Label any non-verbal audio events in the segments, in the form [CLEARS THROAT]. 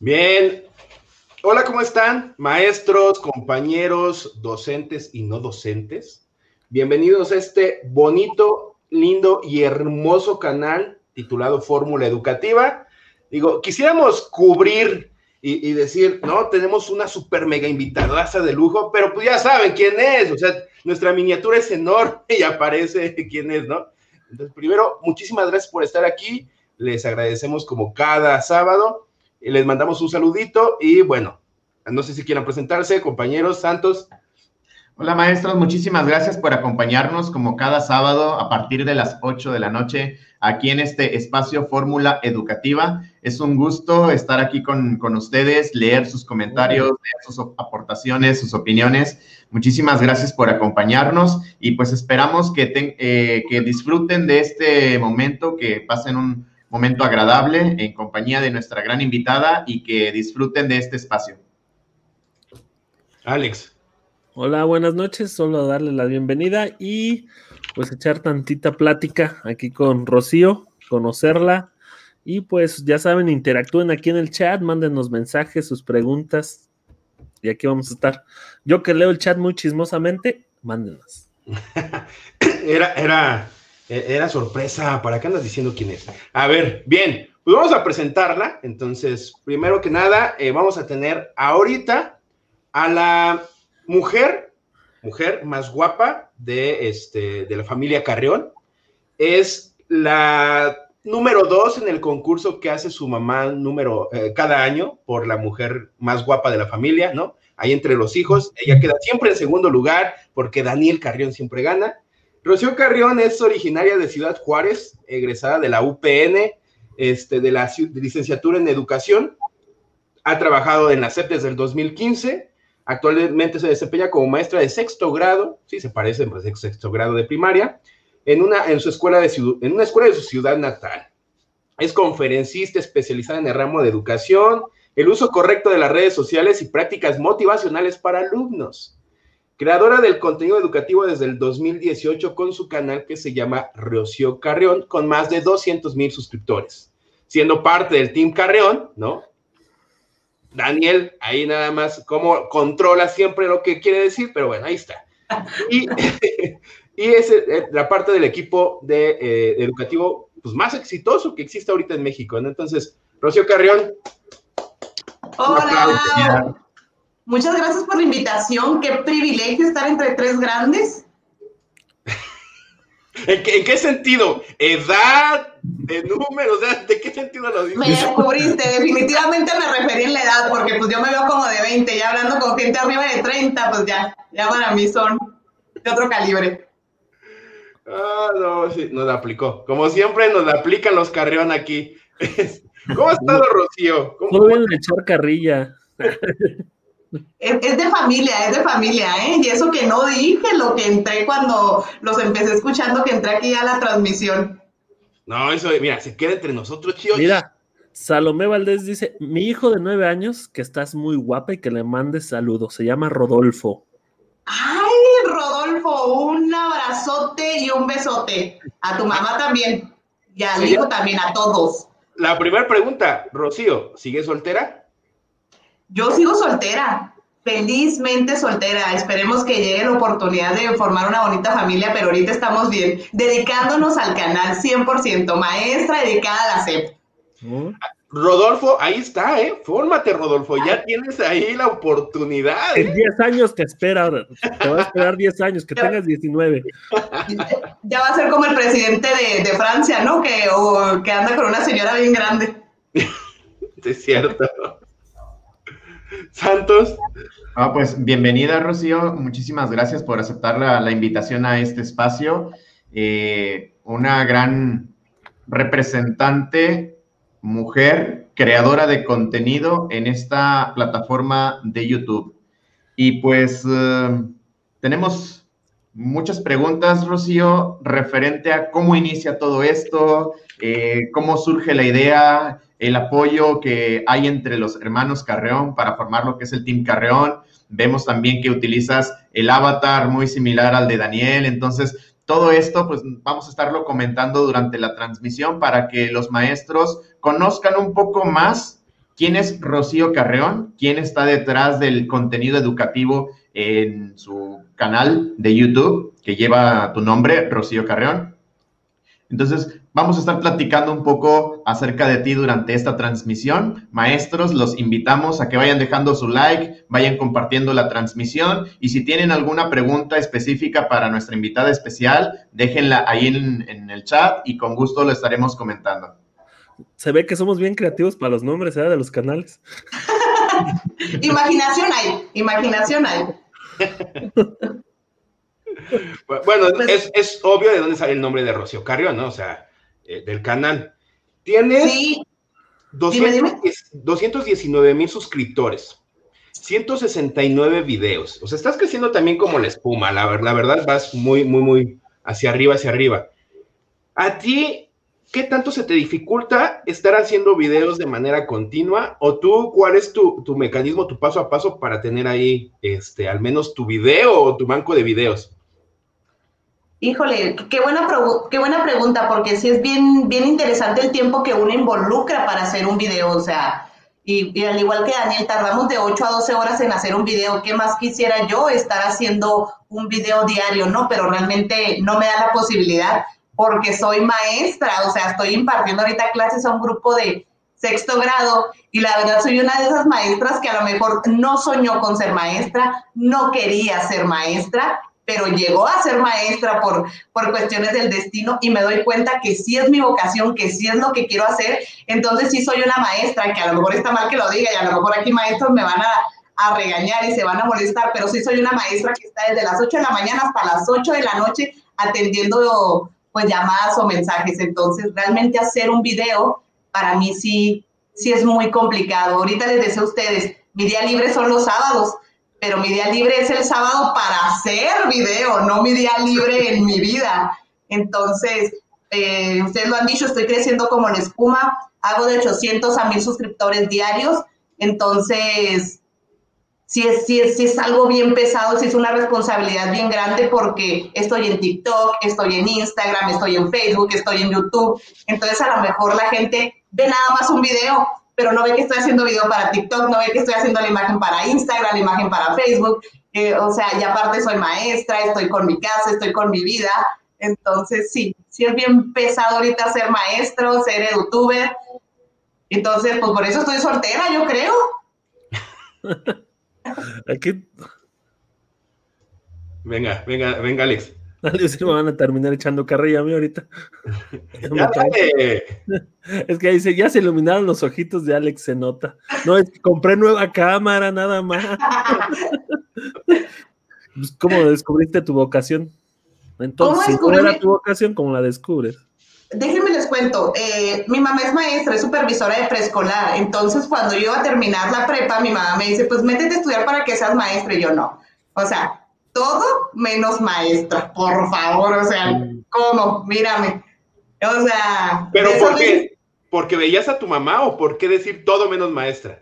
Bien. Hola, ¿cómo están? Maestros, compañeros, docentes y no docentes. Bienvenidos a este bonito, lindo y hermoso canal titulado Fórmula Educativa. Digo, quisiéramos cubrir y, decir, no, tenemos una super mega invitada de lujo, pero pues ya saben quién es, o sea, nuestra miniatura es enorme y aparece quién es, ¿no? Entonces, primero, muchísimas gracias por estar aquí, les agradecemos como cada sábado, les mandamos un saludito y bueno, no sé si quieran presentarse, compañeros, Santos. Hola maestros, muchísimas gracias por acompañarnos como cada sábado a partir de las 8 de la noche aquí en este espacio Fórmula Educativa. Es un gusto estar aquí con, ustedes, leer sus comentarios, leer sus aportaciones, sus opiniones. Muchísimas gracias por acompañarnos y pues esperamos que, eh, que disfruten de este momento, que pasen un momento agradable en compañía de nuestra gran invitada y que disfruten de este espacio. Alex. Hola, buenas noches. Solo darle la bienvenida y pues echar tantita plática aquí con Rocío, conocerla. Y pues ya saben, interactúen aquí en el chat, mándenos mensajes, sus preguntas. Y aquí vamos a estar. Yo que leo el chat muy chismosamente, mándenos. [LAUGHS] era, era, era sorpresa. ¿Para qué andas diciendo quién es? A ver, bien, pues vamos a presentarla. Entonces, primero que nada, eh, vamos a tener ahorita a la mujer, mujer más guapa de, este, de la familia Carrión. Es la número dos en el concurso que hace su mamá número eh, cada año por la mujer más guapa de la familia, ¿no? Ahí entre los hijos, ella queda siempre en segundo lugar porque Daniel Carrión siempre gana. Rocío Carrión es originaria de Ciudad Juárez, egresada de la UPN, este, de la licenciatura en educación. Ha trabajado en la CEP desde el 2015 Actualmente se desempeña como maestra de sexto grado, sí, se parece, de sexto grado de primaria, en una, en, su escuela de, en una escuela de su ciudad natal. Es conferencista especializada en el ramo de educación, el uso correcto de las redes sociales y prácticas motivacionales para alumnos. Creadora del contenido educativo desde el 2018 con su canal que se llama Rocío Carreón, con más de 200 mil suscriptores. Siendo parte del Team Carreón, ¿no? Daniel, ahí nada más, cómo controla siempre lo que quiere decir, pero bueno, ahí está. Y, [LAUGHS] es eh, la parte del equipo de, eh, educativo pues, más exitoso que existe ahorita en México. ¿no? Entonces, Rocío Carrión. Hola. Muchas gracias por la invitación. Qué privilegio estar entre tres grandes. ¿En qué, sentido? ¿Edad? ¿De números? ¿De qué sentido lo dices? Me descubriste, definitivamente me referí en la edad, porque pues yo me veo como de 20, ya hablando con gente arriba de 30, pues ya, ya para mí son de otro calibre. Ah, no, sí, nos la aplicó. Como siempre nos la aplican los carrión aquí. [LAUGHS] ¿Cómo ha estado, Rocío? ¿Cómo Muy bien echar carrilla. [LAUGHS] Es, de familia, es de familia, ¿eh? Y eso que no dije, lo que entré cuando los empecé escuchando, que entré aquí a la transmisión. No, eso, mira, se queda entre nosotros, chicos. Mira, Salomé Valdés dice, mi hijo de nueve años, que estás muy guapa y que le mandes saludos, se llama Rodolfo. Ay, Rodolfo, un abrazote y un besote. A tu mamá también. Y al hijo también, a todos. La primera pregunta, Rocío, ¿sigue soltera? Yo sigo soltera, felizmente soltera. Esperemos que llegue la oportunidad de formar una bonita familia, pero ahorita estamos bien, dedicándonos al canal 100%, maestra dedicada a la CEP. Rodolfo, ahí está, ¿eh? Fórmate, Rodolfo, ya tienes ahí la oportunidad. En 10 ¿eh? años te espera, te va a esperar 10 años, que tengas 19. Ya va a ser como el presidente de, Francia, ¿no? Que, que anda con una señora bien grande. [LAUGHS] es cierto. Santos. Ah, pues bienvenida, Rocío. Muchísimas gracias por aceptar la, invitación a este espacio. Eh, una gran representante, mujer, creadora de contenido en esta plataforma de YouTube. Y pues eh, tenemos muchas preguntas, Rocío, referente a cómo inicia todo esto, eh, cómo surge la idea, el apoyo que hay entre los hermanos Carreón para formar lo que es el Team Carreón. Vemos también que utilizas el avatar muy similar al de Daniel. Entonces, todo esto, pues vamos a estarlo comentando durante la transmisión para que los maestros conozcan un poco más ¿Quién es Rocío Carreón? ¿Quién está detrás del contenido educativo en su canal de YouTube que lleva tu nombre, Rocío Carreón? Entonces, vamos a estar platicando un poco acerca de ti durante esta transmisión. Maestros, los invitamos a que vayan dejando su like, vayan compartiendo la transmisión y si tienen alguna pregunta específica para nuestra invitada especial, déjenla ahí en, el chat y con gusto lo estaremos comentando. Se ve que somos bien creativos para los nombres ¿eh? de los canales. [LAUGHS] imaginación hay, imaginación hay. Bueno, pues es, obvio de dónde sale el nombre de Rocío Carrión, ¿no? O sea, eh, del canal. Tiene 219 mil suscriptores, 169 videos. O sea, estás creciendo también como la espuma, la, la verdad vas muy, muy, muy hacia arriba, hacia arriba. A ti, ¿qué tanto se te dificulta estar haciendo videos de manera continua? ¿O tú, cuál es tu, tu mecanismo, tu paso a paso para tener ahí, este, al menos tu video o tu banco de videos? Híjole, qué buena, qué buena pregunta, porque sí es bien, bien interesante el tiempo que uno involucra para hacer un video, o sea, y, al igual que Daniel, tardamos de 8 a 12 horas en hacer un video. ¿Qué más quisiera yo estar haciendo un video diario? No, pero realmente no me da la posibilidad porque soy maestra, o sea, estoy impartiendo ahorita clases a un grupo de sexto grado y la verdad soy una de esas maestras que a lo mejor no soñó con ser maestra, no quería ser maestra pero llegó a ser maestra por, por cuestiones del destino y me doy cuenta que sí es mi vocación, que sí es lo que quiero hacer, entonces sí soy una maestra, que a lo mejor está mal que lo diga y a lo mejor aquí maestros me van a, a regañar y se van a molestar, pero sí soy una maestra que está desde las 8 de la mañana hasta las 8 de la noche atendiendo pues llamadas o mensajes, entonces realmente hacer un video para mí sí, sí es muy complicado. Ahorita les deseo a ustedes, mi día libre son los sábados, pero mi día libre es el sábado para hacer video, no mi día libre en mi vida. Entonces, eh, ustedes lo han dicho, estoy creciendo como en espuma, hago de 800 a 1000 suscriptores diarios, entonces, es, es, si es algo bien pesado, si es una responsabilidad bien grande porque estoy en TikTok, estoy en Instagram, estoy en Facebook, estoy en YouTube, entonces a lo mejor la gente ve nada más un video, pero no ve que estoy haciendo video para TikTok, no ve que estoy haciendo la imagen para Instagram, la imagen para Facebook. Eh, o sea, y aparte soy maestra, estoy con mi casa, estoy con mi vida. Entonces, sí, sí es bien pesado ahorita ser maestro, ser youtuber. Entonces, pues por eso estoy soltera, yo creo. [LAUGHS] Aquí. Venga, venga, venga, Alex. [LAUGHS] me van a terminar echando carrilla a mí ahorita. [LAUGHS] [LAUGHS] es que dice, ya se iluminaron los ojitos de Alex, se nota. No, es que compré nueva cámara, nada más. Pues, ¿Cómo descubriste tu vocación? Entonces, ¿cómo era tu vocación? ¿Cómo la descubres? Déjenme les cuento, eh, mi mamá es maestra, es supervisora de preescolar, entonces cuando yo iba a terminar la prepa, mi mamá me dice, pues métete a estudiar para que seas maestra, y yo no. O sea, todo menos maestra, por favor, o sea, ¿cómo? Mírame. O sea. ¿Pero por qué? ¿Porque veías a tu mamá o por qué decir todo menos maestra?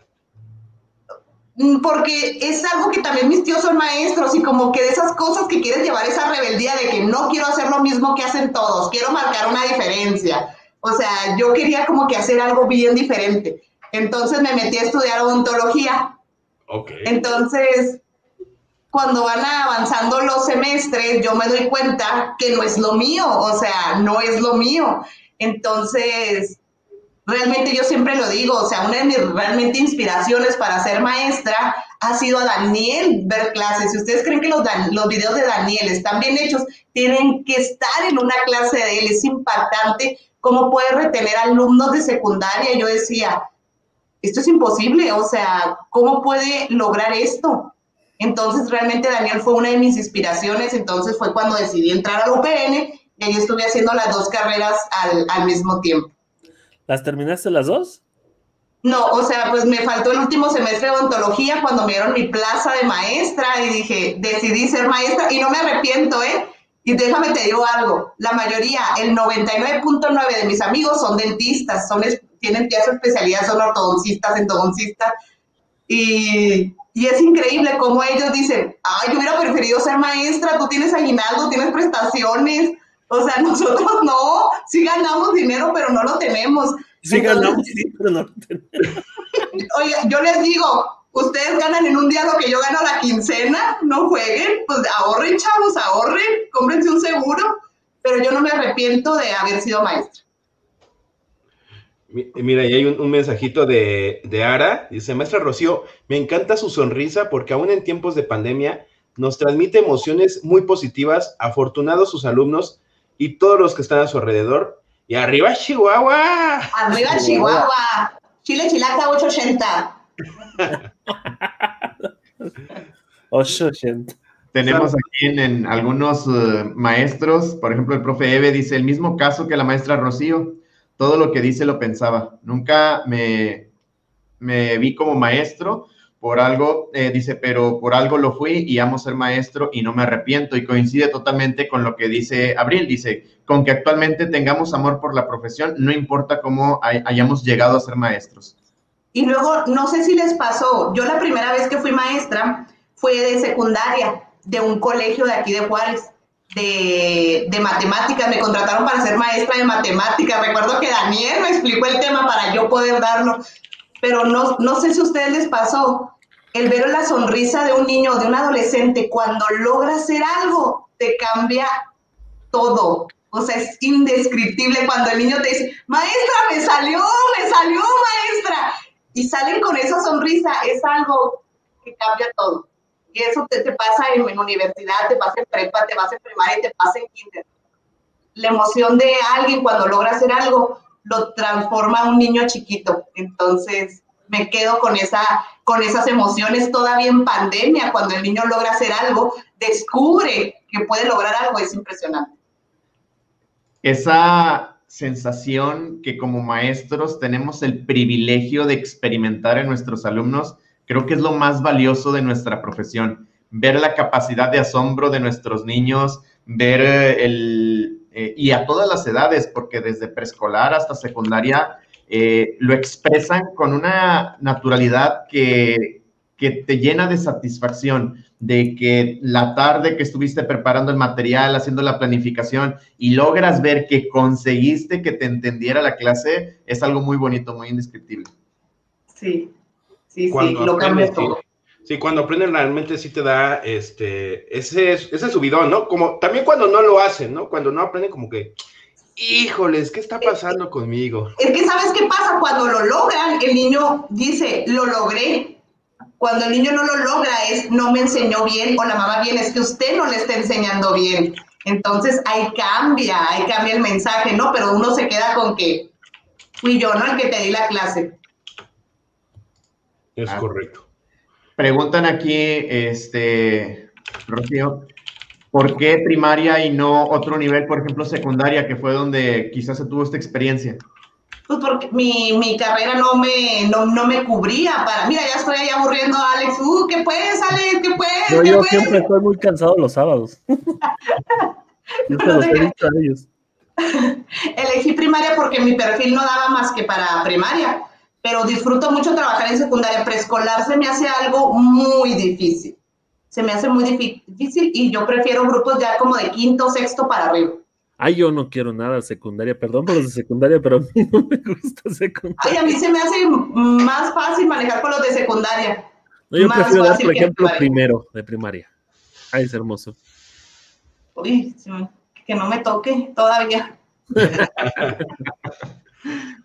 Mm, porque es algo que también mis tíos son maestros y como que de esas cosas que quieres llevar esa rebeldía de que no quiero hacer lo mismo que hacen todos, quiero marcar una diferencia. O sea, yo quería como que hacer algo bien diferente. Entonces me metí a estudiar odontología. Ok. Entonces, cuando van avanzando los semestres, yo me doy cuenta que no es lo mío, o sea, no es lo mío. Entonces, realmente yo siempre lo digo, o sea, una de mis realmente inspiraciones para ser maestra ha sido a Daniel ver clases. Si ustedes creen que los, los videos de Daniel están bien hechos, tienen que estar en una clase de él. Es impactante cómo puede retener alumnos de secundaria. Yo decía, esto es imposible, o sea, ¿cómo puede lograr esto? Entonces, realmente Daniel fue una de mis inspiraciones, entonces fue cuando decidí entrar al UPN y ahí estuve haciendo las dos carreras al, mismo tiempo. ¿Las terminaste las dos? No, o sea, pues me faltó el último semestre de odontología cuando me dieron mi plaza de maestra y dije, decidí ser maestra y no me arrepiento, ¿eh? Y déjame te digo algo, la mayoría, el 99.9 de mis amigos son dentistas, son, tienen ya su especialidad, son ortodoncistas, endodoncistas, y y es increíble cómo ellos dicen, ay, yo hubiera preferido ser maestra, tú tienes aguinaldo, tienes prestaciones. O sea, [LAUGHS] nosotros no, sí ganamos dinero, pero no lo tenemos. Sí ganamos, sí, pero no lo tenemos. [LAUGHS] Oiga, yo les digo, ustedes ganan en un día lo que yo gano la quincena, no jueguen, pues ahorren, chavos, ahorren, cómprense un seguro, pero yo no me arrepiento de haber sido maestra. Mira, y hay un, mensajito de, de, Ara, dice, maestra Rocío, me encanta su sonrisa porque aún en tiempos de pandemia nos transmite emociones muy positivas, afortunados sus alumnos y todos los que están a su alrededor. Y arriba Chihuahua. Arriba Chihuahua. Chile Chilaca 880. 880. [LAUGHS] Tenemos aquí en, algunos eh, maestros, por ejemplo, el profe Eve dice el mismo caso que la maestra Rocío. Todo lo que dice lo pensaba. Nunca me, me vi como maestro, por algo, eh, dice, pero por algo lo fui y amo ser maestro y no me arrepiento. Y coincide totalmente con lo que dice Abril, dice, con que actualmente tengamos amor por la profesión, no importa cómo hayamos llegado a ser maestros. Y luego, no sé si les pasó, yo la primera vez que fui maestra fue de secundaria, de un colegio de aquí de Juárez. De, de, matemáticas, me contrataron para ser maestra de matemáticas. Recuerdo que Daniel me explicó el tema para yo poder darlo pero no, no sé si a ustedes les pasó, el ver la sonrisa de un niño o de un adolescente cuando logra hacer algo, te cambia todo. O sea, es indescriptible cuando el niño te dice, maestra, me salió, me salió, maestra. Y salen con esa sonrisa, es algo que cambia todo. Y eso te, pasa en, universidad, te pasa en prepa, te pasa en primaria, te pasa en kinder. La emoción de alguien cuando logra hacer algo lo transforma a un niño chiquito. Entonces, me quedo con, esa, con esas emociones todavía en pandemia, cuando el niño logra hacer algo, descubre que puede lograr algo, es impresionante. Esa sensación que como maestros tenemos el privilegio de experimentar en nuestros alumnos, creo que es lo más valioso de nuestra profesión. Ver la capacidad de asombro de nuestros niños, ver el, eh, y a todas las edades, porque desde preescolar hasta secundaria eh, lo expresan con una naturalidad que, que te llena de satisfacción, de que la tarde que estuviste preparando el material, haciendo la planificación y logras ver que conseguiste que te entendiera la clase, es algo muy bonito, muy indescriptible. Sí, sí, sí, lo cambia todo. Sí, cuando aprendes realmente sí te da este, ese, ese subidón, ¿no? Como también cuando no lo hacen, ¿no? Cuando no aprenden como que, híjoles, ¿qué está pasando conmigo? Es que sabes qué pasa, cuando lo logran, el niño dice, lo logré. Cuando el niño no lo logra es, no me enseñó bien o la mamá bien, es que usted no le está enseñando bien. Entonces ahí cambia, ahí cambia el mensaje, ¿no? Pero uno se queda con que fui yo, ¿no? El que te di la clase. Es correcto. Preguntan aquí, este, Rocío, ¿por qué primaria y no otro nivel, por ejemplo, secundaria, que fue donde quizás se tuvo esta experiencia? Pues porque mi, mi carrera no me, no, no, me cubría para, mira, ya estoy ahí aburriendo a Alex, uh, ¿qué puedes, Alex? ¿Qué puedes? yo puedes? siempre estoy muy cansado los sábados. [LAUGHS] yo se los he dicho a ellos. [LAUGHS] Elegí primaria porque mi perfil no daba más que para primaria pero disfruto mucho trabajar en secundaria. Preescolar se me hace algo muy difícil. Se me hace muy difícil y yo prefiero grupos ya como de quinto, sexto para arriba. Ay, yo no quiero nada secundaria, perdón por los de secundaria, pero [LAUGHS] a mí no me gusta secundaria. Ay, a mí se me hace más fácil manejar con los de secundaria. No, yo prefiero dar, por ejemplo, primero de primaria. Ay, es hermoso. Uy, que no me toque todavía. [LAUGHS]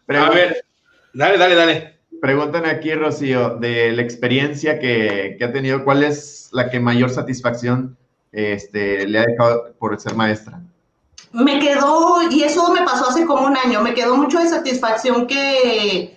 a ver, Dale, dale, dale. Preguntan aquí, Rocío, de la experiencia que, ha tenido, ¿cuál es la que mayor satisfacción este, le ha dejado por ser maestra? Me quedó, y eso me pasó hace como un año, me quedó mucho de satisfacción que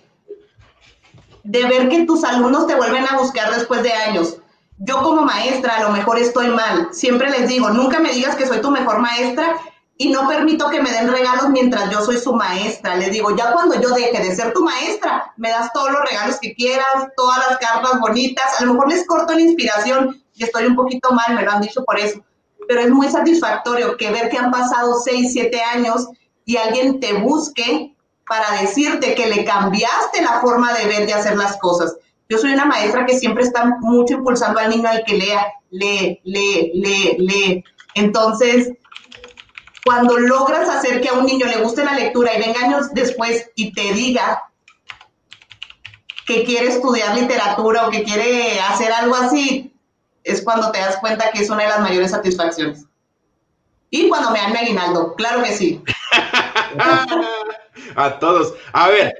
de ver que tus alumnos te vuelven a buscar después de años. Yo como maestra a lo mejor estoy mal. Siempre les digo, nunca me digas que soy tu mejor maestra y no permito que me den regalos mientras yo soy su maestra. Les digo, ya cuando yo deje de ser tu maestra, me das todos los regalos que quieras, todas las cartas bonitas. A lo mejor les corto la inspiración y estoy un poquito mal, me lo han dicho por eso. Pero es muy satisfactorio que ver que han pasado seis, siete años y alguien te busque para decirte que le cambiaste la forma de ver y hacer las cosas. Yo soy una maestra que siempre está mucho impulsando al niño al que lea, lee, lee, lee, lee. Entonces, cuando logras hacer que a un niño le guste la lectura y venga años después y te diga, que quiere estudiar literatura o que quiere hacer algo así, es cuando te das cuenta que es una de las mayores satisfacciones. Y cuando me dan mi aguinaldo, claro que sí. [LAUGHS] a todos. A ver,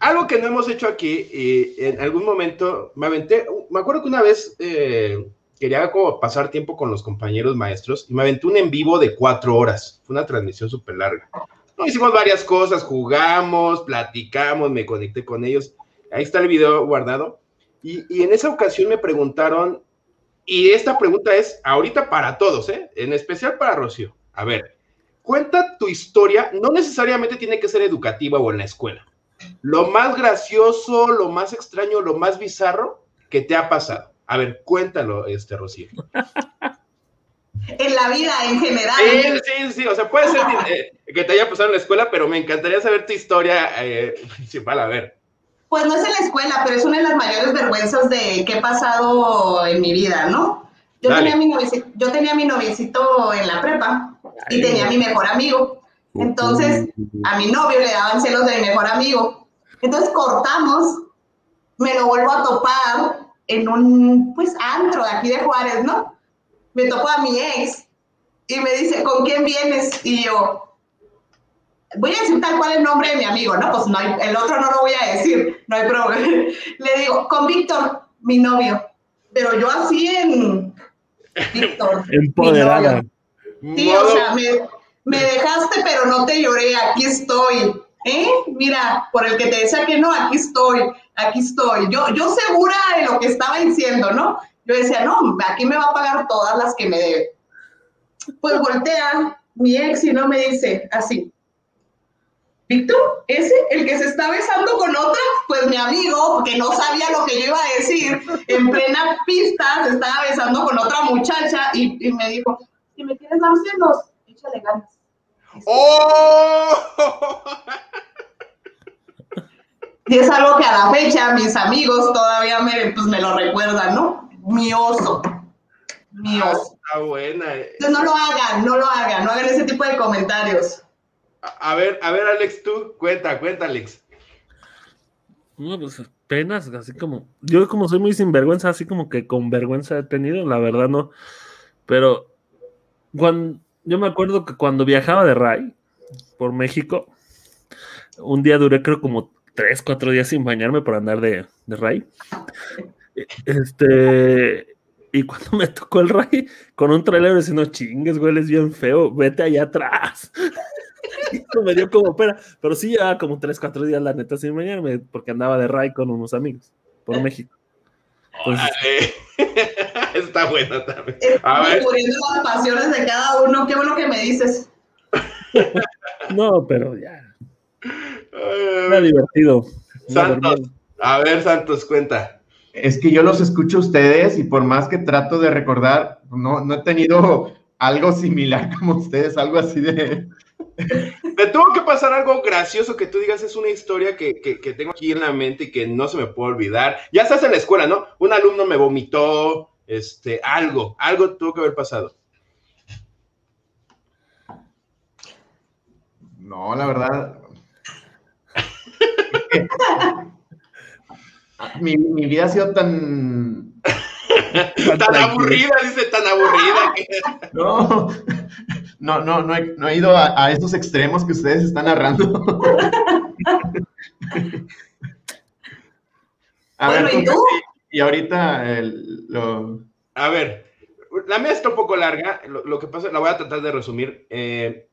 algo que no hemos hecho aquí, y en algún momento me aventé, me acuerdo que una vez eh, quería como pasar tiempo con los compañeros maestros y me aventé un en vivo de cuatro horas. Fue una transmisión súper larga. No, hicimos varias cosas, jugamos, platicamos, me conecté con ellos. Ahí está el video guardado. Y, y en esa ocasión me preguntaron, y esta pregunta es ahorita para todos, ¿eh? en especial para Rocío. A ver, cuenta tu historia, no necesariamente tiene que ser educativa o en la escuela. Lo más gracioso, lo más extraño, lo más bizarro que te ha pasado. A ver, cuéntalo, este Rocío. En la vida en general. Sí, sí, sí, o sea, puede ser eh, que te haya pasado en la escuela, pero me encantaría saber tu historia eh, principal, a ver. Pues no es en la escuela, pero es una de las mayores vergüenzas de que he pasado en mi vida, ¿no? Yo tenía, mi noviecito, yo tenía mi noviecito en la prepa y tenía mi mejor amigo. Entonces, a mi novio le daban celos de mi mejor amigo. Entonces cortamos, me lo vuelvo a topar en un, pues, antro de aquí de Juárez, ¿no? Me topo a mi ex y me dice, ¿con quién vienes? Y yo, voy a decir tal cual el nombre de mi amigo, ¿no? Pues no hay, el otro no lo voy a decir, no hay problema. [LAUGHS] Le digo, con Víctor, mi novio. Pero yo así en Víctor. Empoderada. Sí, o sea, me, me dejaste, pero no te lloré, aquí estoy. ¿Eh? Mira, por el que te decía que no, aquí estoy, aquí estoy. Yo, yo segura de lo que estaba diciendo, ¿no? Yo decía, no, aquí me va a pagar todas las que me debe. Pues voltea mi ex y no me dice así. Víctor, ese, el que se está besando con otra, pues mi amigo, que no sabía lo que yo iba a decir, en plena pista se estaba besando con otra muchacha y, me dijo, si me quieres dar celos, échale ganas. ¡Oh! Y es algo que a la fecha mis amigos todavía me, pues, me lo recuerdan, ¿no? Mi oso. Mi oso. Está buena. eh. Entonces no lo hagan, no lo hagan, no hagan ese tipo de comentarios. A a ver, a ver, Alex, tú, cuenta, cuenta, Alex. No, pues penas, así como. Yo, como soy muy sinvergüenza, así como que con vergüenza he tenido, la verdad no. Pero cuando, yo me acuerdo que cuando viajaba de RAI por México, un día duré, creo, como tres, cuatro días sin bañarme por andar de, de RAI. Este. Y cuando me tocó el RAI con un trailer diciendo, chingues, güey, es bien feo, vete allá atrás. [LAUGHS] Y me dio como pena, pero sí llevaba como tres, cuatro días, la neta, sin bañarme, porque andaba de RAI con unos amigos por México. Entonces. [LAUGHS] [LAUGHS] Está buena también. A ver, Descubriendo las pasiones de cada uno, qué bueno que me dices. [LAUGHS] no, pero ya, era divertido. Santos, a ver, Santos, cuenta. Es que yo los escucho a ustedes y por más que trato de recordar, no, no he tenido algo similar como ustedes, algo así de... [LAUGHS] Me tuvo que pasar algo gracioso que tú digas, es una historia que, que- que tengo aquí en la mente y que no se me puede olvidar. Ya estás en la escuela, ¿no? Un alumno me vomitó, este, algo, algo tuvo que haber pasado. No, la verdad. [LAUGHS] mi, mi vida ha sido tan... Tan aburrida, dice, tan aburrida. que- [LAUGHS] No, no, no, no he, no he ido a, a esos extremos que ustedes están narrando. [LAUGHS] A Bueno, ¿y tú, tú? Y ahorita el- lo... A ver, la mía está un poco larga, lo, lo que pasa, la voy a tratar de resumir. Eh,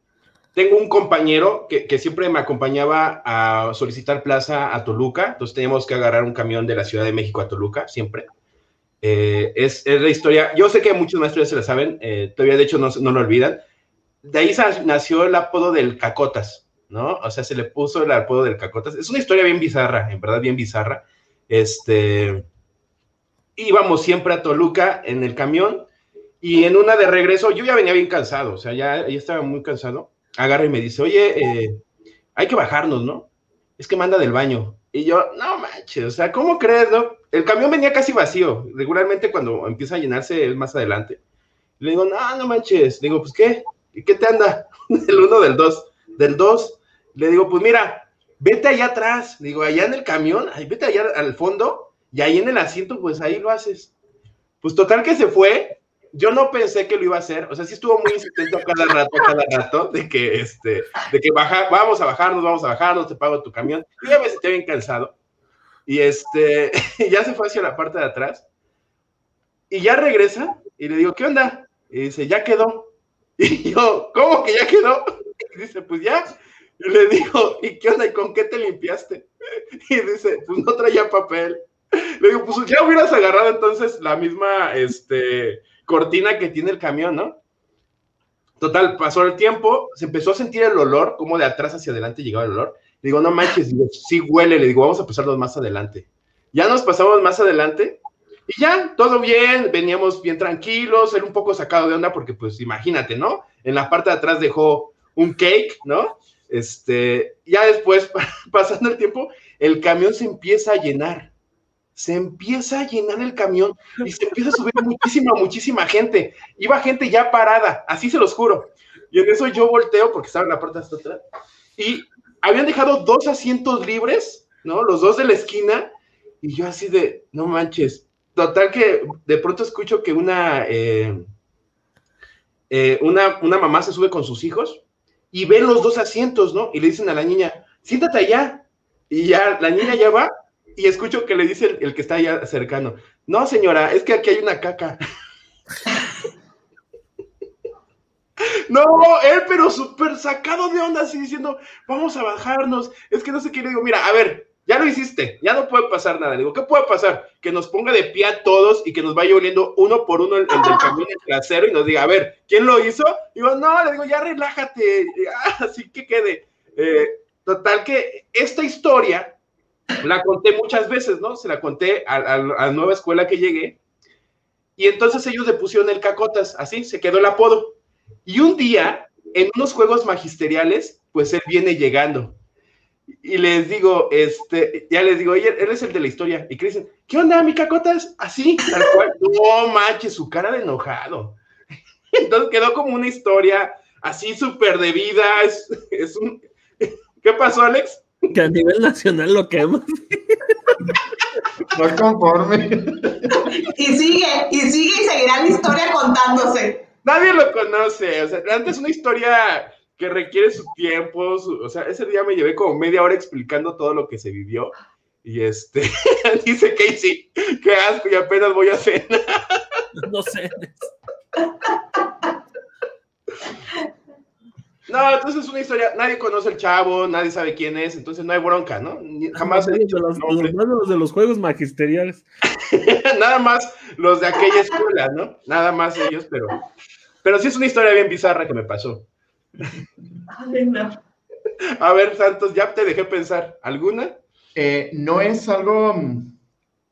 tengo un compañero que, que siempre me acompañaba a solicitar plaza a Toluca, entonces teníamos que agarrar un camión de la Ciudad de México a Toluca, siempre. Eh, es, es la historia, yo sé que muchos maestros ya se la saben, eh, todavía de hecho no, no lo olvidan. De ahí nació el apodo del Cacotas, ¿no? O sea, se le puso el apodo del Cacotas. Es una historia bien bizarra, en verdad bien bizarra. Este, íbamos siempre a Toluca en el camión y en una de regreso, yo ya venía bien cansado, o sea, ya, ya estaba muy cansado. Agarra y me dice, oye, eh, hay que bajarnos, ¿no? Es que manda del baño. Y yo, no manches, o sea, ¿cómo crees, no? El camión venía casi vacío. Regularmente cuando empieza a llenarse es más adelante. Le digo, no, no manches. Le digo, pues, ¿qué? ¿Y qué te anda? [LAUGHS] Del uno, del dos. Del dos. Le digo, pues mira, vete allá atrás, digo, allá en el camión, vete allá al fondo y ahí en el asiento, pues ahí lo haces. Pues total que se fue, yo no pensé que lo iba a hacer, o sea, sí estuvo muy insistente a cada rato, a cada rato, de que, este, de que baja, vamos a bajarnos, vamos a bajarnos, te pago tu camión, y ya me sentí bien cansado, y este, [LAUGHS] ya se fue hacia la parte de atrás, y ya regresa, y le digo, ¿qué onda? Y dice, ya quedó, [LAUGHS] y yo, ¿cómo que ya quedó? Y dice, pues ya, y le digo, ¿y qué onda? ¿Y con qué te limpiaste? [LAUGHS] Y dice, pues no traía papel. Le digo, pues ya hubieras agarrado entonces la misma, este, cortina que tiene el camión, ¿no? Total, pasó el tiempo, se empezó a sentir el olor, como de atrás hacia adelante llegaba el olor. Le digo, no manches, digo, sí huele, le digo, vamos a pasarnos más adelante. Ya nos pasamos más adelante y ya, todo bien, veníamos bien tranquilos, él un poco sacado de onda porque, pues, imagínate, ¿no? En la parte de atrás dejó un cake, ¿no? Este, ya después, [LAUGHS] pasando el tiempo, el camión se empieza a llenar se empieza a llenar el camión y se empieza a subir muchísima, muchísima gente. Iba gente ya parada, así se los juro. Y en eso yo volteo, porque estaba en la puerta hasta atrás, y habían dejado dos asientos libres, ¿no? Los dos de la esquina, y yo así de, no manches. Total que de pronto escucho que una, eh, eh, una, una mamá se sube con sus hijos y ven los dos asientos, ¿no? Y le dicen a la niña, siéntate allá. Y ya la niña ya va y escucho que le dice el, que está allá cercano, no señora, es que aquí hay una caca. [LAUGHS] No, él, pero súper sacado de onda, así diciendo, vamos a bajarnos. Es que no sé qué le digo, mira, a ver, ya lo hiciste, ya no puede pasar nada. Le digo, ¿qué puede pasar? Que nos ponga de pie a todos y que nos vaya oliendo uno por uno el, del camión el trasero y nos diga, a ver, ¿quién lo hizo? digo, no, le digo, ya relájate, [LAUGHS] así que quede. Eh, total que esta historia la conté muchas veces, ¿no? Se la conté a, la nueva escuela que llegué. Y entonces ellos le pusieron el cacotas, así, se quedó el apodo. Y un día, en unos juegos magisteriales, pues él viene llegando. Y les digo, este, ya les digo, él es el de la historia. Y que ¿qué onda, mi cacotas? Así, tal cual. [LAUGHS] No manches, su cara de enojado. [LAUGHS] Entonces quedó como una historia así súper de vida. es un... [LAUGHS] ¿Qué pasó, Alex? Que a nivel nacional lo quema. No conforme. Y sigue, y sigue y seguirá la historia contándose. Nadie lo conoce. O sea, antes una historia que requiere su tiempo. o sea, ese día me llevé como media hora explicando todo lo que se vivió. Y este, [LAUGHS] dice Casey, qué asco, y apenas voy a cenar. No sé. No, entonces es una historia, nadie conoce el chavo, nadie sabe quién es, entonces no hay bronca, ¿no? Jamás he dicho los, los, de los juegos magisteriales. [LAUGHS] Nada más los de aquella escuela, ¿no? Nada más ellos, pero, pero sí es una historia bien bizarra que me pasó. A ver, Santos, ya te dejé pensar. ¿Alguna? Eh, no es algo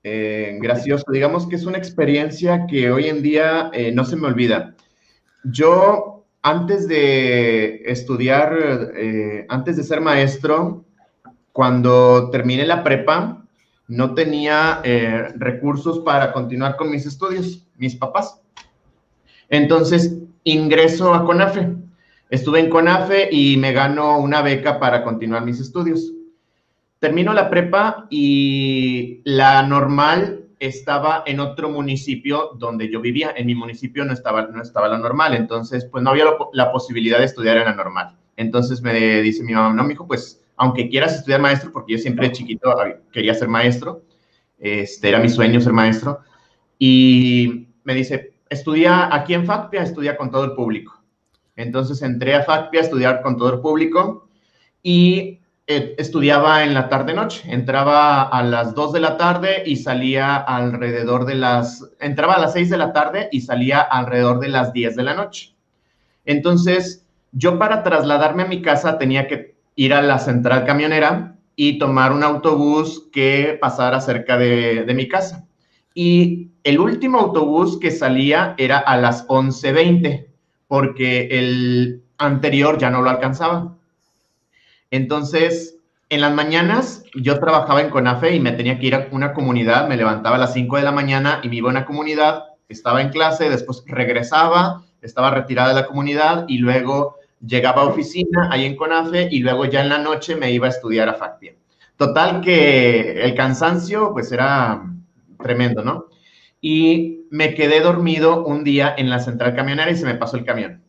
eh, gracioso, digamos que es una experiencia que hoy en día eh, no se me olvida. Yo antes de estudiar, eh, antes de ser maestro, cuando terminé la prepa, no tenía eh, recursos para continuar con mis estudios, mis papás. Entonces, ingreso a CONAFE. Estuve en CONAFE y me gano una beca para continuar mis estudios. Termino la prepa y la normal estaba en otro municipio donde yo vivía. En mi municipio no estaba, no estaba la normal, entonces pues no había la posibilidad de estudiar en la normal. Entonces me dice mi mamá, no, mi hijo, pues aunque quieras estudiar maestro, porque yo siempre de chiquito quería ser maestro, este, era mi sueño ser maestro, y me dice, estudia aquí en FACPIA, estudia con todo el público. Entonces entré a FACPIA a estudiar con todo el público y eh, estudiaba en la tarde-noche. Entraba a las 2 de la tarde y salía alrededor de las... Entraba a las 6 de la tarde y salía alrededor de las 10 de la noche. Entonces, yo para trasladarme a mi casa tenía que ir a la central camionera y tomar un autobús que pasara cerca de, mi casa. Y el último autobús que salía era a las 11.20, porque el anterior ya no lo alcanzaba. Entonces, en las mañanas yo trabajaba en CONAFE y me tenía que ir a una comunidad, me levantaba a las 5 de la mañana y me iba a una comunidad, estaba en clase, después regresaba, estaba retirada de la comunidad y luego llegaba a oficina ahí en CONAFE y luego ya en la noche me iba a estudiar a FACPIA. Total que el cansancio pues era tremendo, ¿no? Y me quedé dormido un día en la central camionera y se me pasó el camión.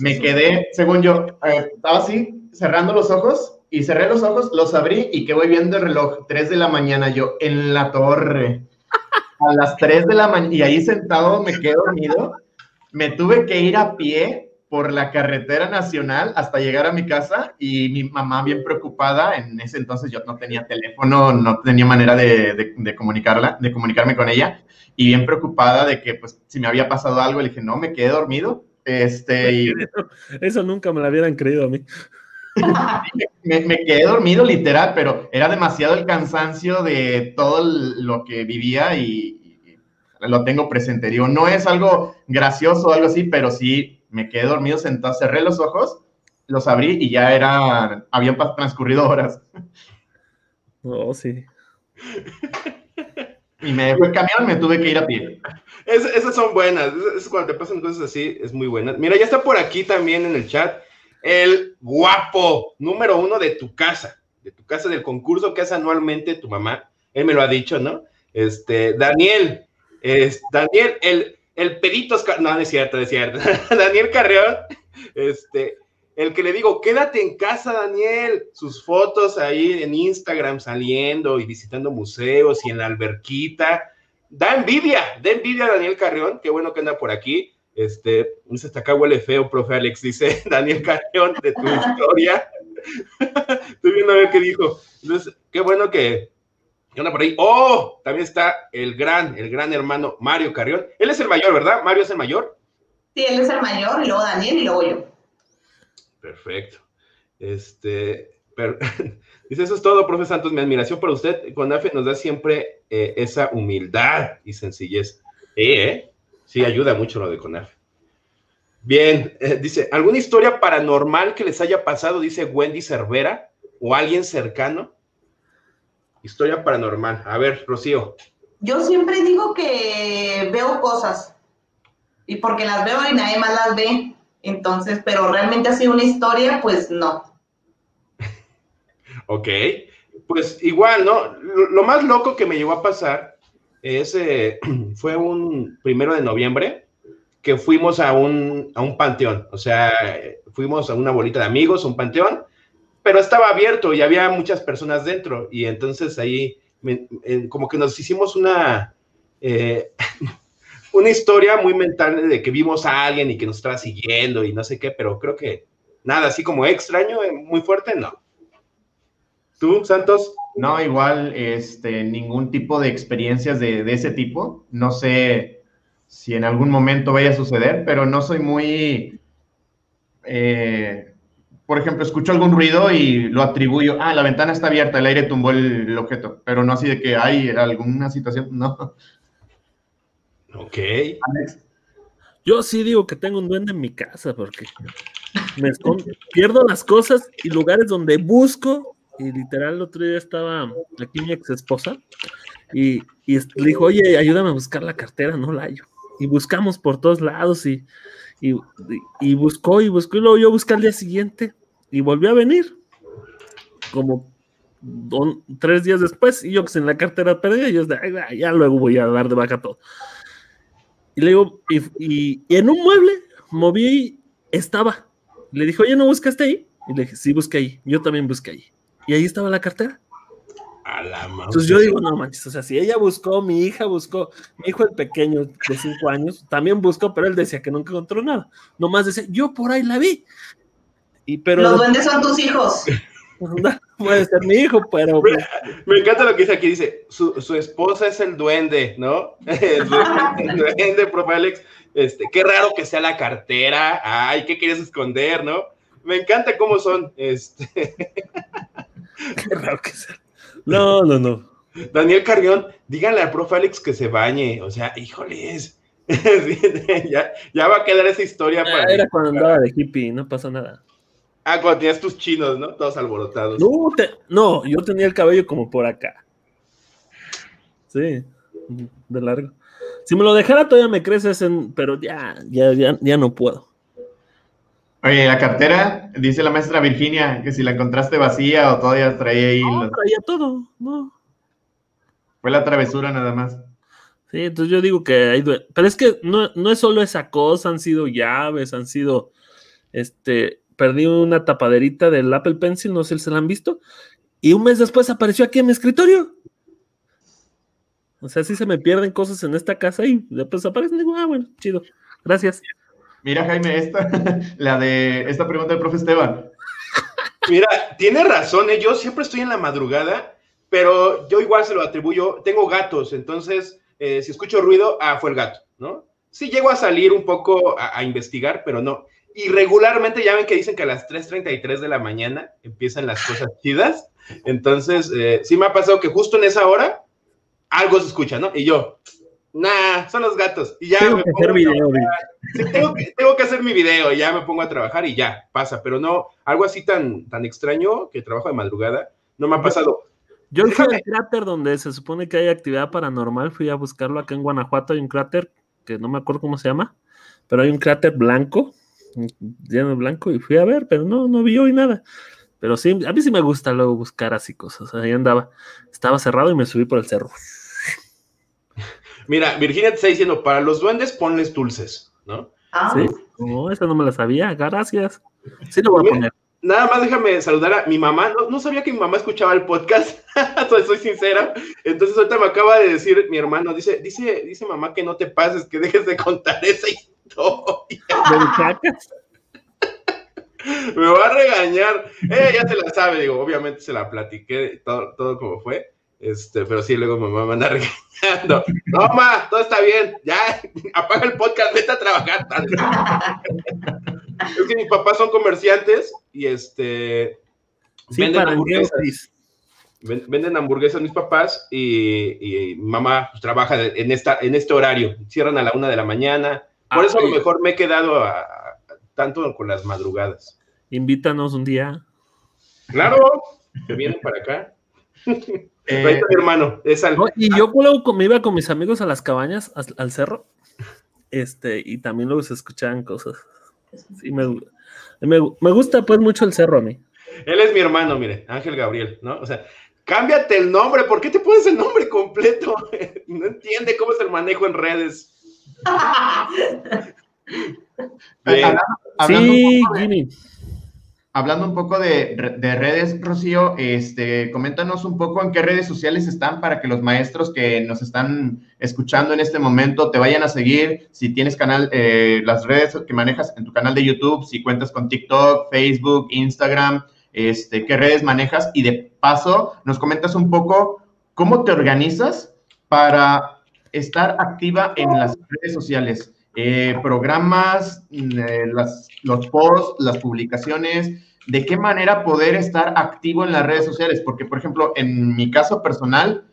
Me quedé, según yo, eh, estaba así, cerrando los ojos y cerré los ojos, los abrí y que voy viendo el reloj, 3 de la mañana, yo en la torre. A las 3 de la mañana, y ahí sentado me quedé dormido. Me tuve que ir a pie por la carretera nacional hasta llegar a mi casa y mi mamá bien preocupada, en ese entonces yo no tenía teléfono, no tenía manera de, de, comunicarla, de comunicarme con ella, y bien preocupada de que pues si me había pasado algo, le dije, no, me quedé dormido, este, y... Eso nunca me lo hubieran creído a mí. Me, quedé dormido literal, pero era demasiado el cansancio de todo lo que vivía y, lo tengo presente. Digo, no es algo gracioso o algo así, pero sí me quedé dormido sentado, cerré los ojos, los abrí y ya era, habían transcurrido horas. Oh, sí. Y me dejó el camión, me tuve que ir a pie. esas son buenas, es, cuando te pasan cosas así, es muy buena. Mira, ya está por aquí también en el chat el guapo número uno de tu casa, de tu casa del concurso que hace anualmente tu mamá. Él me lo ha dicho, ¿no? Este, Daniel, es, Daniel, el, el pedito, no, no es cierto, es cierto. [LAUGHS] Daniel Carreón, este, el que le digo, quédate en casa, Daniel, sus fotos ahí en Instagram saliendo y visitando museos y en la alberquita. Da envidia, da envidia a Daniel Carreón, qué bueno que anda por aquí. Este, dice, hasta acá huele feo, profe Alex, dice [LAUGHS] Daniel Carreón, de tu historia. [LAUGHS] Estoy viendo a ver qué dijo. Entonces, qué bueno que anda por ahí. ¡Oh! También está el gran, el gran hermano Mario Carrión. Él es el mayor, ¿verdad? Mario es el mayor. Sí, él es el mayor, y luego Daniel, y luego yo. Perfecto. Este, [LAUGHS] dice, eso es todo, profe Santos, mi admiración por usted. Con AFE nos da siempre eh, esa humildad y sencillez. ¿eh? Sí, ayuda mucho lo de CONAF. Bien, eh, dice, ¿alguna historia paranormal que les haya pasado? Dice Wendy Cervera o alguien cercano. Historia paranormal. A ver, Rocío. Yo siempre digo que veo cosas y porque las veo y nadie más las ve. Entonces, pero realmente ha sido una historia, pues no. [LAUGHS] ok, pues igual, ¿no? Lo, más loco que me llegó a pasar ese [CLEARS THROAT] fue un primero de noviembre que fuimos a un, a un panteón, o sea, fuimos a una bolita de amigos, un panteón, pero estaba abierto y había muchas personas dentro y entonces ahí como que nos hicimos una, eh, [LAUGHS] una historia muy mental de que vimos a alguien y que nos estaba siguiendo y no sé qué, pero creo que nada así como extraño, eh, muy fuerte, no. ¿Tú, Santos? No, igual, este, ningún tipo de experiencias de, ese tipo. No sé si en algún momento vaya a suceder, pero no soy muy... Eh, por ejemplo, escucho algún ruido y lo atribuyo, ah, la ventana está abierta, el aire tumbó el, objeto, pero no así de que hay alguna situación, [LAUGHS] no. Ok. Yo sí digo que tengo un duende en mi casa porque me pierdo las cosas y lugares donde busco y literal el otro día estaba aquí mi ex esposa y, y, le dijo, oye, ayúdame a buscar la cartera, no la hallo. Y buscamos por todos lados y, y, y buscó y buscó y luego yo busqué al día siguiente y volvió a venir. Como tres días después y yo que en la cartera perdida, yo ya luego voy a dar de baja todo. Y le digo, y, y, en un mueble moví, estaba. Le dijo, oye, ¿no buscaste ahí? Y le dije, sí, busqué ahí. Yo también busqué ahí. Y ahí estaba la cartera. A la Entonces yo digo, no manches, o sea, si ella buscó, mi hija buscó, mi hijo el pequeño de cinco años también buscó, pero él decía que nunca encontró nada. Nomás decía, yo por ahí la vi. Y, pero, Los duendes son tus hijos. [LAUGHS] puede ser mi hijo, pero. Pues me, encanta lo que dice aquí: dice, su, su esposa es el duende, ¿no? [LAUGHS] el duende, profe Alex. Este, qué raro que sea la cartera. Ay, ¿qué quieres esconder, no? Me encanta cómo son. Este. [LAUGHS] [LAUGHS] Qué raro que sea. No, no, no. Daniel Carrión, díganle al profe Alex que se bañe. O sea, híjoles. [LAUGHS] ya, ya, va a quedar esa historia ah, para. Era cuando andaba de hippie, no pasa nada. Ah, cuando tenías tus chinos, ¿no? Todos alborotados. No, no, yo tenía el cabello como por acá. Sí, de largo. Si me lo dejara todavía me creces, en, pero ya, ya, ya, ya no puedo. Oye, la cartera, dice la maestra Virginia, que si la encontraste vacía o todavía traía ahí. No, los- traía todo, no. Fue la travesura nada más. Sí, entonces yo digo que hay Pero es que no, no es solo esa cosa, han sido llaves, han sido. Este. Perdí una tapaderita del Apple Pencil, no sé si se la han visto. Y un mes después apareció aquí en mi escritorio. O sea, sí se me pierden cosas en esta casa y después aparecen. Digo, ah, bueno, chido. Gracias. Mira, Jaime, esta, [LAUGHS] la de esta pregunta del profe Esteban. Mira, tiene razón, ¿eh? yo siempre estoy en la madrugada, pero yo igual se lo atribuyo. Tengo gatos, entonces eh, si escucho ruido, ah, fue el gato, ¿no? Sí llego a salir un poco a, investigar, pero no. Y regularmente ya ven que dicen que a las 3.33 de la mañana empiezan las cosas chidas. Entonces, eh, sí me ha pasado que justo en esa hora algo se escucha, ¿no? Y yo, nah, son los gatos. Y ya Tengo me que pongo hacer a video, Sí, tengo, que, tengo que hacer mi video y ya me pongo a trabajar y ya, pasa, pero no, algo así tan, tan extraño que trabajo de madrugada, no me ha pasado. Yo fui al cráter donde se supone que hay actividad paranormal, fui a buscarlo acá en Guanajuato, hay un cráter que no me acuerdo cómo se llama, pero hay un cráter blanco, lleno de blanco, y fui a ver, pero no, no vi hoy nada. Pero sí, a mí sí me gusta luego buscar así cosas. Ahí andaba, estaba cerrado y me subí por el cerro. Mira, Virginia te está diciendo, para los duendes ponles dulces, ¿no? Ah, Sí, no, esa no me la sabía, gracias. Sí lo voy a poner. Nada más déjame saludar a mi mamá, no, no sabía que mi mamá escuchaba el podcast, [LAUGHS] soy, soy sincera, entonces ahorita me acaba de decir mi hermano, dice, dice, dice mamá que no te pases, que dejes de contar esa historia, me [LAUGHS] va a regañar, ella ya se la sabe, digo, obviamente se la platiqué, todo, todo como fue, este, pero sí, luego mamá me anda [LAUGHS] regañando, no, todo está bien, ya, [LAUGHS] apaga el podcast, vete a trabajar, [LAUGHS] es que mis papás son comerciantes y este, Sí, venden para hamburguesas. Ven- Venden hamburguesas mis papás y, y mamá pues, trabaja en, esta, en este horario. Cierran a la una de la mañana. Por Ah, eso a lo mejor me he quedado a- a- tanto con las madrugadas. Invítanos un día. Claro, que vienen para acá. Eh, Ahí está mi hermano. Es al- No, y yo luego me iba con mis amigos a las cabañas, as- al, cerro, este, y también luego se escuchaban cosas. Sí, me, me, me gusta pues mucho el cerro a mí. Él es mi hermano, mire, Ángel Gabriel, ¿no? O sea, cámbiate el nombre. ¿Por qué te pones el nombre completo? [LAUGHS] No entiende cómo es el manejo en redes. [LAUGHS] Hablando, hablando Sí, Jimmy. Hablando un poco de, de redes, Rocío, este, coméntanos un poco en qué redes sociales están para que los maestros que nos están escuchando en este momento te vayan a seguir. Si tienes canal, eh, las redes que manejas en tu canal de YouTube, si cuentas con TikTok, Facebook, Instagram, este, qué redes manejas y de paso nos comentas un poco cómo te organizas para estar activa en las redes sociales. Eh, programas, mm, eh, los posts, las publicaciones, de qué manera poder estar activo en las redes sociales. Porque, por ejemplo, en mi caso personal,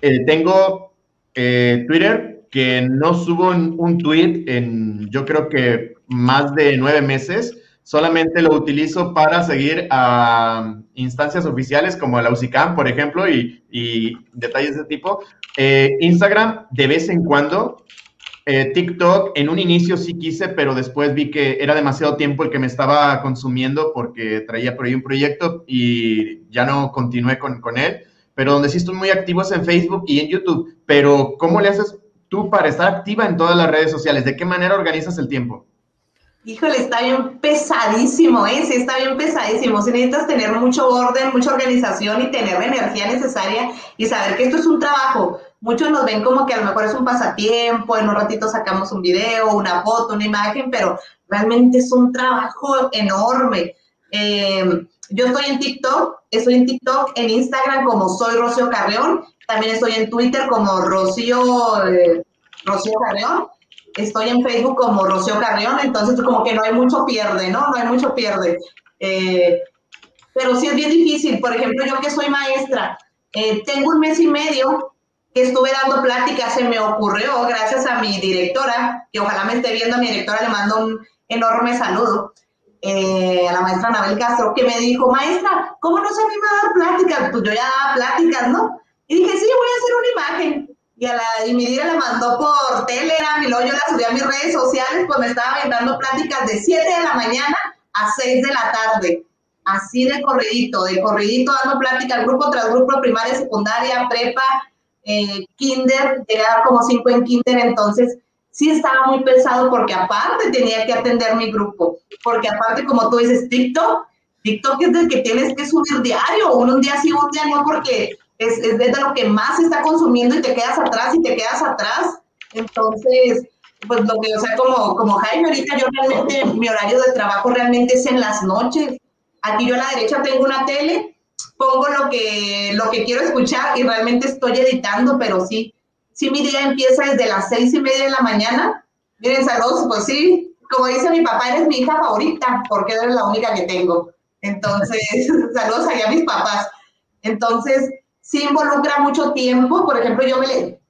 eh, tengo Twitter que no subo un, tweet en yo creo que más de nueve meses. Solamente lo utilizo para seguir a instancias oficiales como la UCICAM, por ejemplo, y, detalles de tipo. Instagram, de vez en cuando, eh, TikTok, en un inicio sí quise, pero después vi que era demasiado tiempo el que me estaba consumiendo porque traía por ahí un proyecto y ya no continué con, con él. Pero donde sí estoy muy activo es en Facebook y en YouTube. Pero, ¿cómo le haces tú para estar activa en todas las redes sociales? ¿De qué manera organizas el tiempo? Híjole, está bien pesadísimo, ¿eh? Sí, está bien pesadísimo. Si necesitas tener mucho orden, mucha organización y tener la energía necesaria y saber que esto es un trabajo. Muchos nos ven como que a lo mejor es un pasatiempo, en un ratito sacamos un video, una foto, una imagen, pero realmente es un trabajo enorme. Eh, yo estoy en TikTok, estoy en TikTok, en Instagram como soy Rocío Carreón, también estoy en Twitter como Rocío, eh, Rocío Carreón estoy en Facebook como Rocío Carrión, entonces como que no hay mucho pierde, ¿no? No hay mucho pierde. Eh, pero sí es bien difícil. Por ejemplo, yo que soy maestra, tengo un mes y medio que estuve dando pláticas, se me ocurrió, gracias a mi directora, que ojalá me esté viendo, a mi directora le mando un enorme saludo, eh, a la maestra Anabel Castro, que me dijo, maestra, ¿cómo no se anima a dar pláticas? Pues yo ya daba pláticas, ¿no? Y dije, sí, voy a hacer una imagen. y, a la, y mi líder la mandó por Telegram y luego yo la subí a mis redes sociales, pues me estaba dando pláticas de 7 de la mañana a 6 de la tarde. Así de corridito, de corridito dando pláticas, grupo tras grupo, primaria, secundaria, prepa, eh, kinder, llegué como 5 en kinder, entonces sí estaba muy pesado porque aparte tenía que atender mi grupo, porque aparte como tú dices, TikTok, TikTok es del que tienes que subir diario, un día sí, un día no, porque es, es de lo que más se está consumiendo y te quedas atrás y te quedas atrás. Entonces, pues lo que, o sea, como, como Jaime, ahorita yo realmente, mi horario de trabajo realmente es en las noches. Aquí yo a la derecha tengo una tele, pongo lo que, lo que quiero escuchar y realmente estoy editando, pero sí, sí mi día empieza desde las seis y media de la mañana. Miren, saludos, pues sí, como dice mi papá, eres mi hija favorita, porque eres la única que tengo. Entonces, [LAUGHS] saludos allá a mis papás. Entonces, sí involucra mucho tiempo. Por ejemplo, yo me le...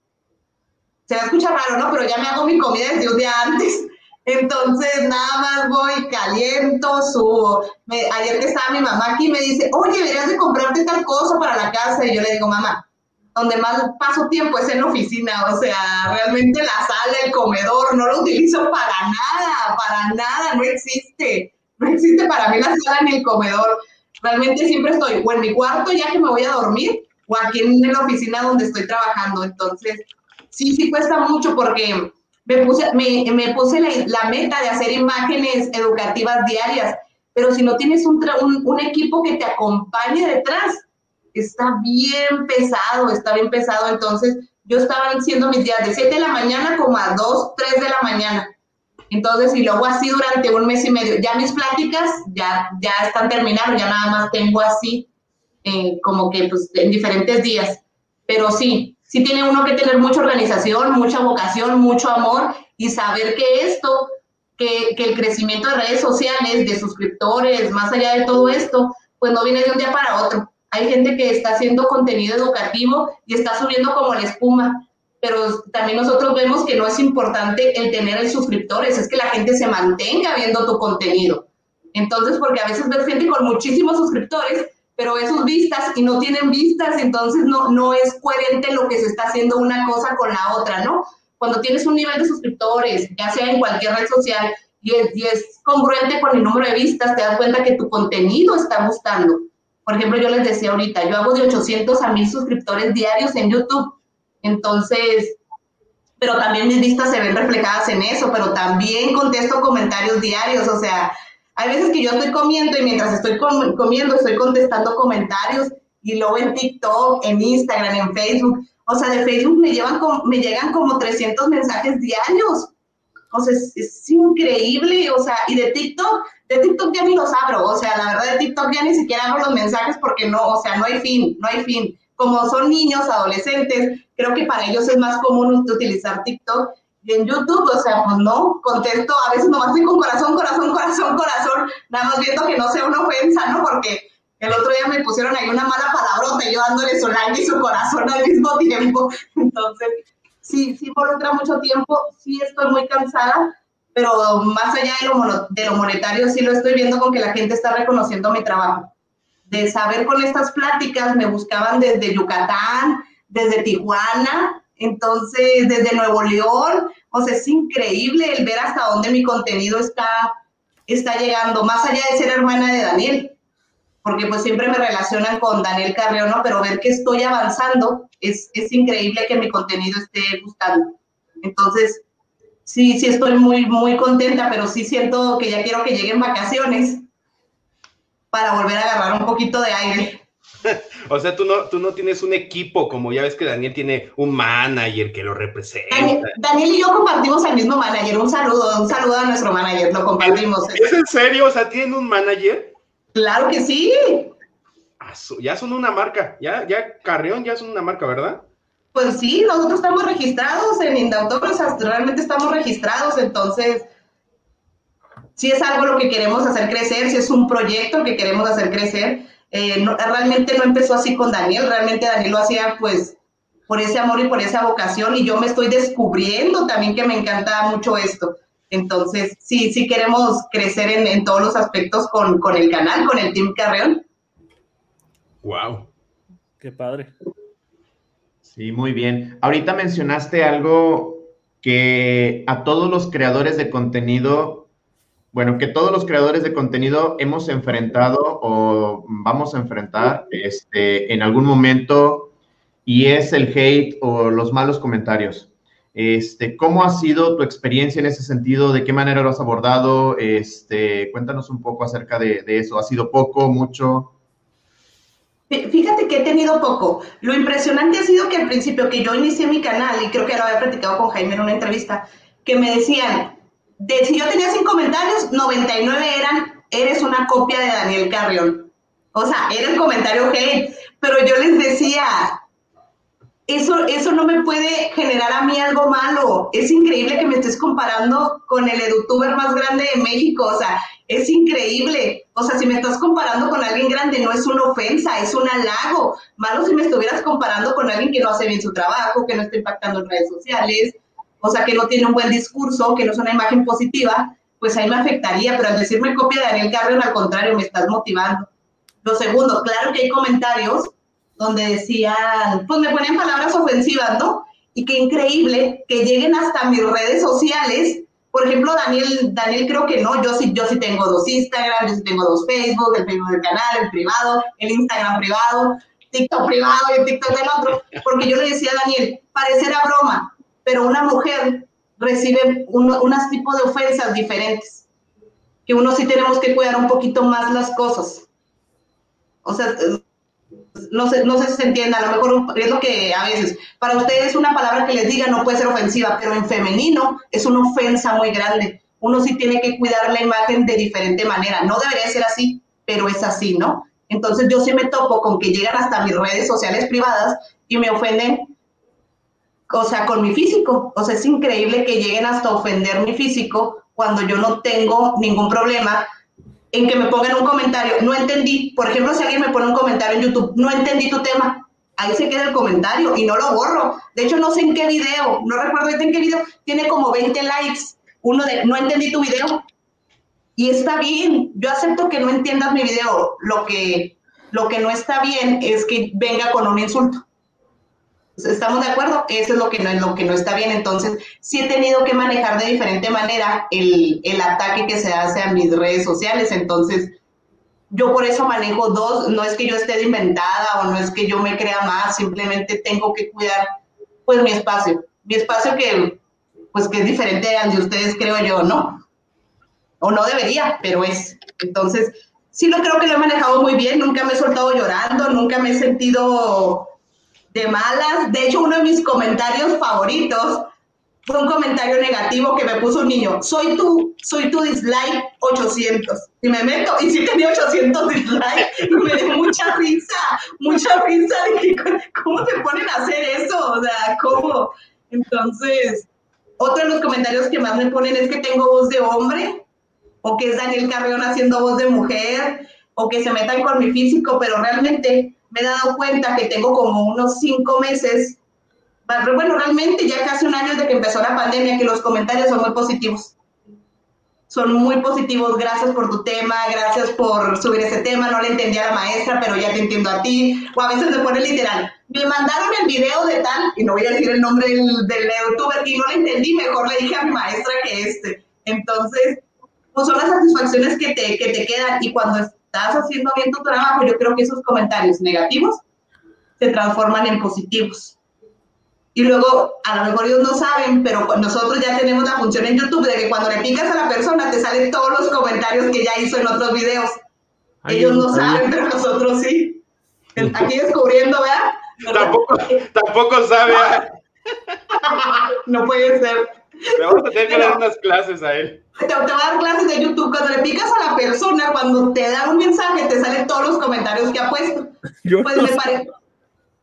Se va a escuchar raro, ¿no? Pero ya me hago mi comida desde un día antes. Entonces, nada más voy, caliento, subo. ayer que estaba mi mamá aquí, me dice, oye, deberías de comprarte tal cosa para la casa. Y yo le digo, mamá, donde más paso tiempo es en la oficina. O sea, realmente la sala, el comedor, no lo utilizo para nada, para nada, no existe. No existe para mí la sala ni el comedor. Realmente siempre estoy o en mi cuarto ya que me voy a dormir o aquí en la oficina donde estoy trabajando. Entonces, sí, sí cuesta mucho porque me puse, me, me puse la, meta de hacer imágenes educativas diarias, pero si no tienes un, un, un equipo que te acompañe detrás, está bien pesado, está bien pesado. Entonces, yo estaba haciendo mis días de 7 de la mañana como a 2, 3 de la mañana. Entonces, y luego así durante un mes y medio. Ya mis pláticas ya, ya están terminadas, ya nada más tengo así eh, como que pues, en diferentes días. Pero sí, sí tiene uno que tener mucha organización, mucha vocación, mucho amor y saber que esto, que, que el crecimiento de redes sociales, de suscriptores, más allá de todo esto, pues no viene de un día para otro. Hay gente que está haciendo contenido educativo y está subiendo como la espuma, pero también nosotros vemos que no es importante el tener el suscriptores, es que la gente se mantenga viendo tu contenido. Entonces, porque a veces ves gente con muchísimos suscriptores pero esos vistas y no tienen vistas, entonces no, no es coherente lo que se está haciendo una cosa con la otra, ¿no? Cuando tienes un nivel de suscriptores, ya sea en cualquier red social, y es, y es congruente con el número de vistas, te das cuenta que tu contenido está gustando. Por ejemplo, yo les decía ahorita, yo hago de 800 a 1000 suscriptores diarios en YouTube. Entonces, pero también mis vistas se ven reflejadas en eso, pero también contesto comentarios diarios, o sea, hay veces que yo estoy comiendo y mientras estoy comiendo estoy contestando comentarios y luego en TikTok, en Instagram, en Facebook. O sea, de Facebook me, llevan me llegan como 300 mensajes diarios. O sea, es, increíble. O sea, y de TikTok, de TikTok ya ni los abro. O sea, la verdad de TikTok ya ni siquiera abro los mensajes porque no, o sea, no hay fin, no hay fin. Como son niños, adolescentes, creo que para ellos es más común utilizar TikTok en YouTube, o sea, pues no, contesto, a veces nomás estoy con corazón, corazón, corazón, corazón, nada más viendo que no sea una ofensa, ¿no? Porque el otro día me pusieron ahí una mala palabrota y yo dándole su like y su corazón al mismo [LAUGHS] tiempo. Entonces, sí, sí involucra mucho tiempo, sí estoy muy cansada, pero más allá de lo, de lo monetario, sí lo estoy viendo con que la gente está reconociendo mi trabajo. De saber con estas pláticas, me buscaban desde Yucatán, desde Tijuana, entonces, desde Nuevo León, o sea, es increíble el ver hasta dónde mi contenido está, está llegando, más allá de ser hermana de Daniel, porque pues siempre me relacionan con Daniel Carrión, ¿no? Pero ver que estoy avanzando, es, es increíble que mi contenido esté gustando. Entonces, sí, sí estoy muy, muy contenta, pero sí siento que ya quiero que lleguen vacaciones para volver a agarrar un poquito de aire. [LAUGHS] o sea, tú no, tú no tienes un equipo, como ya ves que Daniel tiene un manager que lo representa. Daniel, y yo compartimos el mismo manager. Un saludo, un saludo a nuestro manager, lo compartimos. ¿Es en serio? O sea, ¿tienen un manager? Claro que sí. Ah, ya son una marca, ya, ya Carrión ya son una marca, ¿verdad? Pues sí, nosotros estamos registrados en Indautor, o sea, realmente estamos registrados, entonces si es algo lo que queremos hacer crecer, si es un proyecto que queremos hacer crecer, eh, realmente no empezó así con Daniel, realmente Daniel lo hacía pues por ese amor y por esa vocación y yo me estoy descubriendo también que me encanta mucho esto. Entonces, sí, sí queremos crecer en, todos los aspectos con, con, el canal, con el Team Carreón. Wow. Qué padre. Sí, muy bien. Ahorita mencionaste algo que a todos los creadores de contenido, bueno, que todos los creadores de contenido hemos enfrentado o vamos a enfrentar este, en algún momento y es el hate o los malos comentarios. Este, ¿Cómo ha sido tu experiencia en ese sentido? ¿De qué manera lo has abordado? Este, cuéntanos un poco acerca de, eso. ¿Ha sido poco, mucho? Fíjate que he tenido poco. Lo impresionante ha sido que al principio que yo inicié mi canal, y creo que lo había platicado con Jaime en una entrevista, que me decían, de, si yo tenía 100 comentarios, 99 eran, eres una copia de Daniel Carrión. O sea, era el comentario hate. Pero yo les decía, eso, eso no me puede generar a mí algo malo. Es increíble que me estés comparando con el edutuber más grande de México. O sea, es increíble. O sea, si me estás comparando con alguien grande, no es una ofensa, es un halago. Malo si me estuvieras comparando con alguien que no hace bien su trabajo, que no está impactando en redes sociales, o sea, que no tiene un buen discurso, que no es una imagen positiva, pues ahí me afectaría. Pero al decirme copia de Daniel Carrión, al contrario, me estás motivando. Lo segundo, claro que hay comentarios donde decían, pues me ponían palabras ofensivas, ¿no? Y qué increíble que lleguen hasta mis redes sociales. Por ejemplo, Daniel, Daniel creo que no, yo sí, yo sí tengo dos Instagram, yo sí tengo dos Facebook, el Facebook del canal, el privado, el Instagram privado, TikTok privado y el TikTok del otro, porque yo le decía a Daniel, parecerá broma, pero una mujer recibe unos tipos de ofensas diferentes, que uno sí tenemos que cuidar un poquito más las cosas. O sea, no sé, no sé si se entiende, a lo mejor es lo que a veces, para ustedes una palabra que les diga no puede ser ofensiva, pero en femenino es una ofensa muy grande. Uno sí tiene que cuidar la imagen de diferente manera. No debería ser así, pero es así, ¿no? Entonces yo sí me topo con que llegan hasta mis redes sociales privadas y me ofenden, o sea, con mi físico. O sea, es increíble que lleguen hasta ofender mi físico cuando yo no tengo ningún problema en que me pongan un comentario, no entendí, por ejemplo, si alguien me pone un comentario en YouTube, no entendí tu tema, ahí se queda el comentario y no lo borro. De hecho, no sé en qué video, no recuerdo en qué video, tiene como 20 likes, uno de, no entendí tu video. Y está bien, yo acepto que no entiendas mi video, lo que, lo que no está bien es que venga con un insulto. ¿Estamos de acuerdo? Eso es lo que no, lo que no está bien. Entonces, sí he tenido que manejar de diferente manera el, el ataque que se hace a mis redes sociales. Entonces, yo por eso manejo dos. No es que yo esté inventada o no es que yo me crea más, simplemente tengo que cuidar pues mi espacio. Mi espacio que pues que es diferente al de ustedes, creo yo, ¿no? O no debería, pero es. Entonces, sí lo creo que lo he manejado muy bien, nunca me he soltado llorando, nunca me he sentido de malas. De hecho, uno de mis comentarios favoritos fue un comentario negativo que me puso un niño. Soy tú, soy tu dislike 800. Y me meto, y sí tenía 800 dislikes, me dio mucha risa, mucha risa. [LAUGHS] Dije, ¿cómo te ponen a hacer eso? O sea, ¿cómo? Entonces, otro de los comentarios que más me ponen es que tengo voz de hombre, o que es Daniel Carrión haciendo voz de mujer, o que se metan con mi físico, pero realmente me he dado cuenta que tengo como unos cinco meses, bueno, realmente ya casi un año desde que empezó la pandemia, que los comentarios son muy positivos. Son muy positivos, gracias por tu tema, gracias por subir ese tema, no le entendí a la maestra, pero ya te entiendo a ti. O a veces me pone literal, me mandaron el video de tal, y no voy a decir el nombre del, del youtuber, y no le entendí, mejor le dije a mi maestra que este. Entonces, pues son las satisfacciones que te, que te quedan, y cuando estás haciendo bien tu trabajo, yo creo que esos comentarios negativos se transforman en positivos. Y luego, a lo mejor ellos no saben, pero nosotros ya tenemos la función en YouTube de que cuando le picas a la persona te salen todos los comentarios que ya hizo en otros videos. ellos no saben, pero nosotros sí. Aquí descubriendo, ¿verdad? Tampoco, tampoco sabe. [LAUGHS] no puede ser. Le vamos a tener que dar unas clases a él. Te, te, va a dar clases de YouTube. Cuando le picas a la persona, cuando te da un mensaje, te salen todos los comentarios que ha puesto. [LAUGHS] pues me, pare,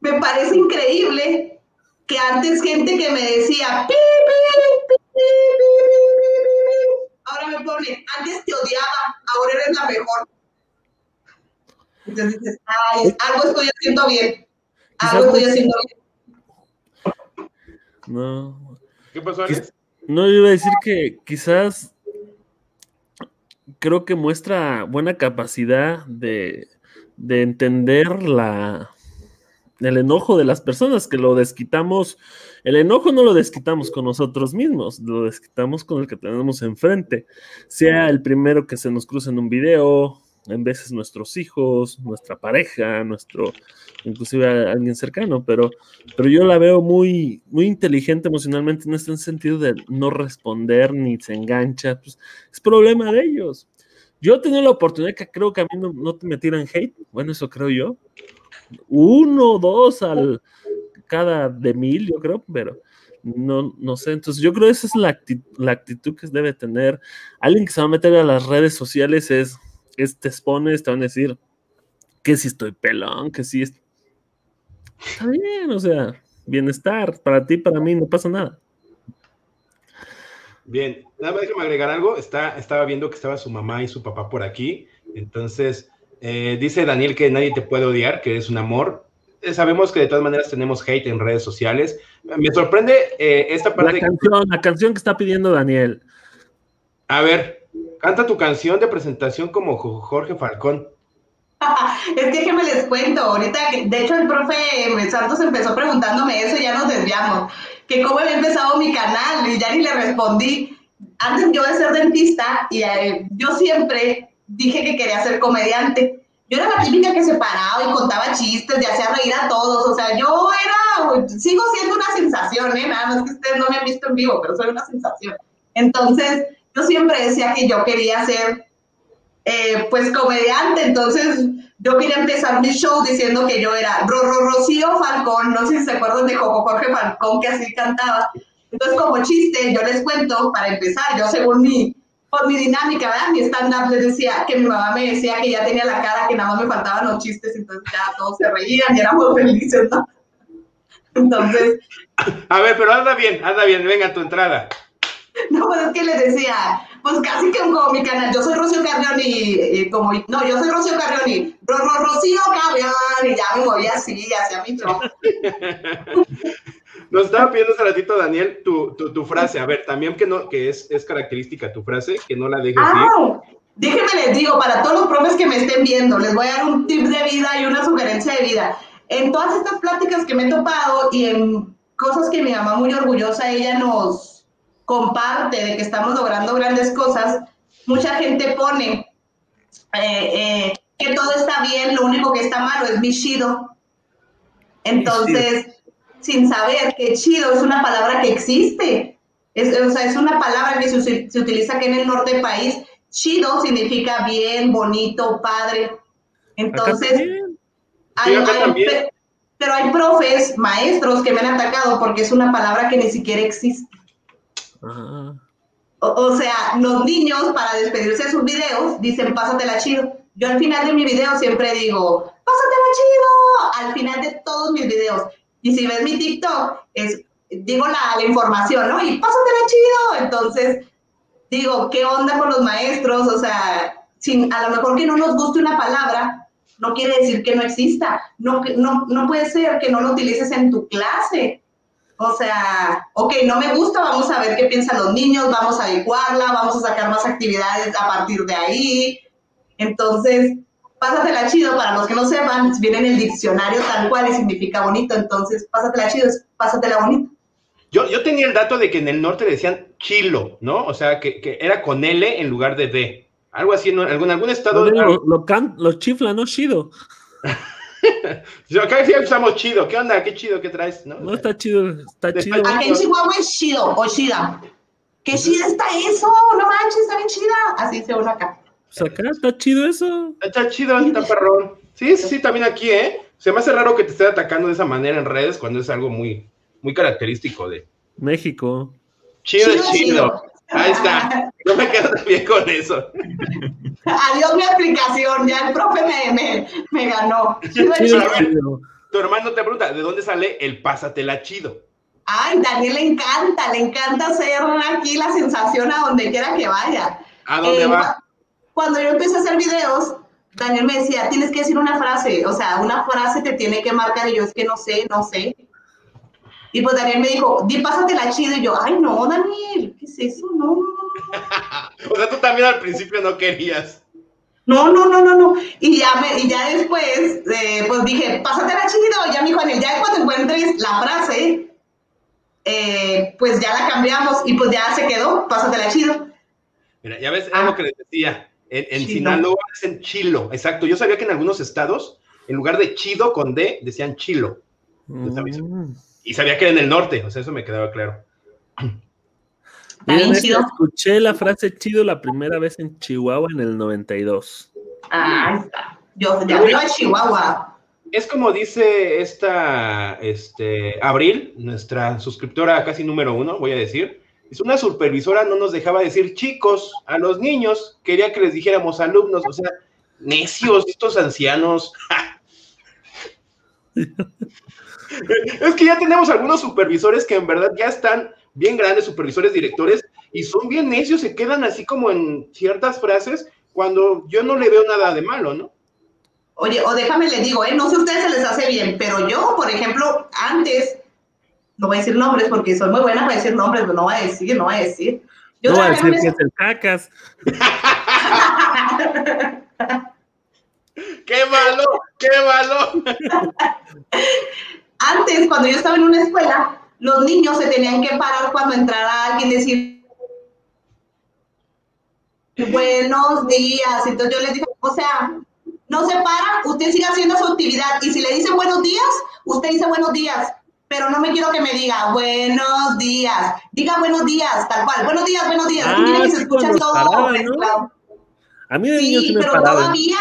me, parece increíble que antes gente que me decía, pi, pi, pi, ahora me pone, antes te odiaba, ahora eres la mejor. Entonces dices, ay, algo estoy haciendo bien. Algo estoy haciendo bien. No. ¿Qué pasó, Alex? No, yo iba a decir que quizás creo que muestra buena capacidad de, de entender la, el enojo de las personas, que lo desquitamos, el enojo no lo desquitamos con nosotros mismos, lo desquitamos con el que tenemos enfrente, sea el primero que se nos cruza en un video, en veces nuestros hijos, nuestra pareja, nuestro, inclusive alguien cercano, pero, pero yo la veo muy, muy inteligente emocionalmente en este sentido de no responder ni se engancha, pues es problema de ellos. Yo he tenido la oportunidad que creo que a mí no, no me tiran hate, bueno, eso creo yo, uno, dos al cada de mil, yo creo, pero no, no sé. Entonces, yo creo que esa es la actitud, que debe tener alguien que se va a meter a las redes sociales. Es, es te expones, te van a decir que si estoy pelón, que si es. Está bien, o sea, bienestar para ti, para mí, no pasa nada. Bien, nada más déjame agregar algo. Está, estaba viendo que estaba su mamá y su papá por aquí. Entonces, eh, dice Daniel que nadie te puede odiar, que eres un amor. Eh, sabemos que de todas maneras tenemos hate en redes sociales. Me sorprende eh, esta parte. La canción, la canción que está pidiendo Daniel. A ver, canta tu canción de presentación como Jorge Falcón. [LAUGHS] es que déjenme les cuento, ahorita, de hecho el profe Santos empezó preguntándome eso y ya nos desviamos, que cómo había empezado mi canal y ya ni le respondí. Antes yo de ser dentista y yo siempre dije que quería ser comediante. Yo era la típica que se paraba y contaba chistes y hacía reír a todos. O sea, yo era, sigo siendo una sensación, ¿eh? Nada más que ustedes no me han visto en vivo, pero soy una sensación. Entonces, yo siempre decía que yo quería ser, eh, pues, comediante. Entonces, yo quería empezar mi show diciendo que yo era Rocío Falcón, no sé si se acuerdan de Jorge Falcón, que así cantaba. Entonces, como chiste, yo les cuento, para empezar, yo según mi, por mi dinámica, ¿verdad? Mi stand-up les decía que mi mamá me decía que ya tenía la cara, que nada más me faltaban los chistes, entonces ya todos se reían y éramos felices, ¿no? Entonces. A ver, pero anda bien, anda bien, venga tu entrada. [LAUGHS] No, pues es que les decía, pues casi que como mi canal, yo soy Rocío Carrión y, como, no, yo soy Rocío Carrión y Ro, Rocío Carrión y ya me voy así, hacia mi show. [LAUGHS] Nos estaba pidiendo hace ratito, Daniel, tu, tu, frase. A ver, también que no, que es, es característica tu frase, que no la dejes ah, Déjenme les digo, para todos los profes que me estén viendo, les voy a dar un tip de vida y una sugerencia de vida. En todas estas pláticas que me he topado y en cosas que mi mamá muy orgullosa, ella nos comparte de que estamos logrando grandes cosas, mucha gente pone eh, eh, que todo está bien, lo único que está malo es mi shido. Entonces, sin saber que chido es una palabra que existe. Es, o sea, es una palabra que se, se, utiliza aquí en el norte del país. Chido significa bien, bonito, padre. Entonces, hay, pero hay profes, maestros que me han atacado porque es una palabra que ni siquiera existe. O, sea, los niños para despedirse de sus videos dicen pásatela chido. Yo al final de mi video siempre digo, pásatela chido, al final de todos mis videos. Y si ves mi TikTok, es, digo la, información, ¿no? Y pásatela chido. Entonces, digo, ¿qué onda con los maestros? O sea, sin, a lo mejor que no nos guste una palabra, no quiere decir que no exista. No, no, no puede ser que no lo utilices en tu clase. O sea, ok, no me gusta, vamos a ver qué piensan los niños, vamos a adecuarla, vamos a sacar más actividades a partir de ahí. Entonces, pásatela chido, para los que no sepan, viene en el diccionario tal cual y significa bonito, entonces pásatela chido es pásatela bonito. Yo, yo tenía el dato de que en el norte decían chilo, ¿no? O sea, que, que era con L en lugar de D. Algo así, ¿no? en algún estado. lo, lo, chifla, ¿no? Chido. [LAUGHS] Yo acá sí usamos chido. ¿Qué onda? ¿Qué chido? ¿Qué traes? No, no está chido. Está chido. Aquí en Chihuahua es chido o chida. ¿Qué chida está eso? No manches, está bien chida. Así se uno acá. Pues acá está chido eso. Está chido, está perrón. Sí, sí, sí, también aquí, ¿eh? Se me hace raro que te esté atacando de esa manera en redes cuando es algo muy, muy característico de México. Chido, chido. chido. Ahí está. No me quedo bien con eso. Adiós mi explicación. Ya el profe me, me, me ganó. Tu hermano te pregunta, ¿de dónde sale el pásatela chido? Ay, Daniel le encanta, le encanta hacer aquí la sensación a donde quiera que vaya. ¿A dónde eh, va? cuando yo empecé a hacer videos, Daniel me decía, tienes que decir una frase, o sea, una frase te tiene que marcar y yo es que no sé, no sé. Y pues Daniel me dijo, di, la chido. Y yo, ay, no, Daniel, ¿qué es eso? No, [LAUGHS] o sea, tú también al principio no querías. No, no, no, no, no. Y ya, me, y ya después, eh, pues dije, pásatela chido. Ya me dijo, en ya cuando encuentres la frase, eh, pues ya la cambiamos y pues ya se quedó, pásatela chido. Mira, ya ves, es lo que les decía. En, en Sinaloa es en chilo, exacto. Yo sabía que en algunos estados, en lugar de chido con D, decían chilo. Mm. Y sabía que era en el norte, o sea, eso me quedaba claro. [CLEARS THROAT] Miren, escuché la frase chido la primera vez en Chihuahua en el 92. Ah, está. Yo ya voy a Chihuahua. Es como dice esta este, Abril, nuestra suscriptora casi número uno, voy a decir. Es una supervisora, no nos dejaba decir chicos a los niños, quería que les dijéramos alumnos, o sea, necios, estos ancianos. [LAUGHS] es que ya tenemos algunos supervisores que en verdad ya están bien grandes, supervisores, directores, y son bien necios, se quedan así como en ciertas frases cuando yo no le veo nada de malo, ¿no? Oye, o déjame le digo, ¿eh? no sé a ustedes se les hace bien, pero yo, por ejemplo, antes, no voy a decir nombres porque soy muy buena para decir nombres, pero no voy a decir, no voy a decir. no voy a decir que es el cacas. [LAUGHS] [LAUGHS] ¡Qué malo! ¡Qué malo! [LAUGHS] Antes, cuando yo estaba en una escuela, los niños se tenían que parar cuando entrara alguien y decir buenos días. Entonces yo les digo, o sea, no se para, usted sigue haciendo su actividad y si le dicen buenos días, usted dice buenos días, pero no me quiero que me diga buenos días, diga buenos días, tal cual, buenos días, buenos días. Ah, que se escucha todo. A mí de sí, pero todavía,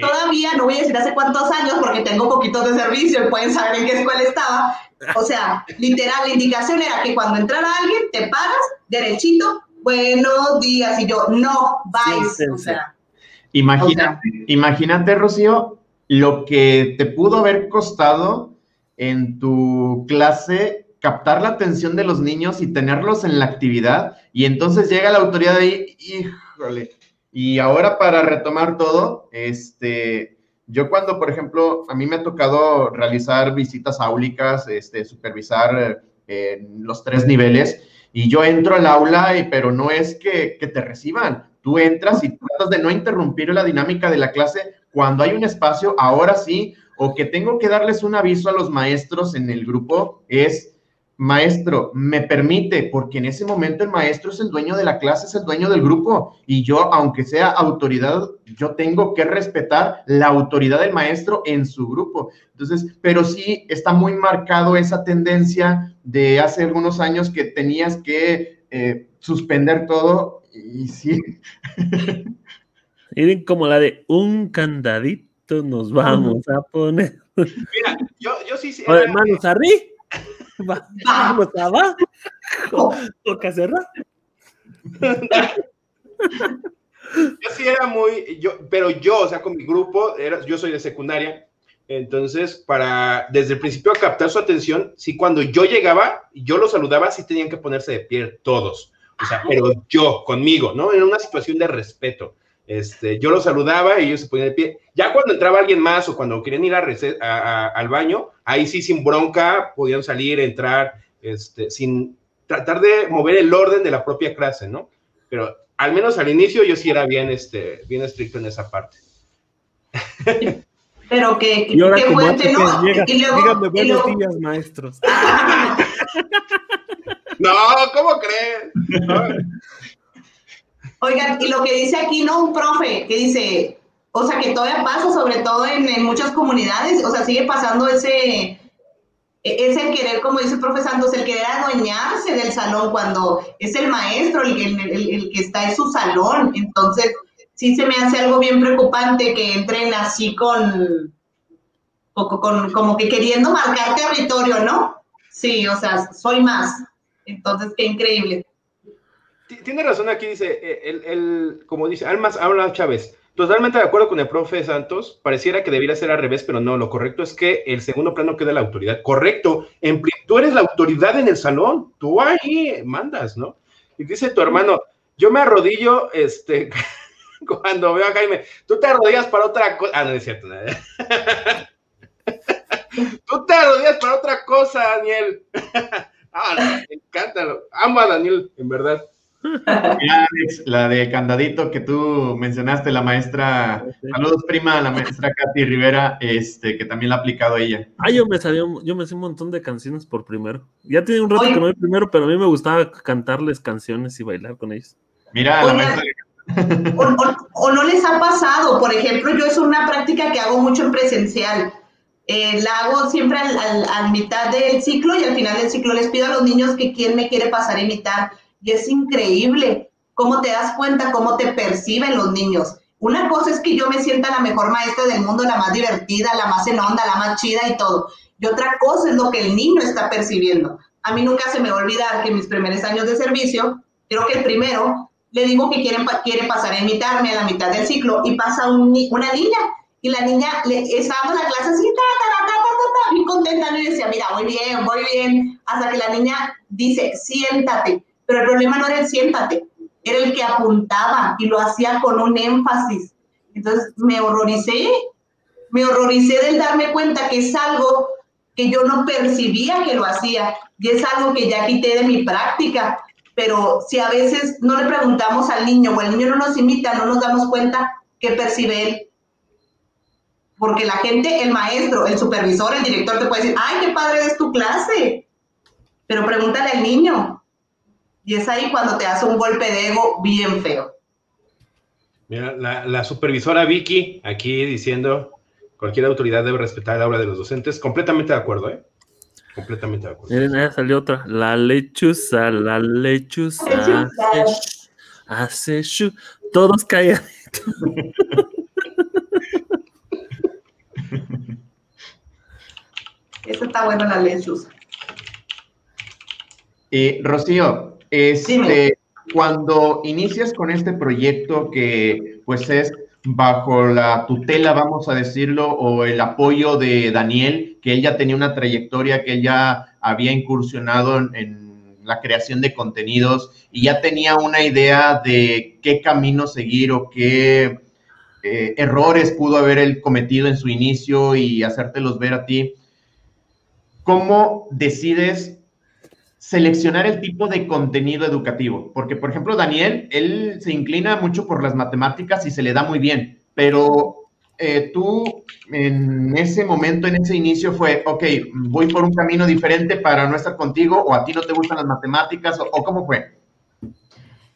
todavía, no voy a decir hace cuántos años porque tengo poquitos de servicio y pueden saber en qué escuela estaba, o sea, literal, la indicación era que cuando entrara alguien, te paras derechito, buenos días, y yo, no, vais. o sea, imagínate, imagínate, Rocío, lo que te pudo haber costado en tu clase captar la atención de los niños y tenerlos en la actividad, y entonces llega la autoridad y, híjole, y ahora para retomar todo, este, yo cuando, por ejemplo, a mí me ha tocado realizar visitas áulicas, este, supervisar eh, los tres niveles, y yo entro al aula, y, pero no es que, que te reciban, tú entras y tratas de no interrumpir la dinámica de la clase cuando hay un espacio, ahora sí, o que tengo que darles un aviso a los maestros en el grupo, es maestro, me permite, porque en ese momento el maestro es el dueño de la clase, es el dueño del grupo, y yo, aunque sea autoridad, yo tengo que respetar la autoridad del maestro en su grupo. Entonces, pero sí está muy marcado esa tendencia de hace algunos años que tenías que eh, suspender todo, y sí. [LAUGHS] Miren como la de un candadito nos vamos a poner. Mira, yo, yo sí... Oye, manos arriba vamos abajo. Toca cerrar. Yo sí era muy, yo, pero yo, o sea, con mi grupo, era, yo soy de secundaria, entonces, para desde el principio captar su atención, sí, cuando yo llegaba, yo lo saludaba, sí tenían que ponerse de pie todos, o sea, pero yo, conmigo, ¿no? En una situación de respeto. Este, yo los saludaba y ellos se ponían de pie. Ya cuando entraba alguien más o cuando querían ir a, al baño, ahí sí sin bronca podían salir, entrar, este, sin tratar de mover el orden de la propia clase, ¿no? Pero al menos al inicio yo sí era bien, este, bien estricto en esa parte. [LAUGHS] Pero que, y ahora ¿no? dígame buenos días, maestros. [LAUGHS] [LAUGHS] no, ¿cómo crees? Oigan, y lo que dice aquí, ¿no? Un profe que dice, o sea, que todavía pasa, sobre todo en, muchas comunidades, o sea, sigue pasando ese, ese querer, como dice el profe Santos, el querer adueñarse del salón cuando es el maestro el, el, que está en su salón. Entonces, sí se me hace algo bien preocupante que entren así con, con, como que queriendo marcar territorio, ¿no? Sí, o sea, soy más. Entonces, qué increíble. Tiene razón aquí, dice, eh, el, el, como dice Almas habla Chávez, totalmente de acuerdo con el profe Santos, pareciera que debiera ser al revés, pero no, lo correcto es que el segundo plano queda la autoridad. Correcto, en, tú eres la autoridad en el salón, tú ahí mandas, ¿no? Y dice tu hermano, yo me arrodillo, este, [LAUGHS] cuando veo a Jaime, tú te arrodillas para otra cosa, ah, no es cierto, [LAUGHS] tú te arrodillas para otra cosa, Daniel. [LAUGHS] ah, encanta, amo a Daniel, en verdad. Alex, la de candadito que tú mencionaste, la maestra, saludos prima, la maestra Katy Rivera, este, que también la ha aplicado ella. Ah, yo me salió, yo me sé un montón de canciones por primero. Ya tiene un rato que no voy primero, pero a mí me gustaba cantarles canciones y bailar con ellos. Mira, la maestra o, no les ha pasado, por ejemplo, yo es una práctica que hago mucho en presencial. Eh, la hago siempre al, al, mitad del ciclo y al final del ciclo les pido a los niños que quién me quiere pasar a imitar y es increíble cómo te das cuenta, cómo te perciben los niños. Una cosa es que yo me sienta la mejor maestra del mundo, la más divertida, la más en onda, la más chida y todo. Y otra cosa es lo que el niño está percibiendo. A mí nunca se me va a olvidar que en mis primeros años de servicio, creo que el primero, le digo que quieren, quiere pasar a imitarme a la mitad del ciclo y pasa una niña. Y la niña, le, en la clase así, ta, ta, ta, bien contenta, y decía, mira, voy bien, voy bien, hasta que la niña dice, siéntate pero el problema no era el siéntate, era el que apuntaba y lo hacía con un énfasis. Entonces me horroricé, me horroricé del darme cuenta que es algo que yo no percibía que lo hacía y es algo que ya quité de mi práctica. Pero si a veces no le preguntamos al niño o el niño no nos imita, no nos damos cuenta qué percibe él. Porque la gente, el maestro, el supervisor, el director te puede decir, ay, qué padre es tu clase. Pero pregúntale al niño, y es ahí cuando te hace un golpe de ego bien feo. Mira, la, supervisora Vicky aquí diciendo, cualquier autoridad debe respetar la obra de los docentes. Completamente de acuerdo, ¿eh? Completamente de acuerdo. Miren, ya salió otra. La lechuza, la lechuza. Hace, hace Todos caen. [LAUGHS] Esa está buena la lechuza. Y Rocío, este, cuando inicias con este proyecto que pues es bajo la tutela, vamos a decirlo, o el apoyo de Daniel, que él ya tenía una trayectoria, que él ya había incursionado en, la creación de contenidos y ya tenía una idea de qué camino seguir o qué eh, errores pudo haber él cometido en su inicio y hacértelos ver a ti. ¿Cómo decides seleccionar el tipo de contenido educativo, porque por ejemplo Daniel, él se inclina mucho por las matemáticas y se le da muy bien, pero eh, tú en ese momento, en ese inicio fue, ok, voy por un camino diferente para no estar contigo o a ti no te gustan las matemáticas o, cómo fue.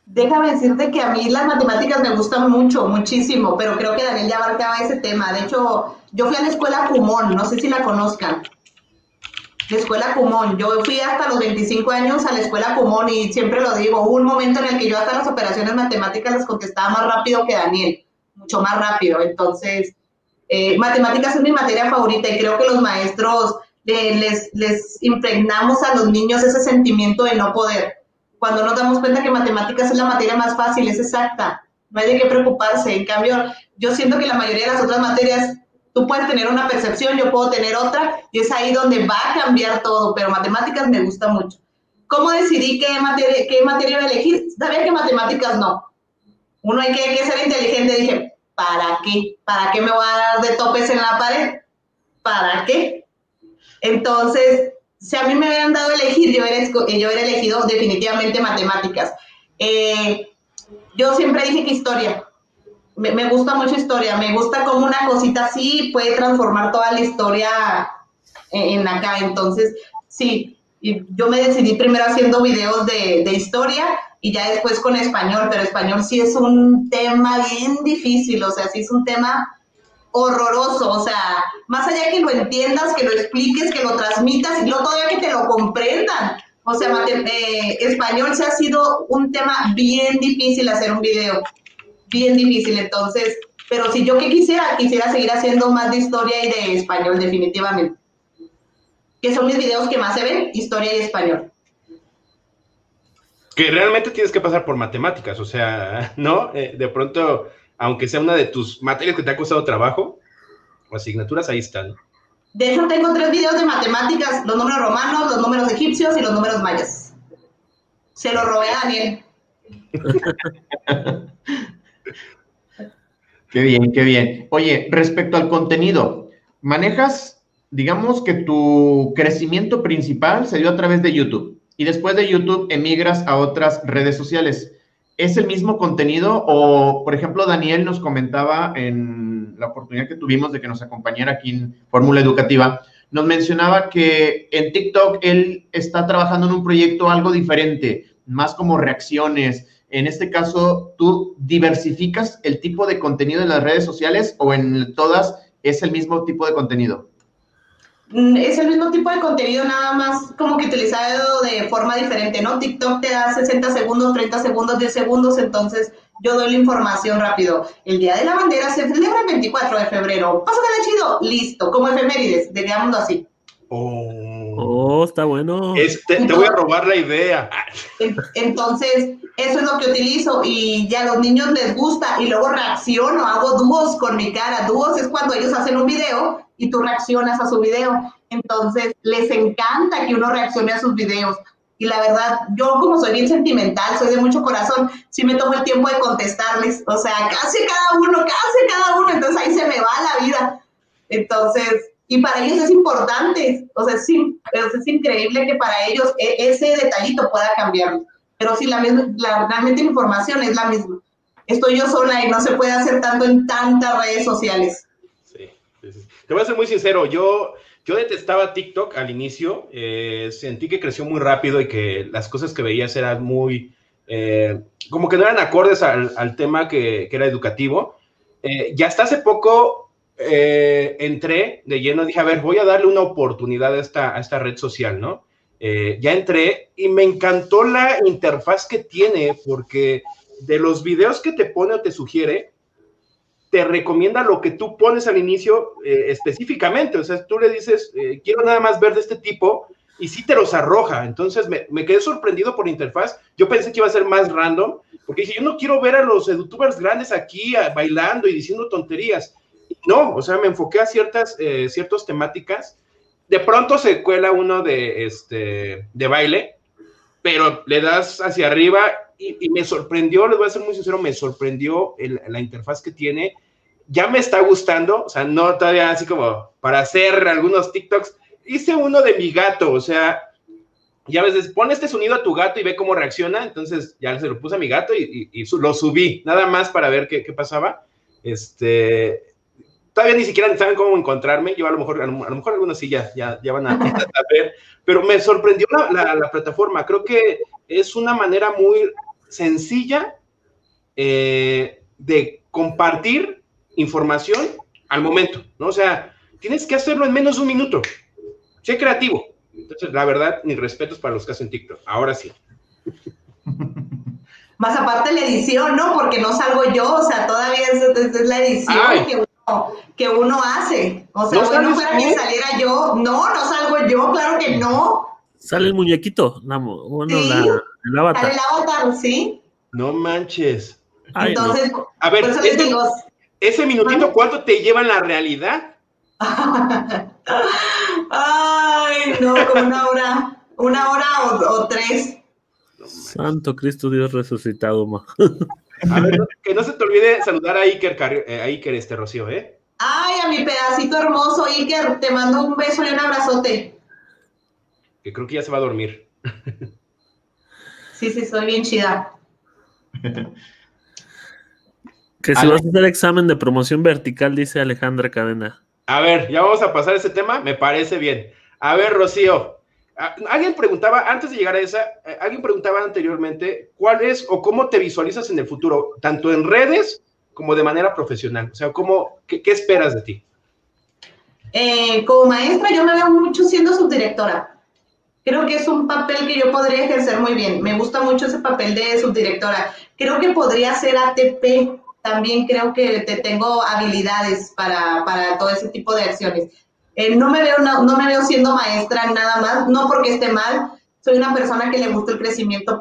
Déjame decirte que a mí las matemáticas me gustan mucho, muchísimo, pero creo que Daniel ya abarcaba ese tema. De hecho, yo fui a la escuela Cumón, no sé si la conozcan la escuela Cumón. Yo fui hasta los 25 años a la escuela Cumón y siempre lo digo, hubo un momento en el que yo hasta las operaciones matemáticas las contestaba más rápido que Daniel, mucho más rápido. Entonces, eh, matemáticas es mi materia favorita y creo que los maestros les, les impregnamos a los niños ese sentimiento de no poder. Cuando nos damos cuenta que matemáticas es la materia más fácil, es exacta, no hay de qué preocuparse. En cambio, yo siento que la mayoría de las otras materias Tú puedes tener una percepción, yo puedo tener otra, y es ahí donde va a cambiar todo, pero matemáticas me gusta mucho. ¿Cómo decidí qué materia, qué materia iba a elegir? Sabía que matemáticas no. Uno hay que, que ser inteligente, dije, ¿para qué? ¿Para qué me voy a dar de topes en la pared? ¿Para qué? Entonces, si a mí me hubieran dado a elegir, yo hubiera, yo hubiera elegido definitivamente matemáticas. Eh, yo siempre dije que historia, me, gusta mucho historia, me gusta como una cosita así puede transformar toda la historia en, acá. Entonces, sí, yo me decidí primero haciendo videos de, de, historia y ya después con español, pero español sí es un tema bien difícil, o sea, sí es un tema horroroso, o sea, más allá que lo entiendas, que lo expliques, que lo transmitas y luego todavía que te lo comprendan. O sea, eh, español sí ha sido un tema bien difícil hacer un video bien difícil. Entonces, pero si yo que quisiera, quisiera seguir haciendo más de historia y de español, definitivamente. Que son mis videos que más se ven, historia y español. Que realmente tienes que pasar por matemáticas, o sea, [LAUGHS] ¿no? Eh, de pronto, aunque sea una de tus materias que te ha costado trabajo, o asignaturas, ahí están. De hecho, tengo tres videos de matemáticas, los números romanos, los números egipcios y los números mayas. Se lo robé a Daniel. [LAUGHS] Qué bien, qué bien. Oye, respecto al contenido, manejas, digamos que tu crecimiento principal se dio a través de YouTube. y después de YouTube emigras a otras redes sociales. ¿Es el mismo contenido o, por ejemplo, Daniel nos comentaba en la oportunidad que tuvimos de que nos acompañara aquí en Fórmula Educativa, nos mencionaba que en TikTok él está trabajando en un proyecto algo diferente, más como reacciones. En este caso, ¿tú diversificas el tipo de contenido en las redes sociales o en todas es el mismo tipo de contenido? Mm, es el mismo tipo de contenido, nada más como que utilizado de forma diferente, ¿no? TikTok te da 60 segundos, 30 segundos, 10 segundos, entonces yo doy la información rápido. El Día de la Bandera se celebra el 24 de febrero. Pásatela chido, listo, como efemérides, digámoslo así. Oh, Oh, está bueno. Este, te voy a robar la idea. Entonces, eso es lo que utilizo y ya a los niños les gusta y luego reacciono, hago dúos con mi cara. Dúos es cuando ellos hacen un video y tú reaccionas a su video. Entonces, les encanta que uno reaccione a sus videos. Y la verdad, yo como soy bien sentimental, soy de mucho corazón, sí me tomo el tiempo de contestarles. O sea, casi cada uno, casi cada uno. Entonces ahí se me va la vida. Entonces, y para ellos es importante, o sea, es, es increíble que para ellos e, ese detallito pueda cambiar. Pero sí, la misma, la, realmente la información es la misma. Estoy yo sola y no se puede hacer tanto en tantas redes sociales. Sí, te voy a ser muy sincero, yo, yo detestaba TikTok al inicio, eh, sentí que creció muy rápido y que las cosas que veías eran muy, eh, como que no eran acordes al, al tema que, que, era educativo. Eh, ya hasta hace poco eh, entré de lleno, dije, a ver, voy a darle una oportunidad a esta, a esta red social, ¿no? Eh, ya entré y me encantó la interfaz que tiene, porque de los videos que te pone o te sugiere, te recomienda lo que tú pones al inicio eh, específicamente. O sea, tú le dices, quiero nada más ver de este tipo, y sí te los arroja. Entonces me, me, quedé sorprendido por la interfaz. Yo pensé que iba a ser más random, porque dije, yo no quiero ver a los youtubers grandes aquí bailando y diciendo tonterías no, o sea, me enfoqué a ciertas, eh, ciertas temáticas. De pronto se cuela uno de, este, de baile, pero le das hacia arriba y, me sorprendió, les voy a ser muy sincero, me sorprendió la interfaz que tiene. Ya me está gustando, o sea, no todavía así como para hacer algunos TikToks. Hice uno de mi gato, o sea, ya ves, pone este sonido a tu gato y ve cómo reacciona. Entonces ya se lo puse a mi gato y, y, lo subí, nada más para ver qué pasaba. Este, todavía ni siquiera saben cómo encontrarme. Yo a lo mejor, a lo, mejor algunos sí ya, ya, ya van a, ver, pero me sorprendió la, la, plataforma. Creo que es una manera muy sencilla eh, de compartir información al momento, ¿no? O sea, tienes que hacerlo en menos de un minuto. Sé creativo. Entonces, la verdad, mis respetos para los que hacen TikTok. Ahora sí. Más aparte la edición, ¿no? Porque no salgo yo, o sea, todavía es, es la edición que que uno hace. O sea, ¿No no fuera que saliera yo. No, no salgo yo, claro que no. Sale el muñequito, la, bueno, ¿Sí? la, el avatar. Sale el avatar, sí. No manches. Ay, Entonces, no. a ver, ese, digo, ese minutito, ¿cuánto te lleva en la realidad? [LAUGHS] Ay, no, como una hora, una hora o, o tres. Santo Cristo Dios resucitado, ma. [LAUGHS] A ver, que no se te olvide saludar a Iker, eh, a Iker este Rocío, ¿eh? Ay, a mi pedacito hermoso, Iker, te mando un beso y un abrazote. Que creo que ya se va a dormir. Sí, sí, soy bien chida. Que si vas a hacer examen de promoción vertical, dice Alejandra Cadena. A ver, ya vamos a pasar ese tema, me parece bien. A ver, Rocío, alguien preguntaba, antes de llegar a esa, eh, alguien preguntaba anteriormente, ¿cuál es o cómo te visualizas en el futuro, tanto en redes como de manera profesional? O sea, ¿cómo, qué, qué esperas de ti? Eh, como maestra, yo me veo mucho siendo subdirectora. Creo que es un papel que yo podría ejercer muy bien. Me gusta mucho ese papel de subdirectora. Creo que podría ser ATP. También creo que te tengo habilidades para, para todo ese tipo de acciones. Eh, no, me veo, no, me veo siendo maestra nada más, no porque esté mal, soy una persona que le gusta el crecimiento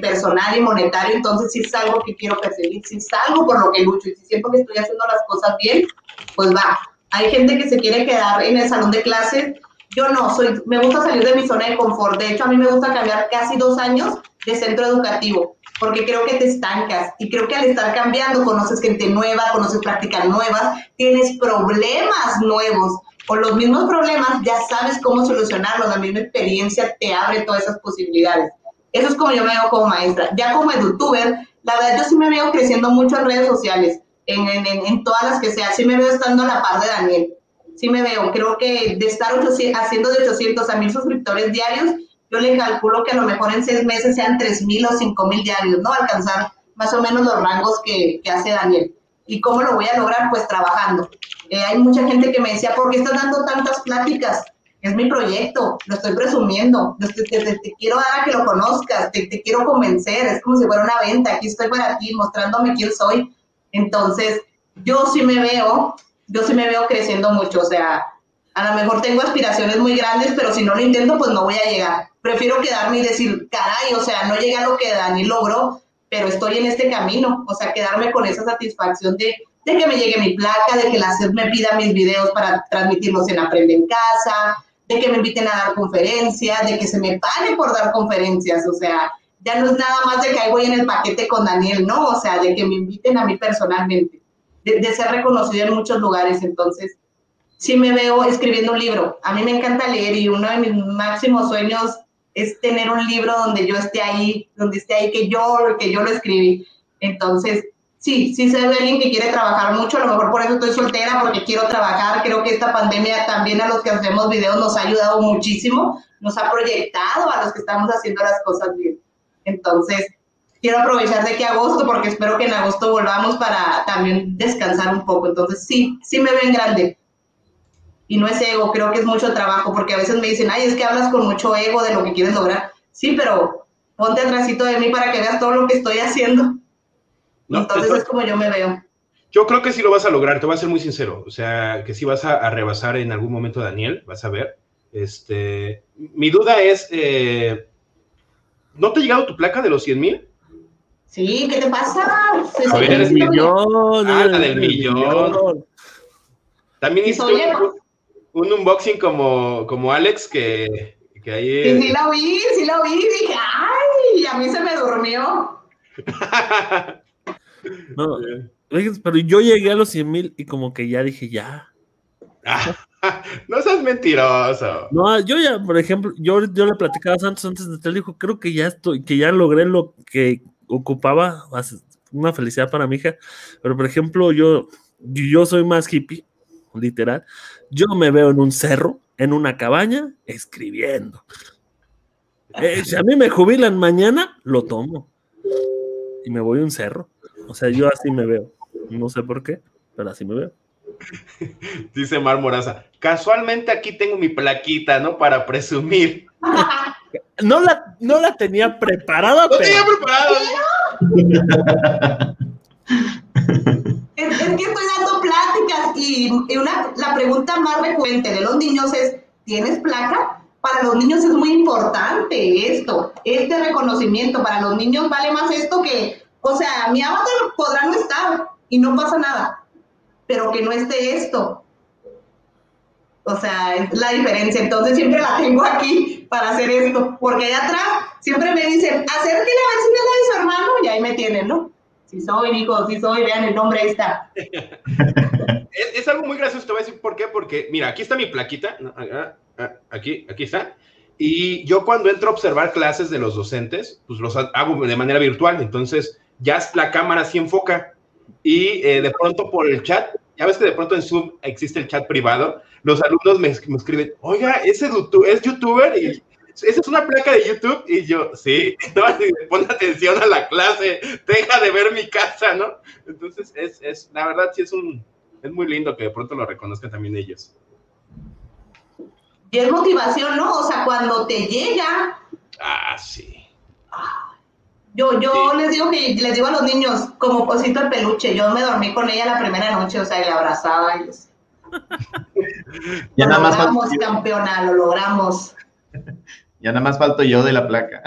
personal y monetario, entonces si es algo que quiero perseguir, si es algo por lo que lucho y si siento que estoy haciendo las cosas bien, pues va. Hay gente que se quiere quedar en el salón de clases, yo no, soy, me gusta salir de mi zona de confort, de hecho a mí me gusta cambiar casi dos años de centro educativo, porque creo que te estancas y creo que al estar cambiando conoces gente nueva, conoces prácticas nuevas, tienes problemas nuevos o los mismos problemas, ya sabes cómo solucionarlos, la misma experiencia te abre todas esas posibilidades. Eso es como yo me veo como maestra. Ya como youtuber, la verdad yo sí me veo creciendo mucho en redes sociales, en, en, en todas las que sea, sí me veo estando a la par de Daniel, sí me veo, creo que de estar haciendo de 800 a 1000 suscriptores diarios, yo le calculo que a lo mejor en seis meses sean 3000 o 5000 diarios, ¿no? Alcanzar más o menos los rangos que, que hace Daniel. ¿Y cómo lo voy a lograr? Pues trabajando. Eh, hay mucha gente que me decía, ¿por qué estás dando tantas pláticas? Es mi proyecto, lo estoy presumiendo, te, te, quiero dar a que lo conozcas, te, quiero convencer, es como si fuera una venta, aquí estoy para ti, mostrándome quién soy. Entonces, yo sí me veo, yo sí me veo creciendo mucho, o sea, a lo mejor tengo aspiraciones muy grandes, pero si no lo intento, pues no voy a llegar. Prefiero quedarme y decir, caray, o sea, no llegué a lo que Dani logró, pero estoy en este camino, o sea, quedarme con esa satisfacción de, de que me llegue mi placa, de que la SED me pida mis videos para transmitirlos en Aprende en Casa, de que me inviten a dar conferencias, de que se me pague por dar conferencias, o sea, ya no es nada más de que ahí voy en el paquete con Daniel, ¿no? O sea, de que me inviten a mí personalmente, de, de ser reconocido en muchos lugares, entonces sí me veo escribiendo un libro. A mí me encanta leer y uno de mis máximos sueños es tener un libro donde yo esté ahí, donde esté ahí que yo, que yo lo escribí. Entonces, sí, sí soy alguien que quiere trabajar mucho, a lo mejor por eso estoy soltera, porque quiero trabajar. Creo que esta pandemia también a los que hacemos videos nos ha ayudado muchísimo, nos ha proyectado a los que estamos haciendo las cosas bien. Entonces, quiero aprovechar de que agosto, porque espero que en agosto volvamos para también descansar un poco. Entonces, sí, sí me ven grande y no es ego, creo que es mucho trabajo, porque a veces me dicen, ay, es que hablas con mucho ego de lo que quieres lograr. Sí, pero ponte atrásito de mí para que veas todo lo que estoy haciendo. Entonces es como yo me veo. Yo creo que sí lo vas a lograr, te voy a ser muy sincero. O sea, que sí vas a, rebasar en algún momento a Daniel, vas a ver. Este, mi duda es, eh, ¿no te ha llegado tu placa de los 100 mil? Sí, ¿qué te pasa? A ver, eres millón. Ah, la del millón. También hice un unboxing como, como Alex que, que ahí... Sí, sí lo vi, sí lo vi, dije, ¡ay! A mí se me durmió. [LAUGHS] no, pero yo llegué a los 100 mil y como que ya dije, ya. [LAUGHS] no seas mentiroso. No, yo ya, por ejemplo, yo, yo le platicaba a Santos antes de tal, dijo, creo que ya estoy, que ya logré lo que ocupaba, una felicidad para mi hija, pero por ejemplo, yo, yo soy más hippie, literal, yo me veo en un cerro, en una cabaña, escribiendo. Eh, si a mí me jubilan mañana, lo tomo. Y me voy a un cerro. O sea, yo así me veo. No sé por qué, pero así me veo. [LAUGHS] Dice Mar Moraza, casualmente aquí tengo mi plaquita, ¿no? Para presumir. [LAUGHS] No la, no la tenía preparada. No tenía preparada. [LAUGHS] Es, que estoy dando pláticas y, una, la pregunta más recurrente de los niños es, ¿tienes placa? Para los niños es muy importante esto, este reconocimiento. Para los niños vale más esto que, o sea, mi avatar podrá no estar y no pasa nada, pero que no esté esto. O sea, es la diferencia. Entonces siempre la tengo aquí para hacer esto, porque allá atrás siempre me dicen, acérquele a ver si de su hermano y ahí me tienen, ¿no? Si soy, hijo, si soy, vean el nombre, ahí está. es, algo muy gracioso, te voy a decir por qué, porque mira, aquí está mi plaquita, aquí, aquí está, y yo cuando entro a observar clases de los docentes, pues los hago de manera virtual, entonces ya la cámara sí enfoca, y eh, de pronto por el chat, ya ves que de pronto en Zoom existe el chat privado, los alumnos me, me escriben, oiga, ese es youtuber, y esa es una placa de YouTube y yo, sí, [LAUGHS] pon atención a la clase, deja de ver mi casa, ¿no? Entonces, es, es, la verdad, sí es un, es muy lindo que de pronto lo reconozcan también ellos. Y es motivación, ¿no? O sea, cuando te llega. Ah, sí. Yo, yo les digo que les digo a los niños, como cosito de peluche, yo me dormí con ella la primera noche, o sea, y la abrazaba y les... [LAUGHS] ya lo logramos, campeona, lo logramos. [LAUGHS] Ya nada más falto yo de la placa.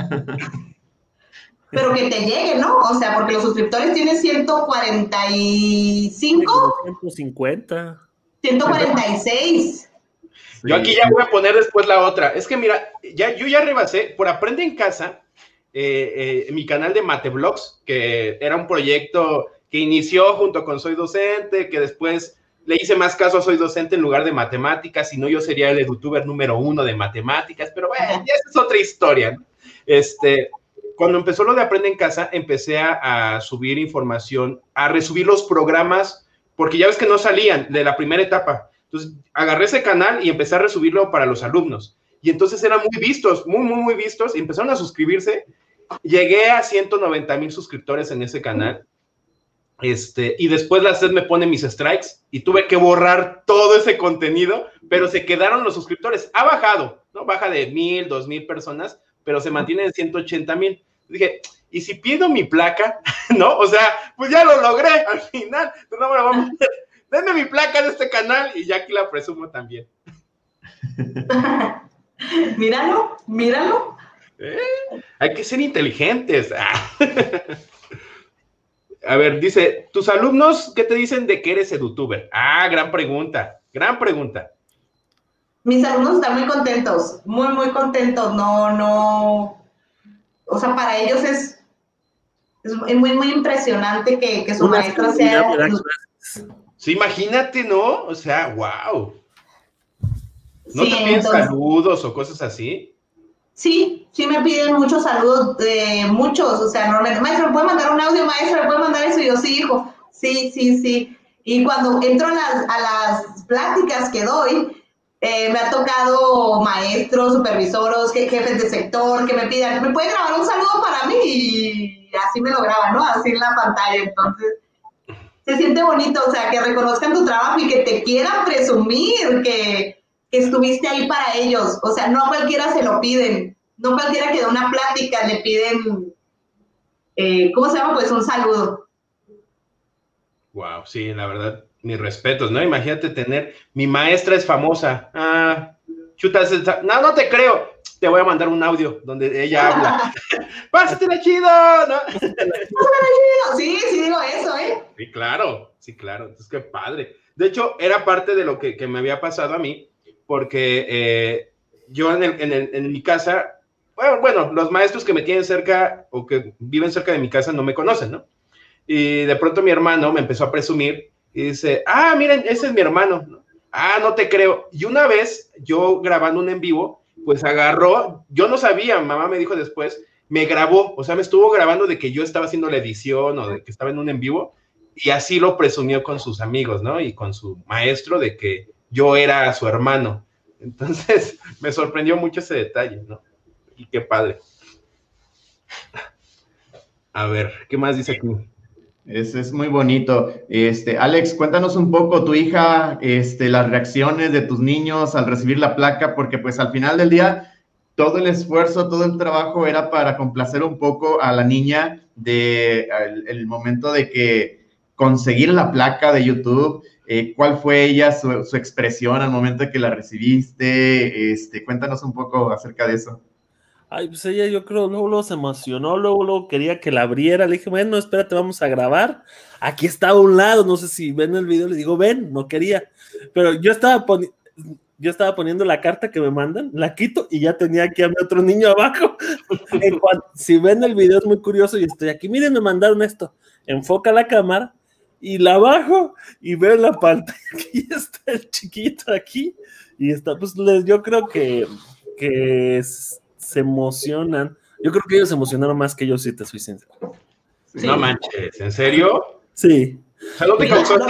Pero que te llegue, ¿no? O sea, porque los suscriptores tienen 145. 150. 146. Yo aquí ya voy a poner después la otra. Es que mira, ya, yo ya rebasé, por Aprende en Casa, eh, eh, mi canal de Mateblogs, que era un proyecto que inició junto con Soy Docente, que después le hice más caso a Soy Docente en lugar de matemáticas, si no yo sería el youtuber número uno de matemáticas, pero bueno, ya esa es otra historia. Este, cuando empezó lo de Aprende en Casa, empecé a, a, subir información, a resubir los programas, porque ya ves que no salían de la primera etapa. Entonces, agarré ese canal y empecé a resubirlo para los alumnos. Y entonces eran muy vistos, muy, muy, muy vistos, y empezaron a suscribirse. Llegué a 190 mil suscriptores en ese canal este, y después la SED me pone mis strikes y tuve que borrar todo ese contenido, pero se quedaron los suscriptores. Ha bajado, ¿no? Baja de mil, dos mil personas, pero se mantiene en 180 mil. Dije, ¿y si pido mi placa? [LAUGHS] ¿No? O sea, pues ya lo logré al final. No me vamos a Denme mi placa de este canal y ya aquí la presumo también. [LAUGHS] míralo, míralo. ¿Eh? Hay que ser inteligentes. [LAUGHS] A ver, dice, ¿tus alumnos qué te dicen de que eres edutuber? Ah, gran pregunta, gran pregunta. Mis alumnos están muy contentos, muy, muy contentos. No, no, o sea, para ellos es, es muy, muy impresionante que, que su maestra sea... Sí, imagínate, ¿no? O sea, wow. ¿No sí, te piden saludos o cosas así? Sí, sí me piden muchos saludos, de muchos, o sea, normalmente, maestro, ¿me puede mandar un audio, maestro? ¿Me puede mandar eso? Y yo, sí, hijo, sí, sí, sí. Y cuando entro a las, a las pláticas que doy, eh, me ha tocado maestros, supervisores, jefes de sector que me pidan, ¿me puede grabar un saludo para mí? Y así me lo graba, ¿no? Así en la pantalla. Entonces, se siente bonito, o sea, que reconozcan tu trabajo y que te quieran presumir que, estuviste ahí para ellos. O sea, no a cualquiera se lo piden. No cualquiera que da una plática le piden, eh, ¿cómo se llama? Pues un saludo. Wow, sí, la verdad, mis respetos, ¿no? Imagínate tener, mi maestra es famosa. Ah, chutas, no, no te creo. Te voy a mandar un audio donde ella habla. [LAUGHS] ¡Pásatela chido! ¿no? chido! Sí, sí digo eso, ¿eh? Sí, claro, sí, claro. Entonces, qué padre. De hecho, era parte de lo que, que me había pasado a mí porque eh, yo en, el, en, el, en, mi casa, bueno, bueno, los maestros que me tienen cerca o que viven cerca de mi casa no me conocen, ¿no? Y de pronto mi hermano me empezó a presumir y dice, ah, miren, ese es mi hermano. Ah, no te creo. Y una vez yo grabando un en vivo, pues agarró, yo no sabía, mamá me dijo después, me grabó, o sea, me estuvo grabando de que yo estaba haciendo la edición o de que estaba en un en vivo y así lo presumió con sus amigos, ¿no? Y con su maestro de que yo era su hermano. Entonces, [LAUGHS] me sorprendió mucho ese detalle, ¿no? Y qué padre. A ver, ¿qué más dice aquí? Es, es muy bonito. Este, Alex, cuéntanos un poco, tu hija, este, las reacciones de tus niños al recibir la placa, porque pues al final del día, todo el esfuerzo, todo el trabajo era para complacer un poco a la niña de el momento de que conseguir la placa de YouTube eh, ¿Cuál fue ella, su, expresión al momento que la recibiste? Este, cuéntanos un poco acerca de eso. Ay, pues ella yo creo luego, luego se emocionó, luego, luego quería que la abriera, le dije, bueno, espérate, vamos a grabar. Aquí está a un lado, no sé si ven el video, le digo, ven, no quería. Pero yo estaba poniendo yo estaba poniendo la carta que me mandan, la quito y ya tenía aquí a mi otro niño abajo. [LAUGHS] si ven el video es muy curioso y estoy aquí, miren, me mandaron esto. Enfoca la cámara y la bajo y veo la pantalla y está el chiquito aquí y está, pues yo creo que, que se emocionan. Yo creo que ellos se emocionaron más que yo, si te soy sincero. No manches, ¿en serio? Sí. no, no,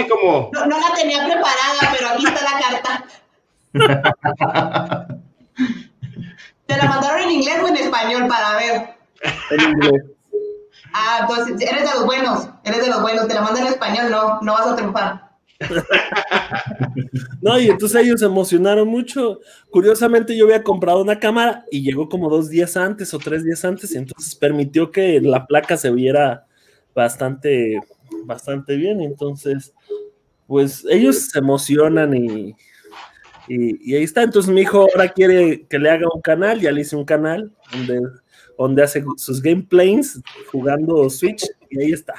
como... no, la tenía preparada, pero aquí está la carta. [LAUGHS] ¿Te la mandaron en inglés o en español para ver? En inglés. Ah, entonces eres de los buenos, eres de los buenos, te la mandan en español, no, no vas a triunfar. [LAUGHS] no, y entonces ellos se emocionaron mucho. Curiosamente, yo había comprado una cámara y llegó como dos días antes o tres días antes, y entonces permitió que la placa se viera bastante, bastante bien. Entonces, pues ellos se emocionan y, y, y ahí está. Entonces, mi hijo ahora quiere que le haga un canal, ya le hice un canal donde donde hace sus gameplays jugando Switch y ahí está.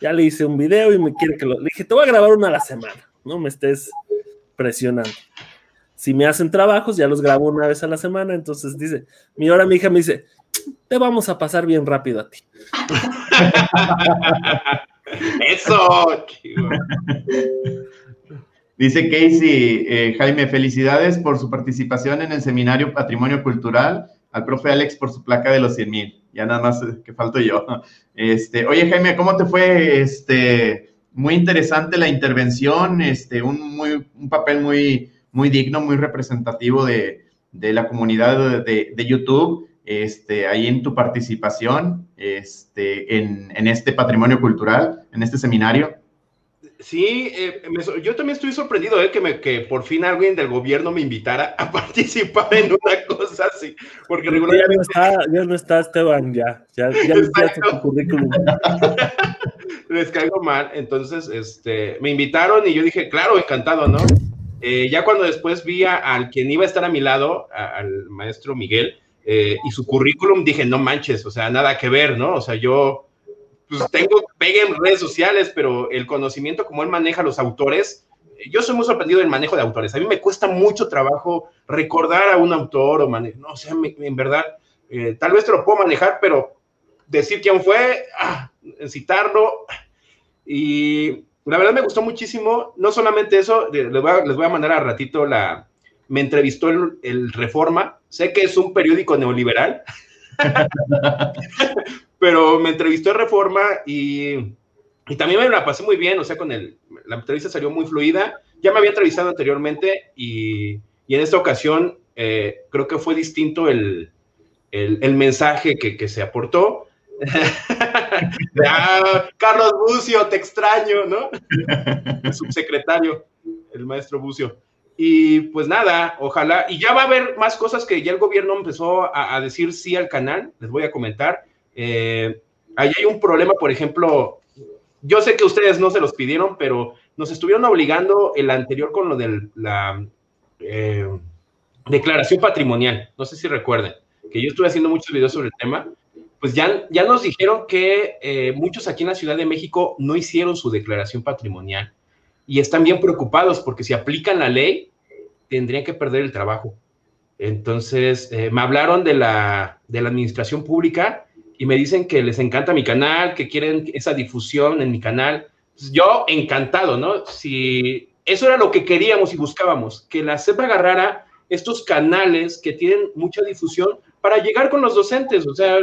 Ya le hice un video y me quiere que lo. Le dije, te voy a grabar una a la semana, no me estés presionando. Si me hacen trabajos, ya los grabo una vez a la semana. Entonces dice, mi ahora mi hija me dice, te vamos a pasar bien rápido a ti. [LAUGHS] Eso. Dice Casey, eh, Jaime, felicidades por su participación en el seminario Patrimonio Cultural, al profe Alex por su placa de los 100 mil. Ya nada más eh, que falto yo. [LAUGHS] Este, oye, Jaime, ¿cómo te fue? Este, muy interesante la intervención, este, un, muy, un papel muy, muy digno, muy representativo de, de la comunidad de, de, YouTube, este, ahí en tu participación este, en, en este patrimonio cultural, en este seminario. Sí, eh, yo también estoy sorprendido eh, que, me, que por fin alguien del gobierno me invitara a [LAUGHS] participar en una cosa así, porque regularmente... Ya no está, ya no está Esteban, ya, ya, ya tu currículum. [LAUGHS] Les caigo mal, entonces este, me invitaron y yo dije, claro, encantado, ¿no? Eh, ya cuando después vi a, al quien iba a estar a mi lado, al maestro Miguel, eh, y su currículum, dije, no manches, o sea, nada que ver, ¿no? O sea, yo pues tengo pegue en redes sociales, pero el conocimiento como él maneja los autores, yo soy muy sorprendido del manejo de autores. A mí me cuesta mucho trabajo recordar a un autor o manejar, no, o sea, en verdad, eh, tal vez te lo puedo manejar, pero decir quién fue, ah, citarlo, y la verdad me gustó muchísimo, no solamente eso, les voy a, les voy a mandar a ratito la, me entrevistó el, el Reforma, sé que es un periódico neoliberal, [LAUGHS] pero me entrevistó en Reforma y, también me la pasé muy bien, o sea, con el, la entrevista salió muy fluida. Ya me había entrevistado anteriormente y, en esta ocasión eh, creo que fue distinto el, el, mensaje que, se aportó. [LAUGHS] Carlos Bucio, te extraño, ¿no? El subsecretario, el maestro Bucio. Y pues nada, ojalá, y ya va a haber más cosas que ya el gobierno empezó a, a decir sí al canal, les voy a comentar. Eh, ahí hay un problema, por ejemplo, yo sé que ustedes no se los pidieron, pero nos estuvieron obligando el anterior con lo de la eh, declaración patrimonial. No sé si recuerden, que yo estuve haciendo muchos videos sobre el tema. Pues ya, ya nos dijeron que eh, muchos aquí en la Ciudad de México no hicieron su declaración patrimonial y están bien preocupados porque si aplican la ley, tendrían que perder el trabajo. Entonces, eh, me hablaron de la, de la administración pública y me dicen que les encanta mi canal, que quieren esa difusión en mi canal. Pues, yo encantado, ¿no? Si eso era lo que queríamos y buscábamos, que la CEP agarrara estos canales que tienen mucha difusión para llegar con los docentes, o sea,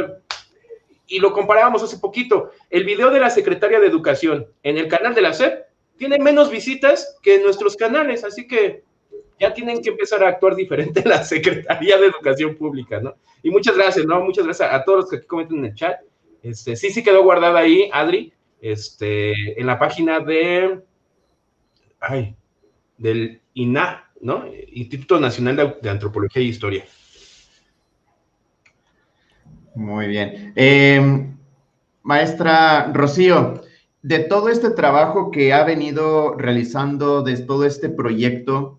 y lo comparábamos hace poquito, el video de la secretaria de Educación en el canal de la SEP tiene menos visitas que nuestros canales, así que ya tienen que empezar a actuar diferente [LAUGHS] la Secretaría de Educación Pública, ¿no? Y muchas gracias, ¿no? Muchas gracias a todos los que aquí comentan en el chat. Este, sí, sí quedó guardada ahí, Adri, este, en la página de, ay, del INA, ¿no? Instituto Nacional de, Antropología e Historia. Muy bien. Eh, maestra Rocío, de todo este trabajo que ha venido realizando, de todo este proyecto,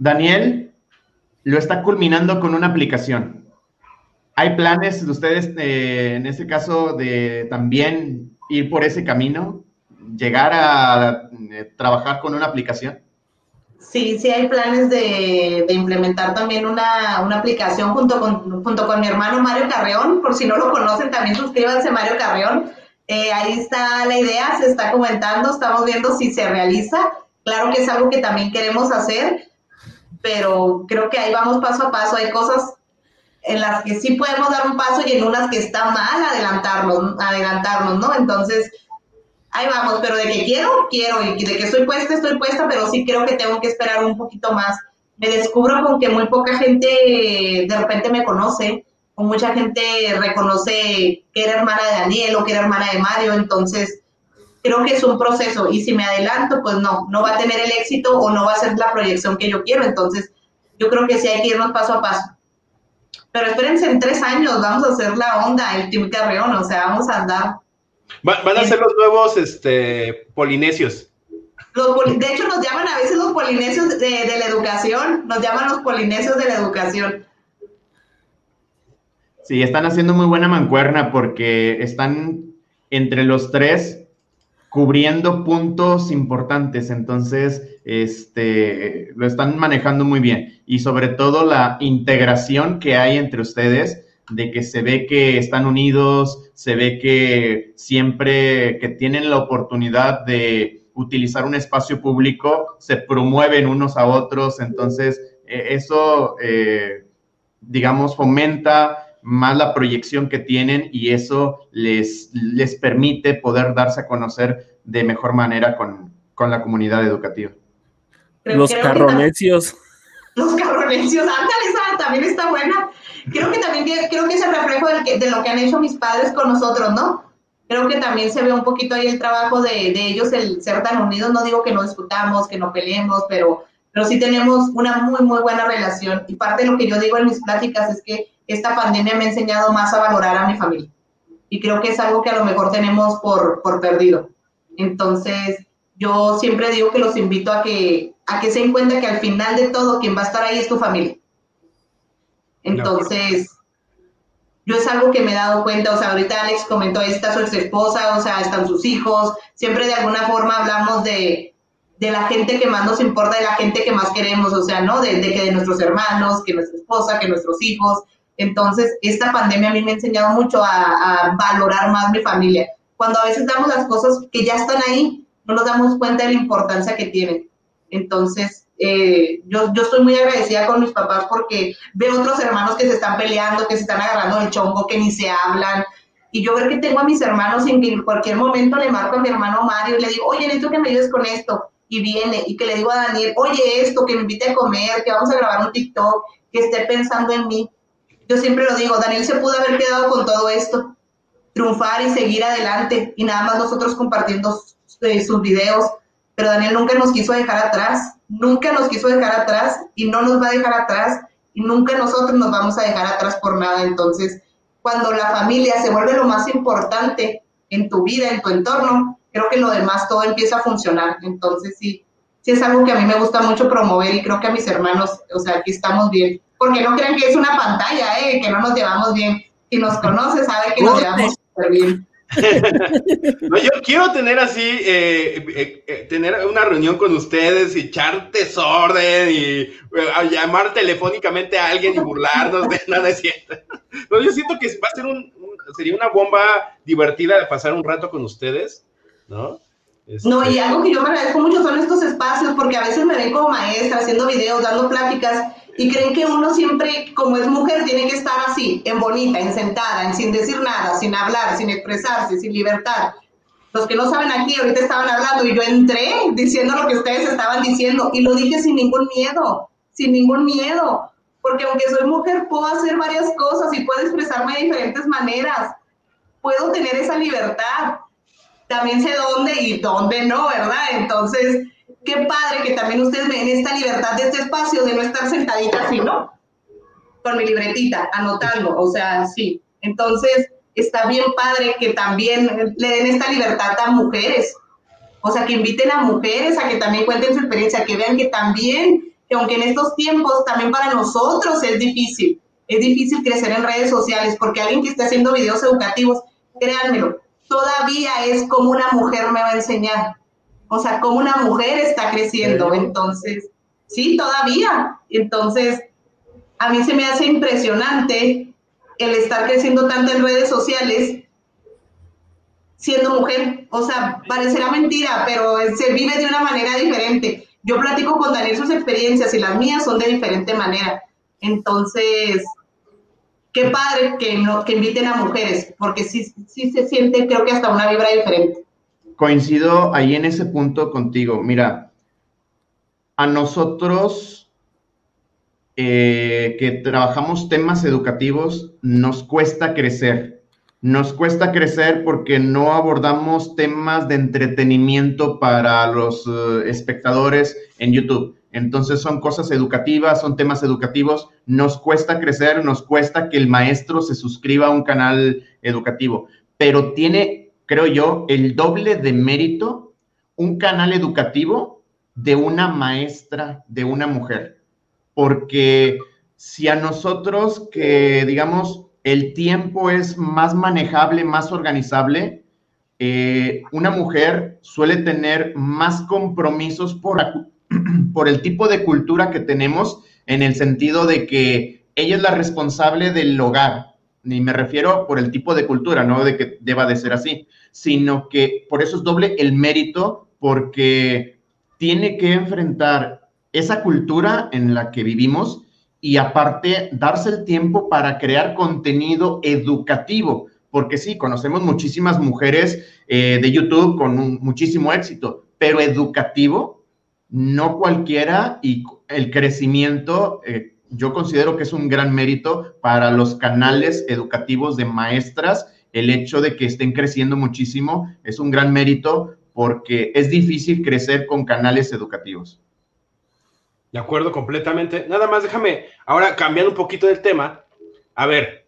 Daniel lo está culminando con una aplicación. ¿Hay planes de ustedes, eh, en este caso, de también ir por ese camino? ¿Llegar a eh, trabajar con una aplicación? Sí, sí hay planes de, implementar también una, una, aplicación junto con, junto con mi hermano Mario Carreón. Por si no lo conocen, también suscríbanse Mario Carreón. Eh, ahí está la idea, se está comentando, estamos viendo si se realiza. Claro que es algo que también queremos hacer pero creo que ahí vamos paso a paso. Hay cosas en las que sí podemos dar un paso y en unas que está mal adelantarnos, adelantarnos, ¿no? Entonces, ahí vamos, pero de que quiero, quiero, y de que estoy puesta, estoy puesta, pero sí creo que tengo que esperar un poquito más. Me descubro con que muy poca gente de repente me conoce, o mucha gente reconoce que era hermana de Daniel o que era hermana de Mario, entonces creo que es un proceso y si me adelanto, pues no, no va a tener el éxito o no va a ser la proyección que yo quiero. Entonces, yo creo que sí hay que irnos paso a paso. Pero espérense, en tres años vamos a hacer la onda, el Team Carreón, o sea, vamos a andar. van a ser los nuevos este, polinesios. Los de hecho, nos llaman a veces los polinesios de, de la educación, nos llaman los polinesios de la educación. Sí, están haciendo muy buena mancuerna porque están entre los tres cubriendo puntos importantes, entonces este, lo están manejando muy bien. Y sobre todo la integración que hay entre ustedes, de que se ve que están unidos, se ve que siempre que tienen la oportunidad de utilizar un espacio público, se promueven unos a otros, entonces eh, eso, eh, digamos, fomenta más la proyección que tienen y eso les, les permite poder darse a conocer de mejor manera con, con la comunidad educativa. los carronecios. Los carronecios, ándale, esa también está buena. Creo que también creo que es el reflejo de lo que han hecho mis padres con nosotros, ¿no? Creo que también se ve un poquito ahí el trabajo de, de ellos, el ser tan unidos. No digo que no discutamos, que no peleemos, pero, pero sí tenemos una muy, muy buena relación. Y parte de lo que yo digo en mis pláticas es que esta pandemia me ha enseñado más a valorar a mi familia. Y creo que es algo que a lo mejor tenemos por, por perdido. Entonces, yo siempre digo que los invito a que, a que se den cuenta que al final de todo quien va a estar ahí es tu familia. Entonces, yo es algo que me he dado cuenta, o sea, ahorita Alex comentó, ahí está su ex esposa, o sea, están sus hijos, siempre de alguna forma hablamos de, de la gente que más nos importa, de la gente que más queremos, o sea, ¿no? De, que de nuestros hermanos, que nuestra esposa, que nuestros hijos. Entonces, esta pandemia a mí me ha enseñado mucho a, a valorar más mi familia. Cuando a veces damos las cosas que ya están ahí, no nos damos cuenta de la importancia que tienen. Entonces, eh, yo, yo estoy muy agradecida con mis papás porque veo otros hermanos que se están peleando, que se están agarrando el chongo, que ni se hablan. Y yo veo que tengo a mis hermanos y en cualquier momento le marco a mi hermano Mario y le digo, oye, necesito que me ayudes con esto. Y viene, y que le digo a Daniel, oye, esto, que me invite a comer, que vamos a grabar un TikTok, que esté pensando en mí. Yo siempre lo digo, Daniel se pudo haber quedado con todo esto, triunfar y seguir adelante, y nada más nosotros compartiendo eh, sus videos, pero Daniel nunca nos quiso dejar atrás nunca nos quiso dejar atrás y no nos va a dejar atrás y nunca nosotros nos vamos a dejar atrás por nada. Entonces, cuando la familia se vuelve lo más importante en tu vida, en tu entorno, creo que lo demás todo empieza a funcionar. Entonces, sí, sí es algo que a mí me gusta mucho promover y creo que a mis hermanos, o sea, aquí estamos bien. Porque no crean que es una pantalla, ¿eh? que no nos llevamos bien. Si nos conoce, sabe que nos llevamos súper bien. [LAUGHS] no, yo quiero tener así, eh, eh, eh, tener una reunión con ustedes y echar desorden y llamar telefónicamente a alguien y burlarnos de nada es cierto. No, yo siento que va a ser un, sería una bomba divertida de pasar un rato con ustedes, ¿no? No, y este algo que yo me agradezco mucho son estos espacios, porque a veces me ven como maestra haciendo videos, dando pláticas, y creen que uno siempre, como es mujer, tiene que estar así, en bonita, en sentada, en sin decir nada, sin hablar, sin expresarse, sin libertad. Los que no saben aquí, ahorita estaban hablando y yo entré diciendo lo que ustedes estaban diciendo y lo dije sin ningún miedo, sin ningún miedo, porque aunque soy mujer puedo hacer varias cosas y puedo expresarme de diferentes maneras, puedo tener esa libertad. También sé dónde y dónde no, ¿verdad? Entonces, qué padre que también ustedes me den esta libertad de este espacio, de no estar sentadita así, ¿no? Con mi libretita, anotando, o sea, sí. Entonces, está bien padre que también le den esta libertad a mujeres, o sea, que inviten a mujeres a que también cuenten su experiencia, que vean que también, que aunque en estos tiempos también para nosotros es difícil, es difícil crecer en redes sociales, porque alguien que esté haciendo videos educativos, créanmelo, todavía es como una mujer me va a enseñar o sea, como una mujer está creciendo. Entonces, sí, todavía. Entonces, a mí se me hace impresionante el estar creciendo tanto en redes sociales siendo mujer. O sea, parecerá mentira, pero se vive de una manera diferente. Yo platico con Daniel sus experiencias y las mías son de diferente manera. Entonces, qué padre que, no, que inviten a mujeres, porque sí, sí se siente, creo que hasta una vibra diferente coincido ahí en ese punto contigo. Mira, a nosotros eh, que trabajamos temas educativos, nos cuesta crecer. Nos cuesta crecer porque no abordamos temas de entretenimiento para los eh, espectadores en YouTube. Entonces son cosas educativas, son temas educativos. Nos cuesta crecer, nos cuesta que el maestro se suscriba a un canal educativo, pero tiene creo yo, el doble de mérito un canal educativo de una maestra, de una mujer. Porque si a nosotros que, digamos, el tiempo es más manejable, más organizable, eh, una mujer suele tener más compromisos por, [CLEARS THROAT] por el tipo de cultura que tenemos, en el sentido de que ella es la responsable del hogar, ni me refiero por el tipo de cultura, no de que deba de ser así, sino que por eso es doble el mérito porque tiene que enfrentar esa cultura en la que vivimos y aparte darse el tiempo para crear contenido educativo, porque sí, conocemos muchísimas mujeres eh, de YouTube con muchísimo éxito, pero educativo, no cualquiera y el crecimiento, eh, yo considero que es un gran mérito para los canales educativos de maestras, el hecho de que estén creciendo muchísimo es un gran mérito porque es difícil crecer con canales educativos. De acuerdo, completamente. Nada más déjame, ahora cambiando un poquito del tema, a ver,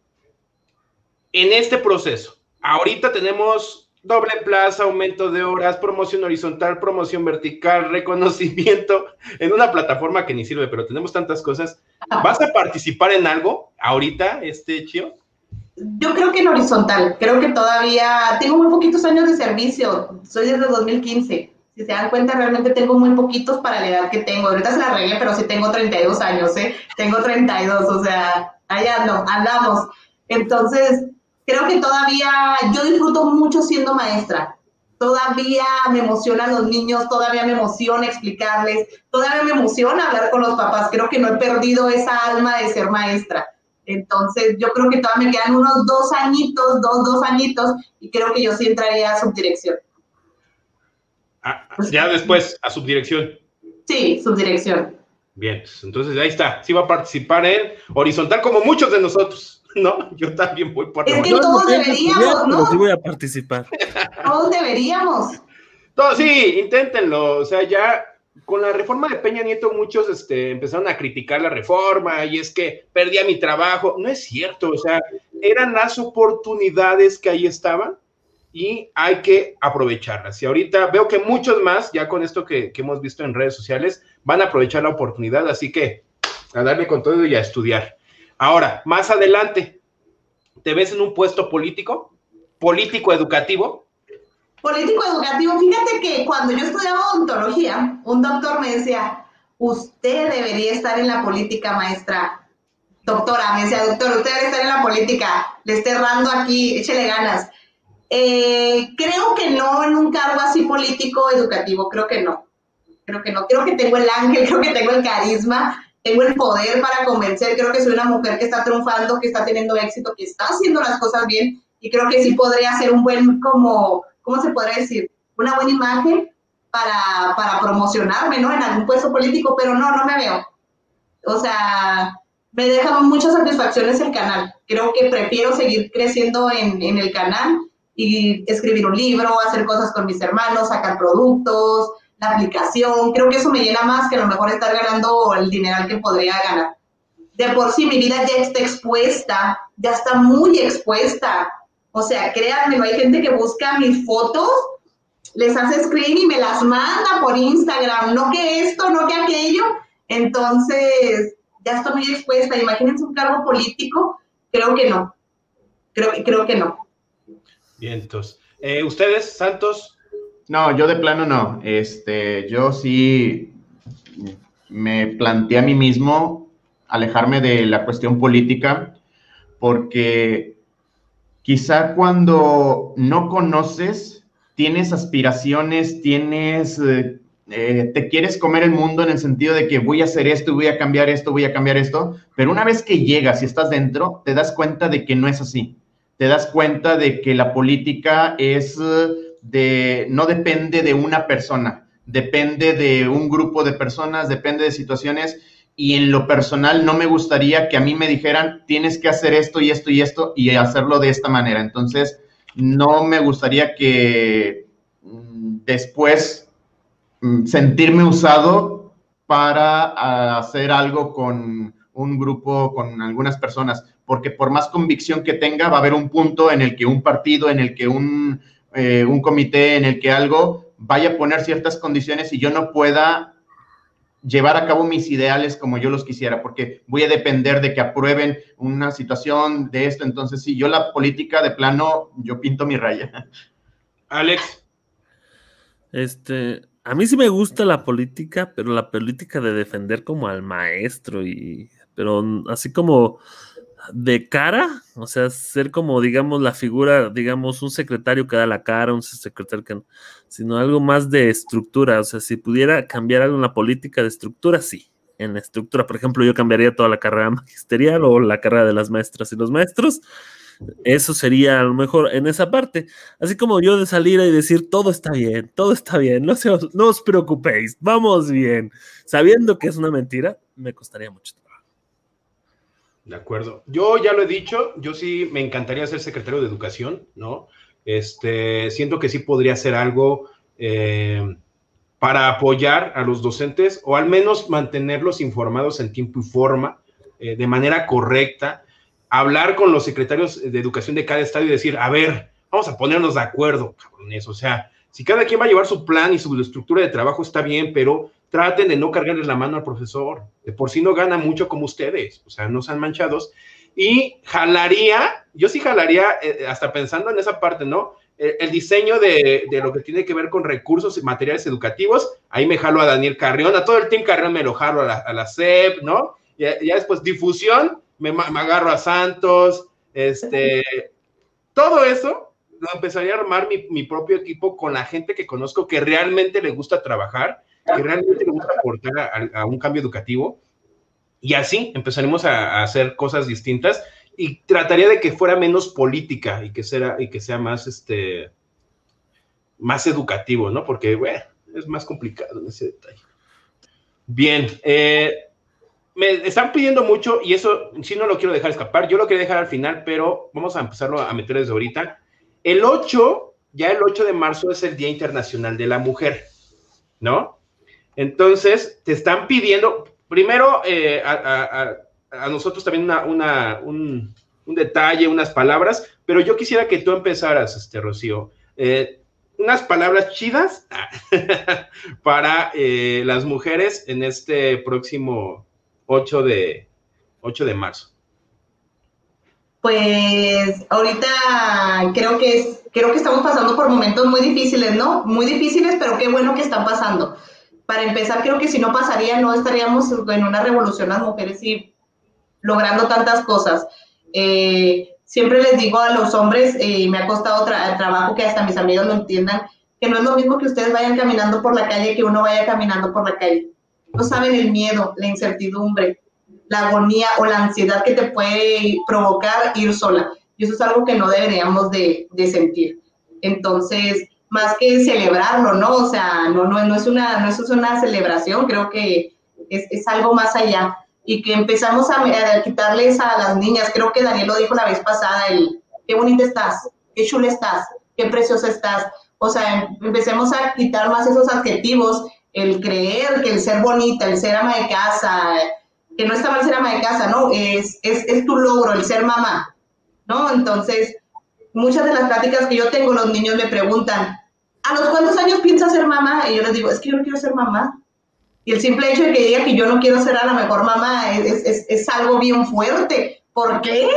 en este proceso, ahorita tenemos doble plaza, aumento de horas, promoción horizontal, promoción vertical, reconocimiento en una plataforma que ni sirve, pero tenemos tantas cosas. ¿Vas a participar en algo ahorita, este Chio? Yo creo que en horizontal, creo que todavía tengo muy poquitos años de servicio, soy desde 2015 si se dan cuenta, realmente tengo muy poquitos para la edad que tengo. Ahorita se la regué, pero sí tengo 32 años, ¿eh? Tengo 32, o sea, allá no, andamos. Entonces, creo que todavía yo disfruto mucho siendo maestra. Todavía me emocionan los niños, todavía me emociona explicarles, todavía me emociona hablar con los papás. Creo que no he perdido esa alma de ser maestra. Entonces, yo creo que todavía me quedan unos dos añitos, dos, dos añitos, y creo que yo sí entraría a subdirección. Ah, ya después, a subdirección. Sí, subdirección. Bien, pues, entonces ahí está. Sí va a participar en horizontal como muchos de nosotros, [LAUGHS] ¿no? Yo también voy por... Es que todos deberíamos, ¿no? Sí voy a participar. [LAUGHS] Todos deberíamos. Todos, sí, inténtenlo. O sea, ya con la reforma de Peña Nieto muchos este, empezaron a criticar la reforma y es que perdía mi trabajo. No es cierto, o sea, eran las oportunidades que ahí estaban y hay que aprovecharlas. Y ahorita veo que muchos más, ya con esto que, hemos visto en redes sociales, van a aprovechar la oportunidad, así que a darle con todo y a estudiar. Ahora, más adelante, ¿te ves en un puesto político? ¿Político educativo? Político educativo, fíjate que cuando yo estudiaba odontología, un doctor me decía, usted debería estar en la política, maestra. Doctora, me decía, doctor, usted debe estar en la política, le esté errando aquí, échele ganas. Eh, creo que no en un cargo así político, educativo, creo que no. Creo que no. Creo que tengo el ángel, [LAUGHS] creo que tengo el carisma, tengo el poder para convencer. Creo que soy una mujer que está triunfando, que está teniendo éxito, que está haciendo las cosas bien y creo que sí podría ser un buen, como, ¿cómo se podría decir? Una buena imagen para, para promocionarme, ¿no? En algún puesto político, pero no, no me veo. O sea, me deja muchas satisfacciones el canal. Creo que prefiero seguir creciendo en, en el canal y escribir un libro, hacer cosas con mis hermanos, sacar productos, la aplicación. Creo que eso me llena más que a lo mejor estar ganando el dinero que podría ganar. De por sí mi vida ya está expuesta, ya está muy expuesta. O sea, créanme, hay gente que busca mis fotos, les hace screen y me las manda por Instagram, no que esto, no que aquello. Entonces, ya estoy muy expuesta. Imagínense un cargo político, creo que no. Creo, creo que no. Vientos. Eh, ¿Ustedes, Santos? No, yo de plano no. Este, yo sí me planteé a mí mismo alejarme de la cuestión política porque quizá cuando no conoces, tienes aspiraciones, tienes, eh, te quieres comer el mundo en el sentido de que voy a hacer esto, voy a cambiar esto, voy a cambiar esto, pero una vez que llegas y estás dentro, te das cuenta de que no es así te das cuenta de que la política es no depende de una persona, depende de un grupo de personas, depende de situaciones y en lo personal no me gustaría que a mí me dijeran tienes que hacer esto y esto y esto y hacerlo de esta manera. Entonces, no me gustaría que mm, después mm, sentirme usado para hacer algo con un grupo, con algunas personas porque por más convicción que tenga, va a haber un punto en el que un partido, en el que un, eh, un comité, en el que algo vaya a poner ciertas condiciones y yo no pueda llevar a cabo mis ideales como yo los quisiera, porque voy a depender de que aprueben una situación de esto. Entonces, si yo la política de plano, yo pinto mi raya. [LAUGHS] Alex. Este, a mí sí me gusta la política, pero la política de defender como al maestro y, pero así como de cara, o sea, ser como, digamos, la figura, digamos, un secretario que da la cara, un secretario que no, sino algo más de estructura, o sea, si pudiera cambiar algo en la política de estructura, sí. En la estructura, por ejemplo, yo cambiaría toda la carrera magisterial o la carrera de las maestras y los maestros. Eso sería a lo mejor en esa parte. Así como yo de salir y decir todo está bien, todo está bien, no, se no os preocupéis, vamos bien, sabiendo que es una mentira, me costaría mucho de acuerdo. Yo ya lo he dicho, yo sí me encantaría ser secretario de educación, ¿no? Este, siento que sí podría hacer algo eh, para apoyar a los docentes o al menos mantenerlos informados en tiempo y forma, eh, de manera correcta, hablar con los secretarios de educación de cada estado y decir, a ver, vamos a ponernos de acuerdo, cabrones, o sea, si cada quien va a llevar su plan y su estructura de trabajo está bien, pero traten de no cargarles la mano al profesor. De por sí no gana mucho como ustedes, o sea, no sean manchados. Y jalaría, yo sí jalaría, eh, hasta pensando en esa parte, ¿no? El, diseño de, lo que tiene que ver con recursos y materiales educativos, ahí me jalo a Daniel Carrión, a todo el team Carrión me lo jalo a la, a CEP, ¿no? Y ya después difusión, me, agarro a Santos, este, todo eso lo empezaría a armar mi, mi propio equipo con la gente que conozco que realmente le gusta trabajar que realmente le gusta aportar a, un cambio educativo. Y así empezaremos a, hacer cosas distintas y trataría de que fuera menos política y que, sea, y que sea más, este, más educativo, ¿no? Porque, bueno, es más complicado en ese detalle. Bien, eh, me están pidiendo mucho y eso sí no lo quiero dejar escapar. Yo lo quería dejar al final, pero vamos a empezarlo a meter desde ahorita. El 8, ya el 8 de marzo es el Día Internacional de la Mujer, ¿no? Entonces, te están pidiendo, primero, eh, a, nosotros también un, detalle, unas palabras, pero yo quisiera que tú empezaras, este, Rocío. Eh, unas palabras chidas [LAUGHS] para eh, las mujeres en este próximo 8 de, 8 de marzo. Pues ahorita creo que, creo que estamos pasando por momentos muy difíciles, ¿no? Muy difíciles, pero qué bueno que están pasando para empezar, creo que si no pasaría, no estaríamos en una revolución las mujeres y logrando tantas cosas. Eh, siempre les digo a los hombres, eh, y me ha costado trabajo que hasta mis amigos lo entiendan, que no es lo mismo que ustedes vayan caminando por la calle que uno vaya caminando por la calle. No saben el miedo, la incertidumbre, la agonía o la ansiedad que te puede provocar ir sola. Y eso es algo que no deberíamos de, de sentir. Entonces, más que celebrarlo, ¿no? O sea, no, no, no, es, una, no es una celebración, creo que es, es algo más allá. Y que empezamos a, a, quitarles a las niñas, creo que Daniel lo dijo la vez pasada, el qué bonita estás, qué chula estás, qué preciosa estás. O sea, empecemos a quitar más esos adjetivos, el creer que el ser bonita, el ser ama de casa, que no está mal ser ama de casa, ¿no? Es, es, es tu logro, el ser mamá, ¿no? Entonces, muchas de las pláticas que yo tengo, los niños me preguntan, ¿a los cuántos años piensas ser mamá? Y yo les digo, es que yo no quiero ser mamá. Y el simple hecho de que diga que yo no quiero ser a la mejor mamá es, es, es algo bien fuerte. ¿Por qué?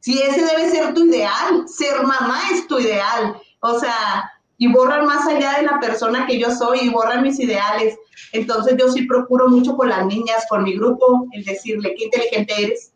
Si ese debe ser tu ideal, ser mamá es tu ideal. O sea, y borran más allá de la persona que yo soy y borran mis ideales. Entonces yo sí procuro mucho con las niñas, con mi grupo, el decirle, qué inteligente eres.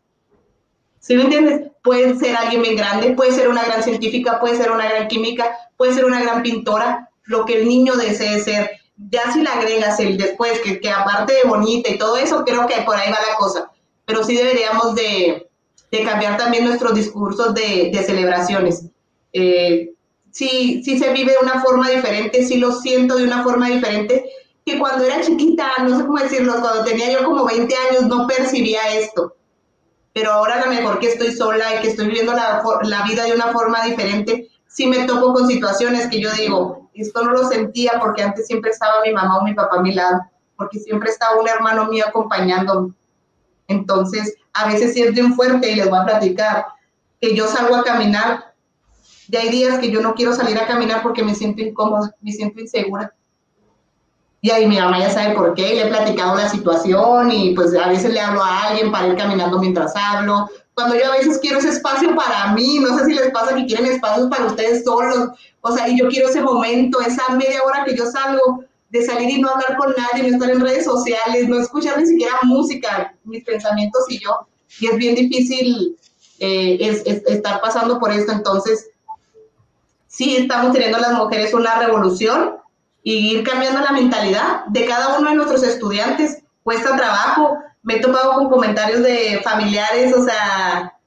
¿Sí me entiendes? Puede ser alguien bien grande, puede ser una gran científica, puede ser una gran química, puede ser una gran pintora, lo que el niño desee ser. Ya si le agregas el después, que, que aparte de bonita y todo eso, creo que por ahí va la cosa. Pero sí deberíamos de, de cambiar también nuestros discursos de, de celebraciones. Eh, sí, sí se vive de una forma diferente, sí lo siento de una forma diferente, que cuando era chiquita, no sé cómo decirlo, cuando tenía yo como 20 años no percibía esto. Pero ahora a lo mejor que estoy sola y que estoy viviendo la, la vida de una forma diferente, sí me topo con situaciones que yo digo, esto no lo sentía porque antes siempre estaba mi mamá o mi papá a mi lado, porque siempre estaba un hermano mío acompañándome. Entonces, a veces siento un fuerte y les voy a platicar que yo salgo a caminar. Ya hay días que yo no quiero salir a caminar porque me siento incómoda, me siento insegura. Y ahí mi mamá ya sabe por qué, le he platicado la situación y pues a veces le hablo a alguien para ir caminando mientras hablo, cuando yo a veces quiero ese espacio para mí, no sé si les pasa que quieren espacios para ustedes solos, o sea, y yo quiero ese momento, esa media hora que yo salgo, de salir y no hablar con nadie, no estar en redes sociales, no escuchar ni siquiera música, mis pensamientos y yo, y es bien difícil eh, es, estar pasando por esto. Entonces, sí estamos teniendo las mujeres una revolución y ir cambiando la mentalidad de cada uno de nuestros estudiantes. Cuesta trabajo. Me he topado con comentarios de familiares, o sea,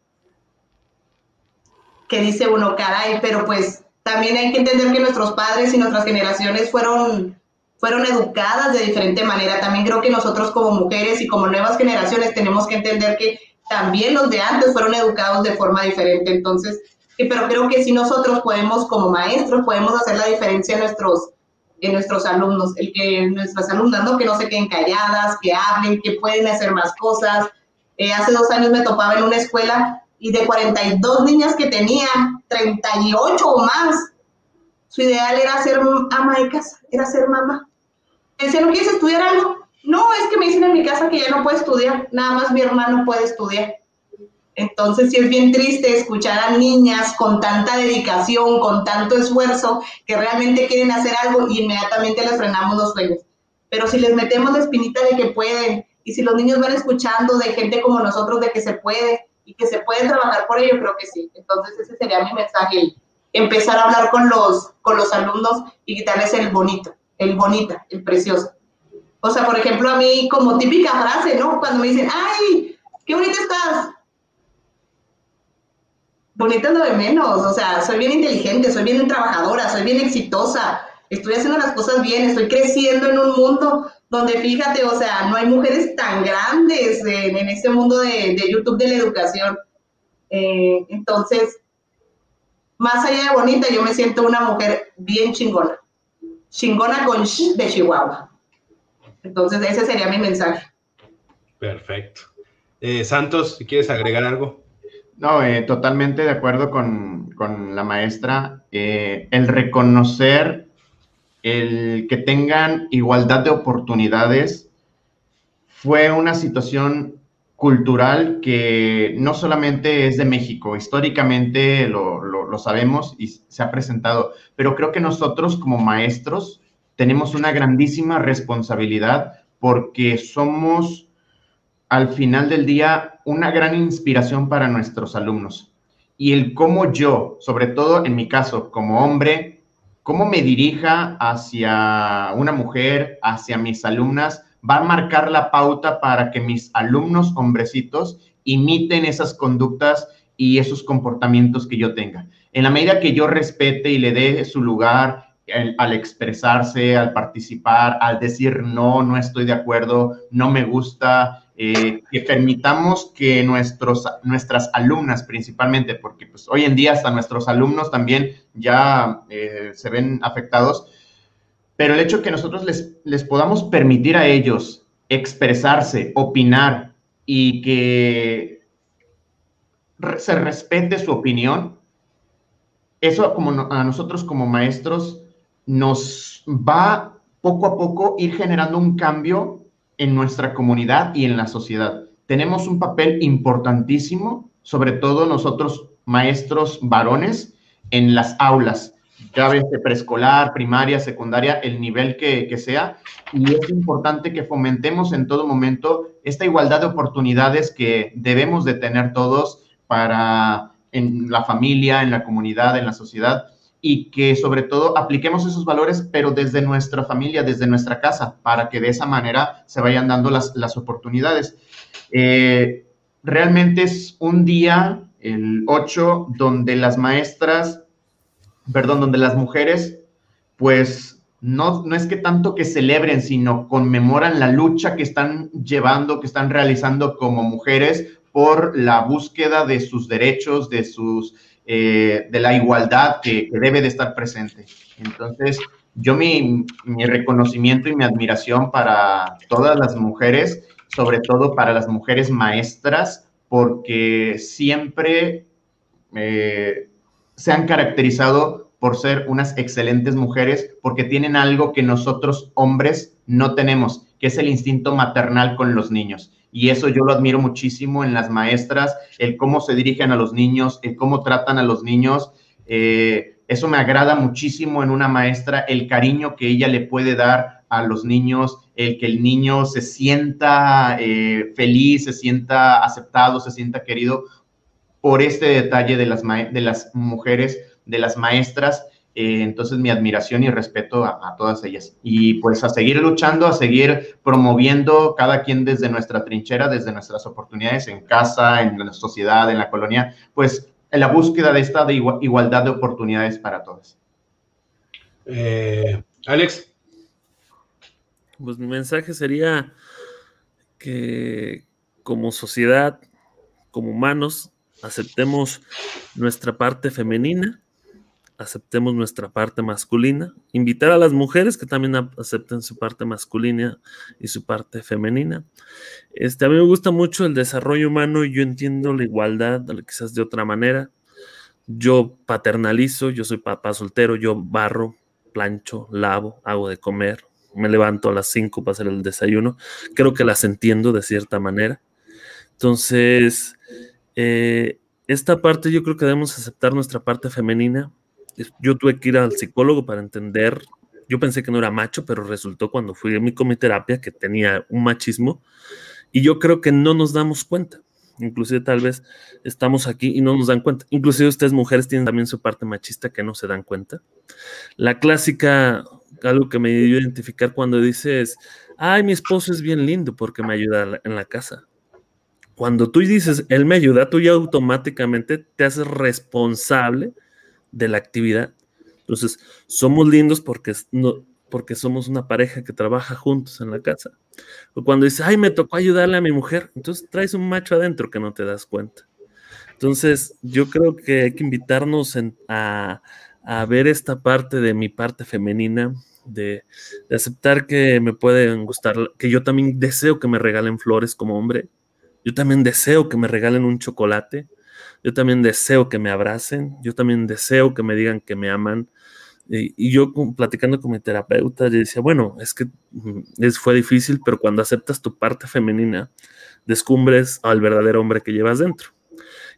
que dice uno, caray, pero pues también hay que entender que nuestros padres y nuestras generaciones fueron, fueron educadas de diferente manera. También creo que nosotros como mujeres y como nuevas generaciones tenemos que entender que también los de antes fueron educados de forma diferente. Entonces, pero creo que si nosotros podemos como maestros, podemos hacer la diferencia en nuestros, en nuestros alumnos, el que nuestras alumnas, ¿no? Que no se queden calladas, que hablen, que pueden hacer más cosas. Eh, hace dos años me topaba en una escuela y de 42 niñas que tenía, 38 o más, su ideal era ser ama de casa, era ser mamá. Decía, ¿no quieres estudiar algo? No, es que me dicen en mi casa que ya no puede estudiar, nada más mi hermano puede estudiar. Entonces sí es bien triste escuchar a niñas con tanta dedicación, con tanto esfuerzo, que realmente quieren hacer algo y inmediatamente les frenamos los sueños. Pero si les metemos la espinita de que pueden, y si los niños van escuchando de gente como nosotros de que se puede, y que se puede trabajar por ello, creo que sí. Entonces ese sería mi mensaje, empezar a hablar con los, con los alumnos y quitarles el bonito, el bonita, el precioso. O sea, por ejemplo, a mí como típica frase, ¿no? Cuando me dicen, ay, qué bonita estás. Bonita es lo de menos, o sea, soy bien inteligente, soy bien trabajadora, soy bien exitosa, estoy haciendo las cosas bien, estoy creciendo en un mundo donde fíjate, o sea, no hay mujeres tan grandes en, este mundo de, YouTube de la educación. Eh, entonces, más allá de bonita, yo me siento una mujer bien chingona. Chingona con sh de Chihuahua. Entonces, ese sería mi mensaje. Perfecto. Eh, Santos, si quieres agregar algo. No, eh, totalmente de acuerdo con, con la maestra. el reconocer el que tengan igualdad de oportunidades fue una situación cultural que no solamente es de México, históricamente lo, sabemos y se ha presentado, pero creo que nosotros como maestros tenemos una grandísima responsabilidad porque somos al final del día una gran inspiración para nuestros alumnos. Y el cómo yo, sobre todo en mi caso, como hombre, cómo me dirija hacia una mujer, hacia mis alumnas, va a marcar la pauta para que mis alumnos hombrecitos imiten esas conductas y esos comportamientos que yo tenga. En la medida que yo respete y le dé su lugar al expresarse, al participar, al decir no, no estoy de acuerdo, no me gusta, eh, que permitamos que nuestros, nuestras alumnas principalmente, porque pues hoy en día hasta nuestros alumnos también ya eh, se ven afectados, pero el hecho de que nosotros les, les podamos permitir a ellos expresarse, opinar y que se respete su opinión, eso como a nosotros como maestros nos va poco a poco ir generando un cambio en nuestra comunidad y en la sociedad. Tenemos un papel importantísimo, sobre todo nosotros maestros varones, en las aulas, ya de preescolar, primaria, secundaria, el nivel que, que, sea. Y es importante que fomentemos en todo momento esta igualdad de oportunidades que debemos de tener todos para en la familia, en la comunidad, en la sociedad y que sobre todo apliquemos esos valores, pero desde nuestra familia, desde nuestra casa, para que de esa manera se vayan dando las, las oportunidades. Eh, realmente es un día, el 8, donde las maestras, perdón, donde las mujeres, pues no, no es que tanto que celebren, sino conmemoran la lucha que están llevando, que están realizando como mujeres por la búsqueda de sus derechos, de sus eh, de la igualdad que, debe de estar presente. Entonces, yo mi, reconocimiento y mi admiración para todas las mujeres, sobre todo para las mujeres maestras, porque siempre eh, se han caracterizado por ser unas excelentes mujeres, porque tienen algo que nosotros hombres no tenemos, que es el instinto maternal con los niños. Y eso yo lo admiro muchísimo en las maestras, el cómo se dirigen a los niños, el cómo tratan a los niños. Eh, eso me agrada muchísimo en una maestra, el cariño que ella le puede dar a los niños, el que el niño se sienta eh, feliz, se sienta aceptado, se sienta querido, por este detalle de las, de las mujeres, de las maestras. Eh, entonces, mi admiración y respeto a, todas ellas. Y pues a seguir luchando, a seguir promoviendo cada quien desde nuestra trinchera, desde nuestras oportunidades en casa, en la sociedad, en la colonia, pues en la búsqueda de esta de igualdad de oportunidades para todos. Eh, Alex. Pues mi mensaje sería que como sociedad, como humanos, aceptemos nuestra parte femenina, aceptemos nuestra parte masculina, invitar a las mujeres que también acepten su parte masculina y su parte femenina. Este, a mí me gusta mucho el desarrollo humano y yo entiendo la igualdad quizás de otra manera. Yo paternalizo, yo soy papá soltero, yo barro, plancho, lavo, hago de comer, me levanto a las 5 para hacer el desayuno. Creo que las entiendo de cierta manera. Entonces, eh, esta parte yo creo que debemos aceptar nuestra parte femenina. Yo tuve que ir al psicólogo para entender. Yo pensé que no era macho, pero resultó cuando fui a mi comiterapia que tenía un machismo. Y yo creo que no nos damos cuenta. Inclusive tal vez estamos aquí y no nos dan cuenta. Inclusive ustedes mujeres tienen también su parte machista que no se dan cuenta. La clásica, algo que me dio a identificar cuando dices, ay, mi esposo es bien lindo porque me ayuda en la casa. Cuando tú dices, él me ayuda, tú ya automáticamente te haces responsable de la actividad. Entonces, somos lindos porque, no, porque somos una pareja que trabaja juntos en la casa. O cuando dices, ay, me tocó ayudarle a mi mujer, entonces traes un macho adentro que no te das cuenta. Entonces, yo creo que hay que invitarnos a, ver esta parte de mi parte femenina, de, de, aceptar que me pueden gustar, que yo también deseo que me regalen flores como hombre. Yo también deseo que me regalen un chocolate. Yo también deseo que me abracen. Yo también deseo que me digan que me aman. Y, yo platicando con mi terapeuta, le decía, bueno, es que mm, es, fue difícil, pero cuando aceptas tu parte femenina, descubres al verdadero hombre que llevas dentro.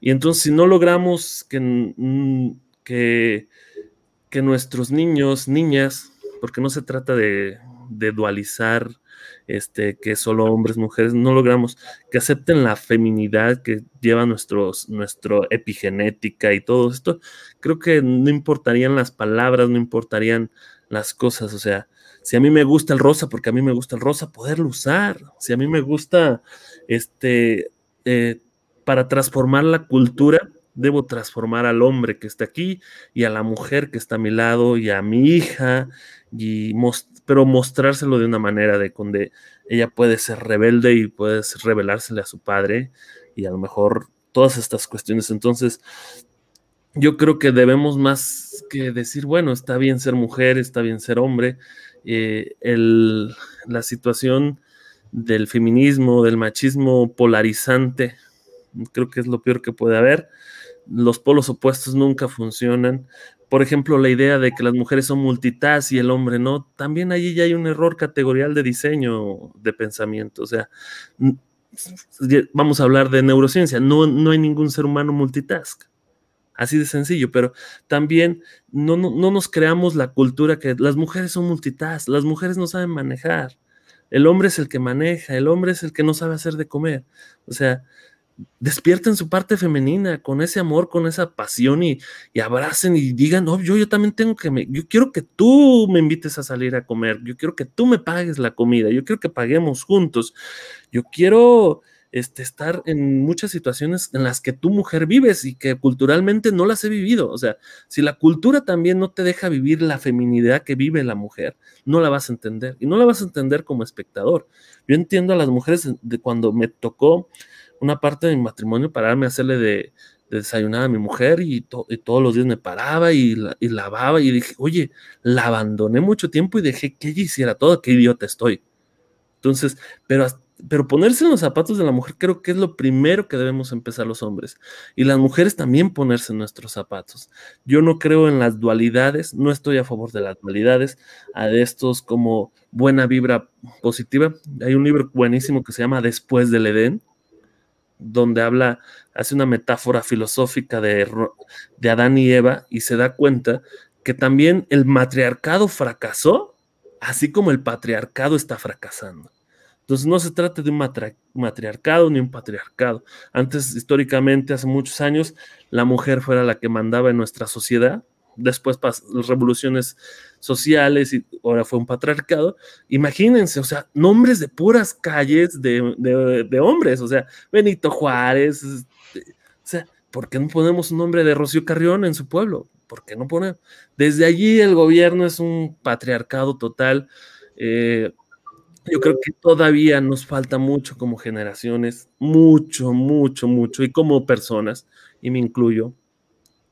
Y entonces, si no logramos que, mm, que, que nuestros niños, niñas, porque no se trata de, de dualizar este, que solo hombres, mujeres, no logramos que acepten la feminidad que lleva nuestros, nuestro epigenética y todo esto, creo que no importarían las palabras, no importarían las cosas, o sea, si a mí me gusta el rosa, porque a mí me gusta el rosa, poderlo usar, si a mí me gusta, este, eh, para transformar la cultura, debo transformar al hombre que está aquí y a la mujer que está a mi lado y a mi hija, y pero mostrárselo de una manera de donde ella puede ser rebelde y puede revelársele a su padre y a lo mejor todas estas cuestiones. Entonces, yo creo que debemos más que decir, bueno, está bien ser mujer, está bien ser hombre. Eh, la situación del feminismo, del machismo polarizante, creo que es lo peor que puede haber los polos opuestos nunca funcionan. Por ejemplo, la idea de que las mujeres son multitask y el hombre no, también allí ya hay un error categorial de diseño de pensamiento. O sea, vamos a hablar de neurociencia, no, no hay ningún ser humano multitask. Así de sencillo, pero también no, no, no nos creamos la cultura que las mujeres son multitask, las mujeres no saben manejar. El hombre es el que maneja, el hombre es el que no sabe hacer de comer. O sea, despierten su parte femenina con ese amor, con esa pasión y, abracen y digan, no, yo, yo también tengo que, me, yo quiero que tú me invites a salir a comer, yo quiero que tú me pagues la comida, yo quiero que paguemos juntos, yo quiero este, estar en muchas situaciones en las que tu mujer vives y que culturalmente no las he vivido. O sea, si la cultura también no te deja vivir la feminidad que vive la mujer, no la vas a entender y no la vas a entender como espectador. Yo entiendo a las mujeres de cuando me tocó una parte de mi matrimonio pararme a hacerle de, desayunar a mi mujer y, todos los días me paraba y, lavaba y dije, oye, la abandoné mucho tiempo y dejé que ella hiciera todo, qué idiota estoy. Entonces, pero, pero ponerse en los zapatos de la mujer creo que es lo primero que debemos empezar los hombres. Y las mujeres también ponerse en nuestros zapatos. Yo no creo en las dualidades, no estoy a favor de las dualidades, a de estos como buena vibra positiva. Hay un libro buenísimo que se llama Después del Edén, donde habla, hace una metáfora filosófica de, de Adán y Eva y se da cuenta que también el matriarcado fracasó, así como el patriarcado está fracasando. Entonces no se trata de un matriarcado ni un patriarcado. Antes, históricamente, hace muchos años, la mujer fuera la que mandaba en nuestra sociedad. Después las revoluciones sociales y ahora fue un patriarcado. Imagínense, o sea, nombres de puras calles de, hombres, o sea, Benito Juárez, o sea, ¿por qué no ponemos un nombre de Rocío Carrión en su pueblo? ¿Por qué no ponemos? Desde allí el gobierno es un patriarcado total. Eh, yo creo que todavía nos falta mucho como generaciones, mucho, mucho, mucho, y como personas, y me incluyo.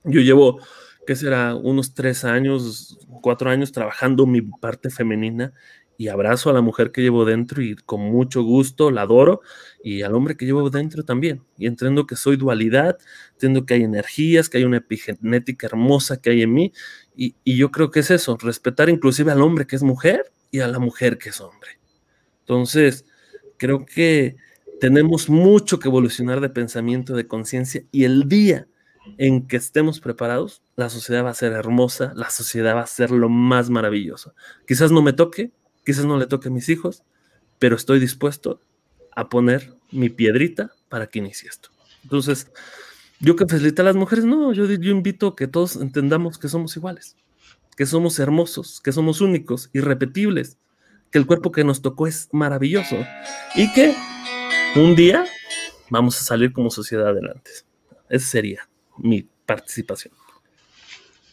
Yo llevo, ¿qué será? Unos tres años, cuatro años trabajando mi parte femenina y abrazo a la mujer que llevo dentro y con mucho gusto la adoro y al hombre que llevo dentro también. Y entiendo que soy dualidad, entiendo que hay energías, que hay una epigenética hermosa que hay en mí y, y yo creo que es eso, respetar inclusive al hombre que es mujer y a la mujer que es hombre. Entonces, creo que tenemos mucho que evolucionar de pensamiento, de conciencia, y el día en que estemos preparados, la sociedad va a ser hermosa, la sociedad va a ser lo más maravilloso. Quizás no me toque, quizás no le toque a mis hijos, pero estoy dispuesto a poner mi piedrita para que inicie esto. Entonces, yo que felicito a las mujeres, no, yo, yo invito a que todos entendamos que somos iguales, que somos hermosos, que somos únicos, irrepetibles, que el cuerpo que nos tocó es maravilloso y que un día vamos a salir como sociedad adelante. Esa sería mi participación.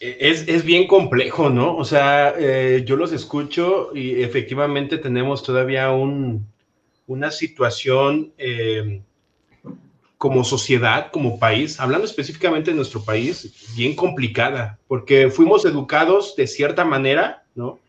Es, bien complejo, ¿no? O sea, eh, yo los escucho y efectivamente tenemos todavía un, una situación eh, como sociedad, como país, hablando específicamente de nuestro país, bien complicada, porque fuimos educados de cierta manera, ¿no?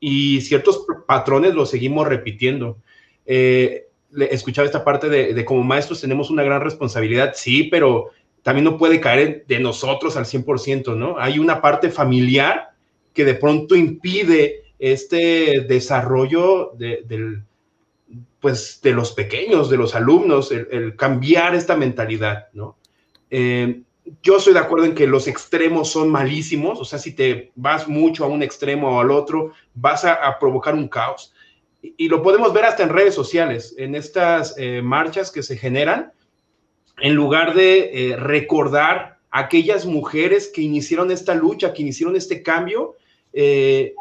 y ciertos patrones los seguimos repitiendo. Eh, escuchaba esta parte de, como maestros tenemos una gran responsabilidad, sí, pero también no puede caer de nosotros al 100%, ¿no? Hay una parte familiar que de pronto impide este desarrollo de, pues, de los pequeños, de los alumnos, el, cambiar esta mentalidad, ¿no? Eh, yo estoy de acuerdo en que los extremos son malísimos, o sea, si te vas mucho a un extremo o al otro, vas a, provocar un caos. Y, lo podemos ver hasta en redes sociales, en estas eh, marchas que se generan, en lugar de eh, recordar a aquellas mujeres que iniciaron esta lucha, que iniciaron este cambio, eh,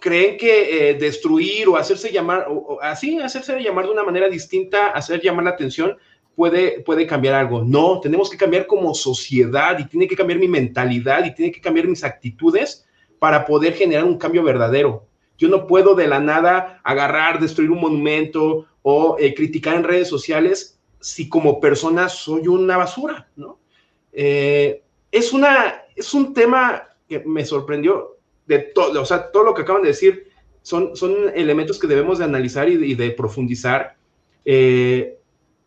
creen que destruir o hacerse llamar, o, así, hacerse llamar de una manera distinta, hacer llamar la atención, puede, puede cambiar algo. No, tenemos que cambiar como sociedad y tiene que cambiar mi mentalidad y tiene que cambiar mis actitudes para poder generar un cambio verdadero. Yo no puedo de la nada agarrar, destruir un monumento o eh, criticar en redes sociales si como persona soy una basura, ¿no? Eh, es, una, es un tema que me sorprendió de todo, o sea, todo lo que acaban de decir son, son elementos que debemos de analizar y de, profundizar. Eh,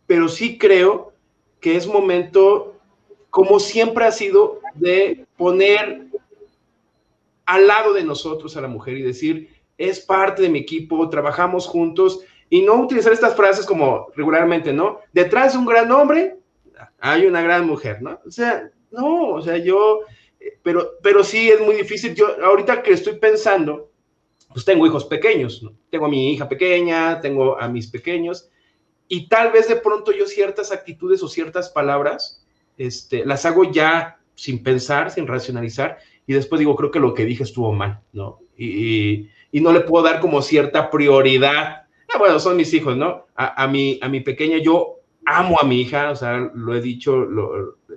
pero sí creo que es momento, como siempre ha sido, de poner al lado de nosotros a la mujer y decir, es parte de mi equipo, trabajamos juntos y no utilizar estas frases como regularmente, ¿no? Detrás de un gran hombre hay una gran mujer, ¿no? O sea, no, o sea, yo, pero, pero sí es muy difícil. Yo ahorita que estoy pensando, pues tengo hijos pequeños, ¿no? Tengo a mi hija pequeña, tengo a mis pequeños y tal vez de pronto yo ciertas actitudes o ciertas palabras este, las hago ya sin pensar, sin racionalizar, y después digo, creo que lo que dije estuvo mal, ¿no? Y, y, no le puedo dar como cierta prioridad. Bueno, son mis hijos, ¿no? A, a, mi, a mi pequeña, yo amo a mi hija, o sea, lo he dicho,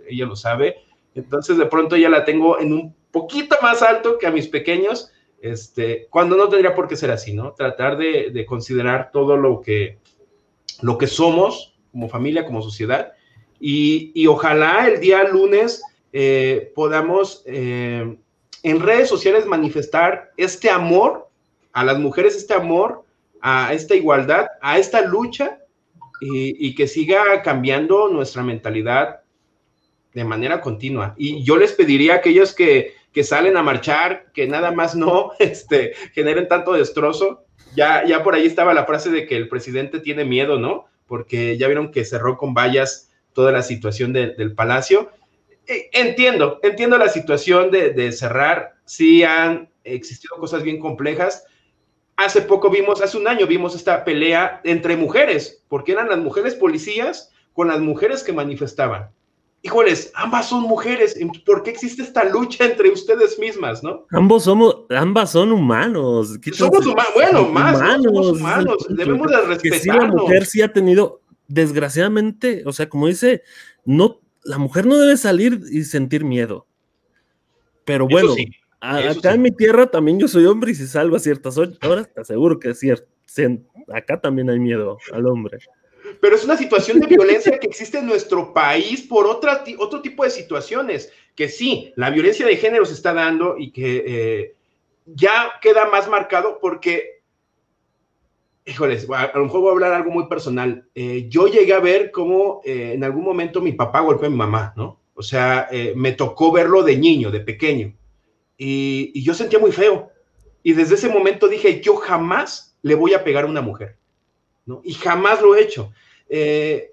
ella lo sabe, entonces de pronto ya la tengo en un poquito más alto que a mis pequeños, este, cuando no tendría por qué ser así, ¿no? Tratar de, de considerar todo lo que, lo que somos como familia, como sociedad. Y, ojalá el día lunes eh, podamos eh, en redes sociales manifestar este amor a las mujeres, este amor a esta igualdad, a esta lucha y, que siga cambiando nuestra mentalidad de manera continua. Y yo les pediría a aquellos que, que salen a marchar, que nada más no [LAUGHS] este, generen tanto destrozo, ya, ya por ahí estaba la frase de que el presidente tiene miedo, ¿no? Porque ya vieron que cerró con vallas toda la situación del palacio. E, entiendo, entiendo la situación de, cerrar. Sí han existido cosas bien complejas. Hace poco vimos, hace un año vimos esta pelea entre mujeres, porque eran las mujeres policías con las mujeres que manifestaban. Híjoles, ambas son mujeres, ¿por qué existe esta lucha entre ustedes mismas, no? Ambos somos, ambas son humanos. Somos humanos, bueno, más, humanos, somos humanos, debemos de respetarnos. Que sí, la mujer sí ha tenido, desgraciadamente, o sea, como dice, no, la mujer no debe salir y sentir miedo. Pero bueno, acá en mi tierra también yo soy hombre y si salgo a ciertas horas, te aseguro que es cierto. Acá también hay miedo al hombre pero es una situación de violencia que existe en nuestro país por otra, otro tipo de situaciones, que sí, la violencia de género se está dando y que eh, ya queda más marcado porque, híjoles, a lo mejor voy a hablar algo muy personal. Eh, yo llegué a ver cómo eh, en algún momento mi papá golpeó a mi mamá, ¿no? O sea, me tocó verlo de niño, de pequeño, y, yo sentía muy feo. Y desde ese momento dije, yo jamás le voy a pegar a una mujer. Y jamás lo he hecho. Eh,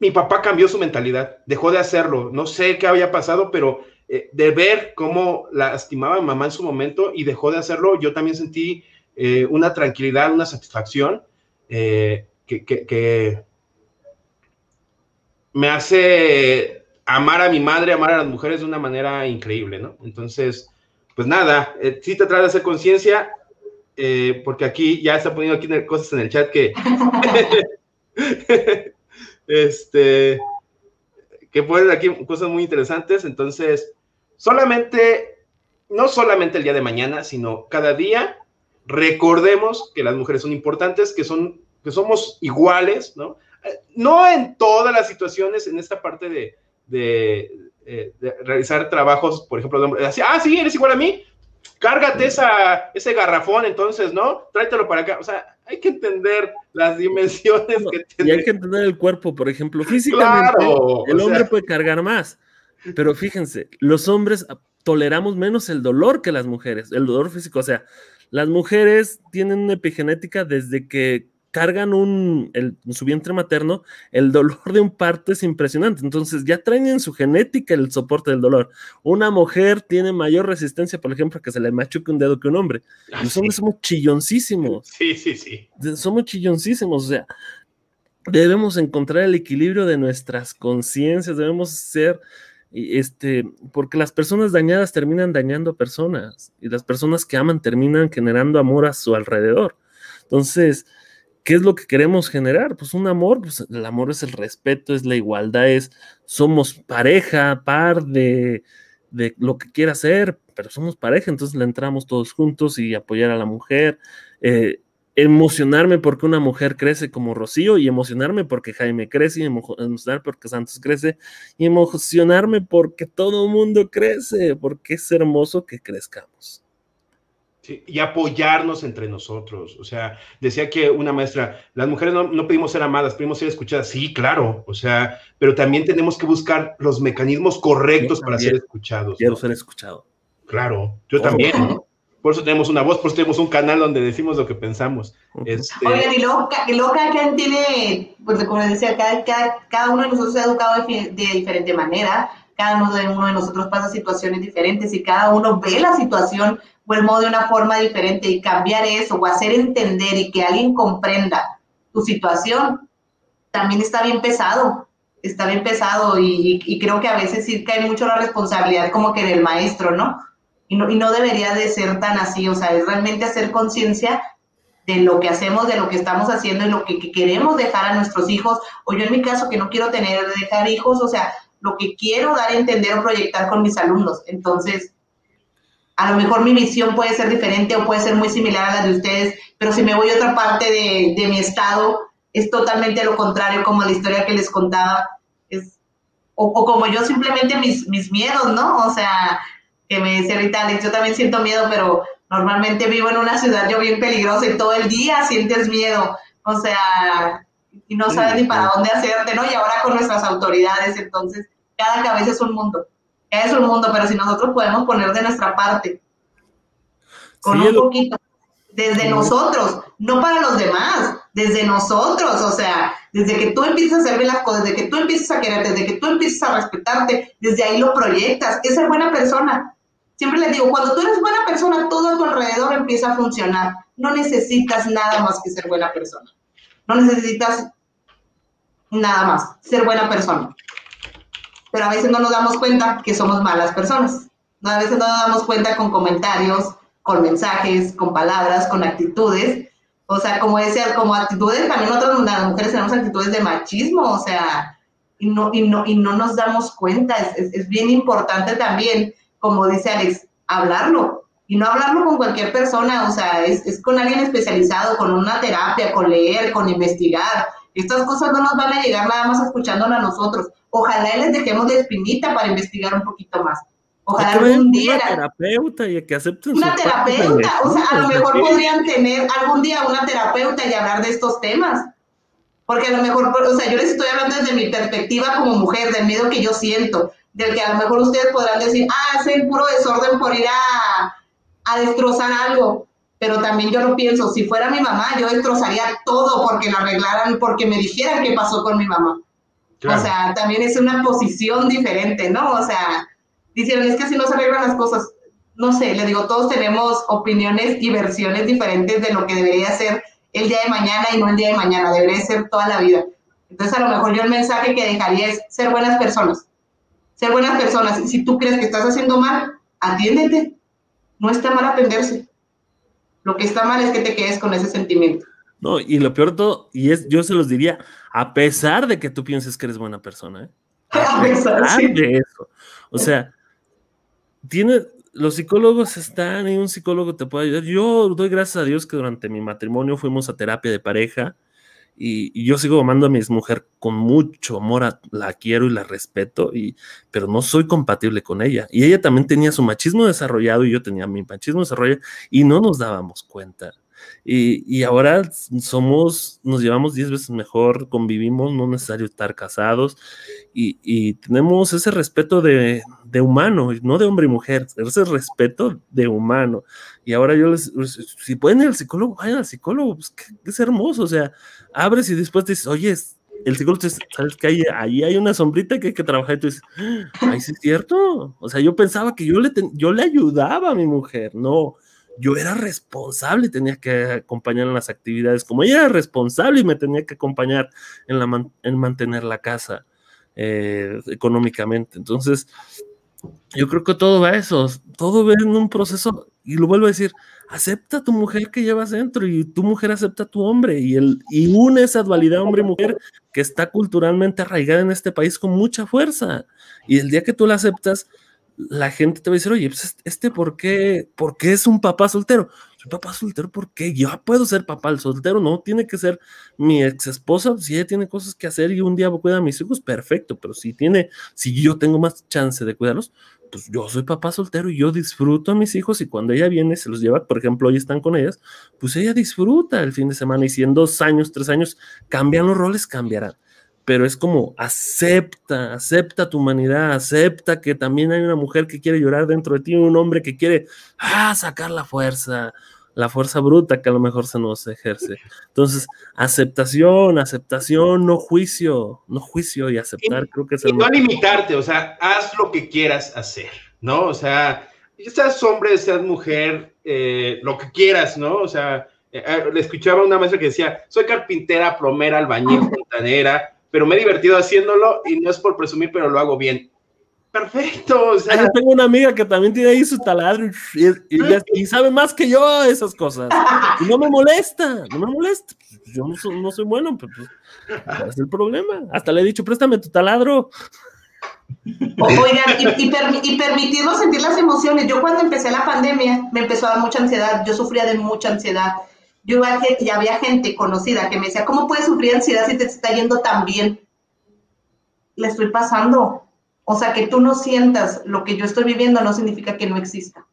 mi papá cambió su mentalidad, dejó de hacerlo. No sé qué había pasado, pero eh, de ver cómo lastimaba a mi mamá en su momento y dejó de hacerlo, yo también sentí eh, una tranquilidad, una satisfacción que, me hace amar a mi madre, amar a las mujeres de una manera increíble, ¿no? Entonces, pues nada, sí te trae de hacer conciencia, porque aquí ya está poniendo aquí cosas en el chat que [LAUGHS] este, que ponen aquí cosas muy interesantes. Entonces, solamente, no solamente el día de mañana, sino cada día, recordemos que las mujeres son importantes, que, son, que somos iguales, ¿no? No en todas las situaciones, en esta parte de, de, eh, realizar trabajos, por ejemplo, de hombre, ah, sí, eres igual a mí, cárgate esa, ese garrafón, entonces, ¿no? Tráetelo para acá. O sea, hay que entender las dimensiones que tiene. Y hay que entender el cuerpo, por ejemplo. Físicamente, el hombre puede cargar más. Pero fíjense, los hombres toleramos menos el dolor que las mujeres, el dolor físico. O sea, las mujeres tienen una epigenética desde que cargan un, el, su vientre materno, el dolor de un parto es impresionante. Entonces ya traen en su genética el soporte del dolor. Una mujer tiene mayor resistencia, por ejemplo, a que se le machuque un dedo que un hombre. Ah, Los hombres somos chilloncísimos. Sí, sí, sí. Somos chilloncísimos. O sea, debemos encontrar el equilibrio de nuestras conciencias, debemos ser este, porque las personas dañadas terminan dañando personas y las personas que aman terminan generando amor a su alrededor. Entonces, ¿Qué es lo que queremos generar? Pues un amor, pues el amor es el respeto, es la igualdad, es somos pareja, par de, de lo que quiera ser, pero somos pareja, entonces le entramos todos juntos y apoyar a la mujer, eh, emocionarme porque una mujer crece como Rocío y emocionarme porque Jaime crece y emocionarme porque Santos crece y emocionarme porque todo mundo crece, porque es hermoso que crezcamos y apoyarnos entre nosotros. O sea, decía que una maestra, las mujeres no, pedimos ser amadas, pedimos ser escuchadas. Sí, claro, o sea, pero también tenemos que buscar los mecanismos correctos para ser escuchados. Quiero ser escuchado. Claro, yo también. Por eso tenemos una voz, por eso tenemos un canal donde decimos lo que pensamos. Este... Oigan, y luego, cada quien tiene, pues como les decía, cada, cada, uno de nosotros se ha educado de, de diferente manera, cada uno de, uno de nosotros pasa situaciones diferentes y cada uno ve la situación o el modo de una forma diferente y cambiar eso o hacer entender y que alguien comprenda tu situación, también está bien pesado, está bien pesado y, creo que a veces sí cae mucho la responsabilidad como que del maestro, ¿no? Y, ¿no? y no debería de ser tan así, o sea, es realmente hacer conciencia de lo que hacemos, de lo que estamos haciendo y lo que, que, queremos dejar a nuestros hijos, o yo en mi caso que no quiero tener, dejar hijos, o sea, lo que quiero dar a entender o proyectar con mis alumnos. Entonces, a lo mejor mi visión puede ser diferente o puede ser muy similar a la de ustedes, pero si me voy a otra parte de, de mi estado, es totalmente lo contrario, como la historia que les contaba, es, o, o, como yo simplemente mis, mis miedos, ¿no? O sea, que me dice ahorita Alex, yo también siento miedo, pero normalmente vivo en una ciudad yo bien peligrosa y todo el día sientes miedo, o sea, y no sabes ni para dónde hacerte, ¿no? Y ahora con nuestras autoridades, entonces, cada cabeza es un mundo es un mundo, pero si nosotros podemos poner de nuestra parte, con un poquito, desde nosotros, no para los demás, desde nosotros, o sea, desde que tú empiezas a hacer las cosas, desde que tú empiezas a quererte, desde que tú empiezas a respetarte, desde ahí lo proyectas, es ser buena persona. Siempre les digo, cuando tú eres buena persona, todo a tu alrededor empieza a funcionar. no necesitas nada más que ser buena persona. No necesitas nada más, ser buena persona. Pero a veces no nos damos cuenta que somos malas personas. A veces no nos damos cuenta con comentarios, con mensajes, con palabras, con actitudes. O sea, como decía, como actitudes, también nosotros las mujeres tenemos actitudes de machismo, o sea, y no, y no, y no nos damos cuenta. Es, es bien importante también, como dice Alex, hablarlo. Y no hablarlo con cualquier persona, o sea, es, es con alguien especializado, con una terapia, con leer, con investigar. Estas cosas no nos van a llegar nada más escuchándola a nosotros. Ojalá les dejemos de espinita para investigar un poquito más. Ojalá algún día. Una terapeuta y que acepten Una terapeuta, o sea, a lo mejor podrían tener algún día una terapeuta y hablar de estos temas. Porque a lo mejor, o sea, yo les estoy hablando desde mi perspectiva como mujer, del miedo que yo siento, del que a lo mejor ustedes podrán decir, ah, es el puro desorden por ir a, a destrozar algo. Pero también yo lo pienso, si fuera mi mamá, yo destrozaría todo porque la arreglaran, porque me dijeran qué pasó con mi mamá. O sea, también es una posición diferente, ¿no? O sea, dicen, es que si no se arreglan las cosas, no sé, le digo, todos tenemos opiniones y versiones diferentes de lo que debería ser el día de mañana y no el día de mañana, debería ser toda la vida. Entonces, a lo mejor yo el mensaje que dejaría es ser buenas personas, ser buenas personas. Y si tú crees que estás haciendo mal, atiéndete. No está mal atenderse. Lo que está mal es que te quedes con ese sentimiento. No, y lo peor de todo, y es, yo se los diría, a pesar de que tú pienses que eres buena persona, ¿eh? [LAUGHS] A, pesar, de eso. O sea, tiene, los psicólogos están y un psicólogo te puede ayudar. Yo doy gracias a Dios que durante mi matrimonio fuimos a terapia de pareja y, yo sigo amando a mi mujer con mucho amor, la quiero y la respeto, y, pero no soy compatible con ella. Y ella también tenía su machismo desarrollado y yo tenía mi machismo desarrollado y no nos dábamos cuenta. Y, ahora somos, nos llevamos 10 veces mejor, convivimos, no es necesario estar casados y, tenemos ese respeto de, humano, no de hombre y mujer, ese respeto de humano. Y ahora yo les, si pueden ir al psicólogo, vayan al psicólogo, pues es hermoso, o sea, abres y después dices, oye, el psicólogo te dice, sabes que ahí, ahí, hay una sombrita que hay que trabajar y tú dices, ay, sí es cierto. O sea, yo pensaba que yo le, yo le ayudaba a mi mujer, no. Yo era responsable tenía que acompañar en las actividades, como ella era responsable y me tenía que acompañar en, la en mantener la casa eh, económicamente. Entonces, yo creo que todo va a eso, todo va en un proceso, y lo vuelvo a decir, acepta tu mujer que llevas dentro y tu mujer acepta a tu hombre y, el, y une esa dualidad hombre-mujer que está culturalmente arraigada en este país con mucha fuerza. Y el día que tú la aceptas, la gente te va a decir, oye, pues este, ¿por qué, ¿por qué es un papá soltero? Soy papá soltero porque yo puedo ser papá soltero, no tiene que ser mi ex esposa, si ella tiene cosas que hacer y un día cuida a mis hijos, perfecto, pero si tiene, si yo tengo más chance de cuidarlos, pues yo soy papá soltero y yo disfruto a mis hijos y cuando ella viene, se los lleva, por ejemplo, hoy están con ellas, pues ella disfruta el fin de semana y si en dos años, tres años cambian los roles, cambiarán pero es como acepta, acepta tu humanidad, acepta que también hay una mujer que quiere llorar dentro de ti, un hombre que quiere ah, sacar la fuerza, la fuerza bruta que a lo mejor se nos ejerce. Entonces, aceptación, aceptación, no juicio, no juicio y aceptar, creo que es el... Y no limitarte, o sea, haz lo que quieras hacer, ¿no? O sea, seas hombre, seas mujer, eh, lo que quieras, ¿no? O sea, eh, eh, le escuchaba una maestra que decía, soy carpintera, plomera, albañil, [LAUGHS] fontanera, pero me he divertido haciéndolo y no es por presumir, pero lo hago bien. Perfecto. O sea. Yo tengo una amiga que también tiene ahí su taladro y, sabe más que yo esas cosas. Y no me molesta, no me molesta. Yo no soy, no soy bueno, pero pues, es el problema. Hasta le he dicho, préstame tu taladro. Oigan, y, y, permitirnos sentir las emociones. Yo cuando empecé la pandemia me empezó a dar mucha ansiedad. Yo sufría de mucha ansiedad yo ya había gente conocida que me decía, ¿cómo puedes sufrir ansiedad si te está yendo tan bien? Le estoy pasando. O sea, que tú no sientas lo que yo estoy viviendo no significa que no exista.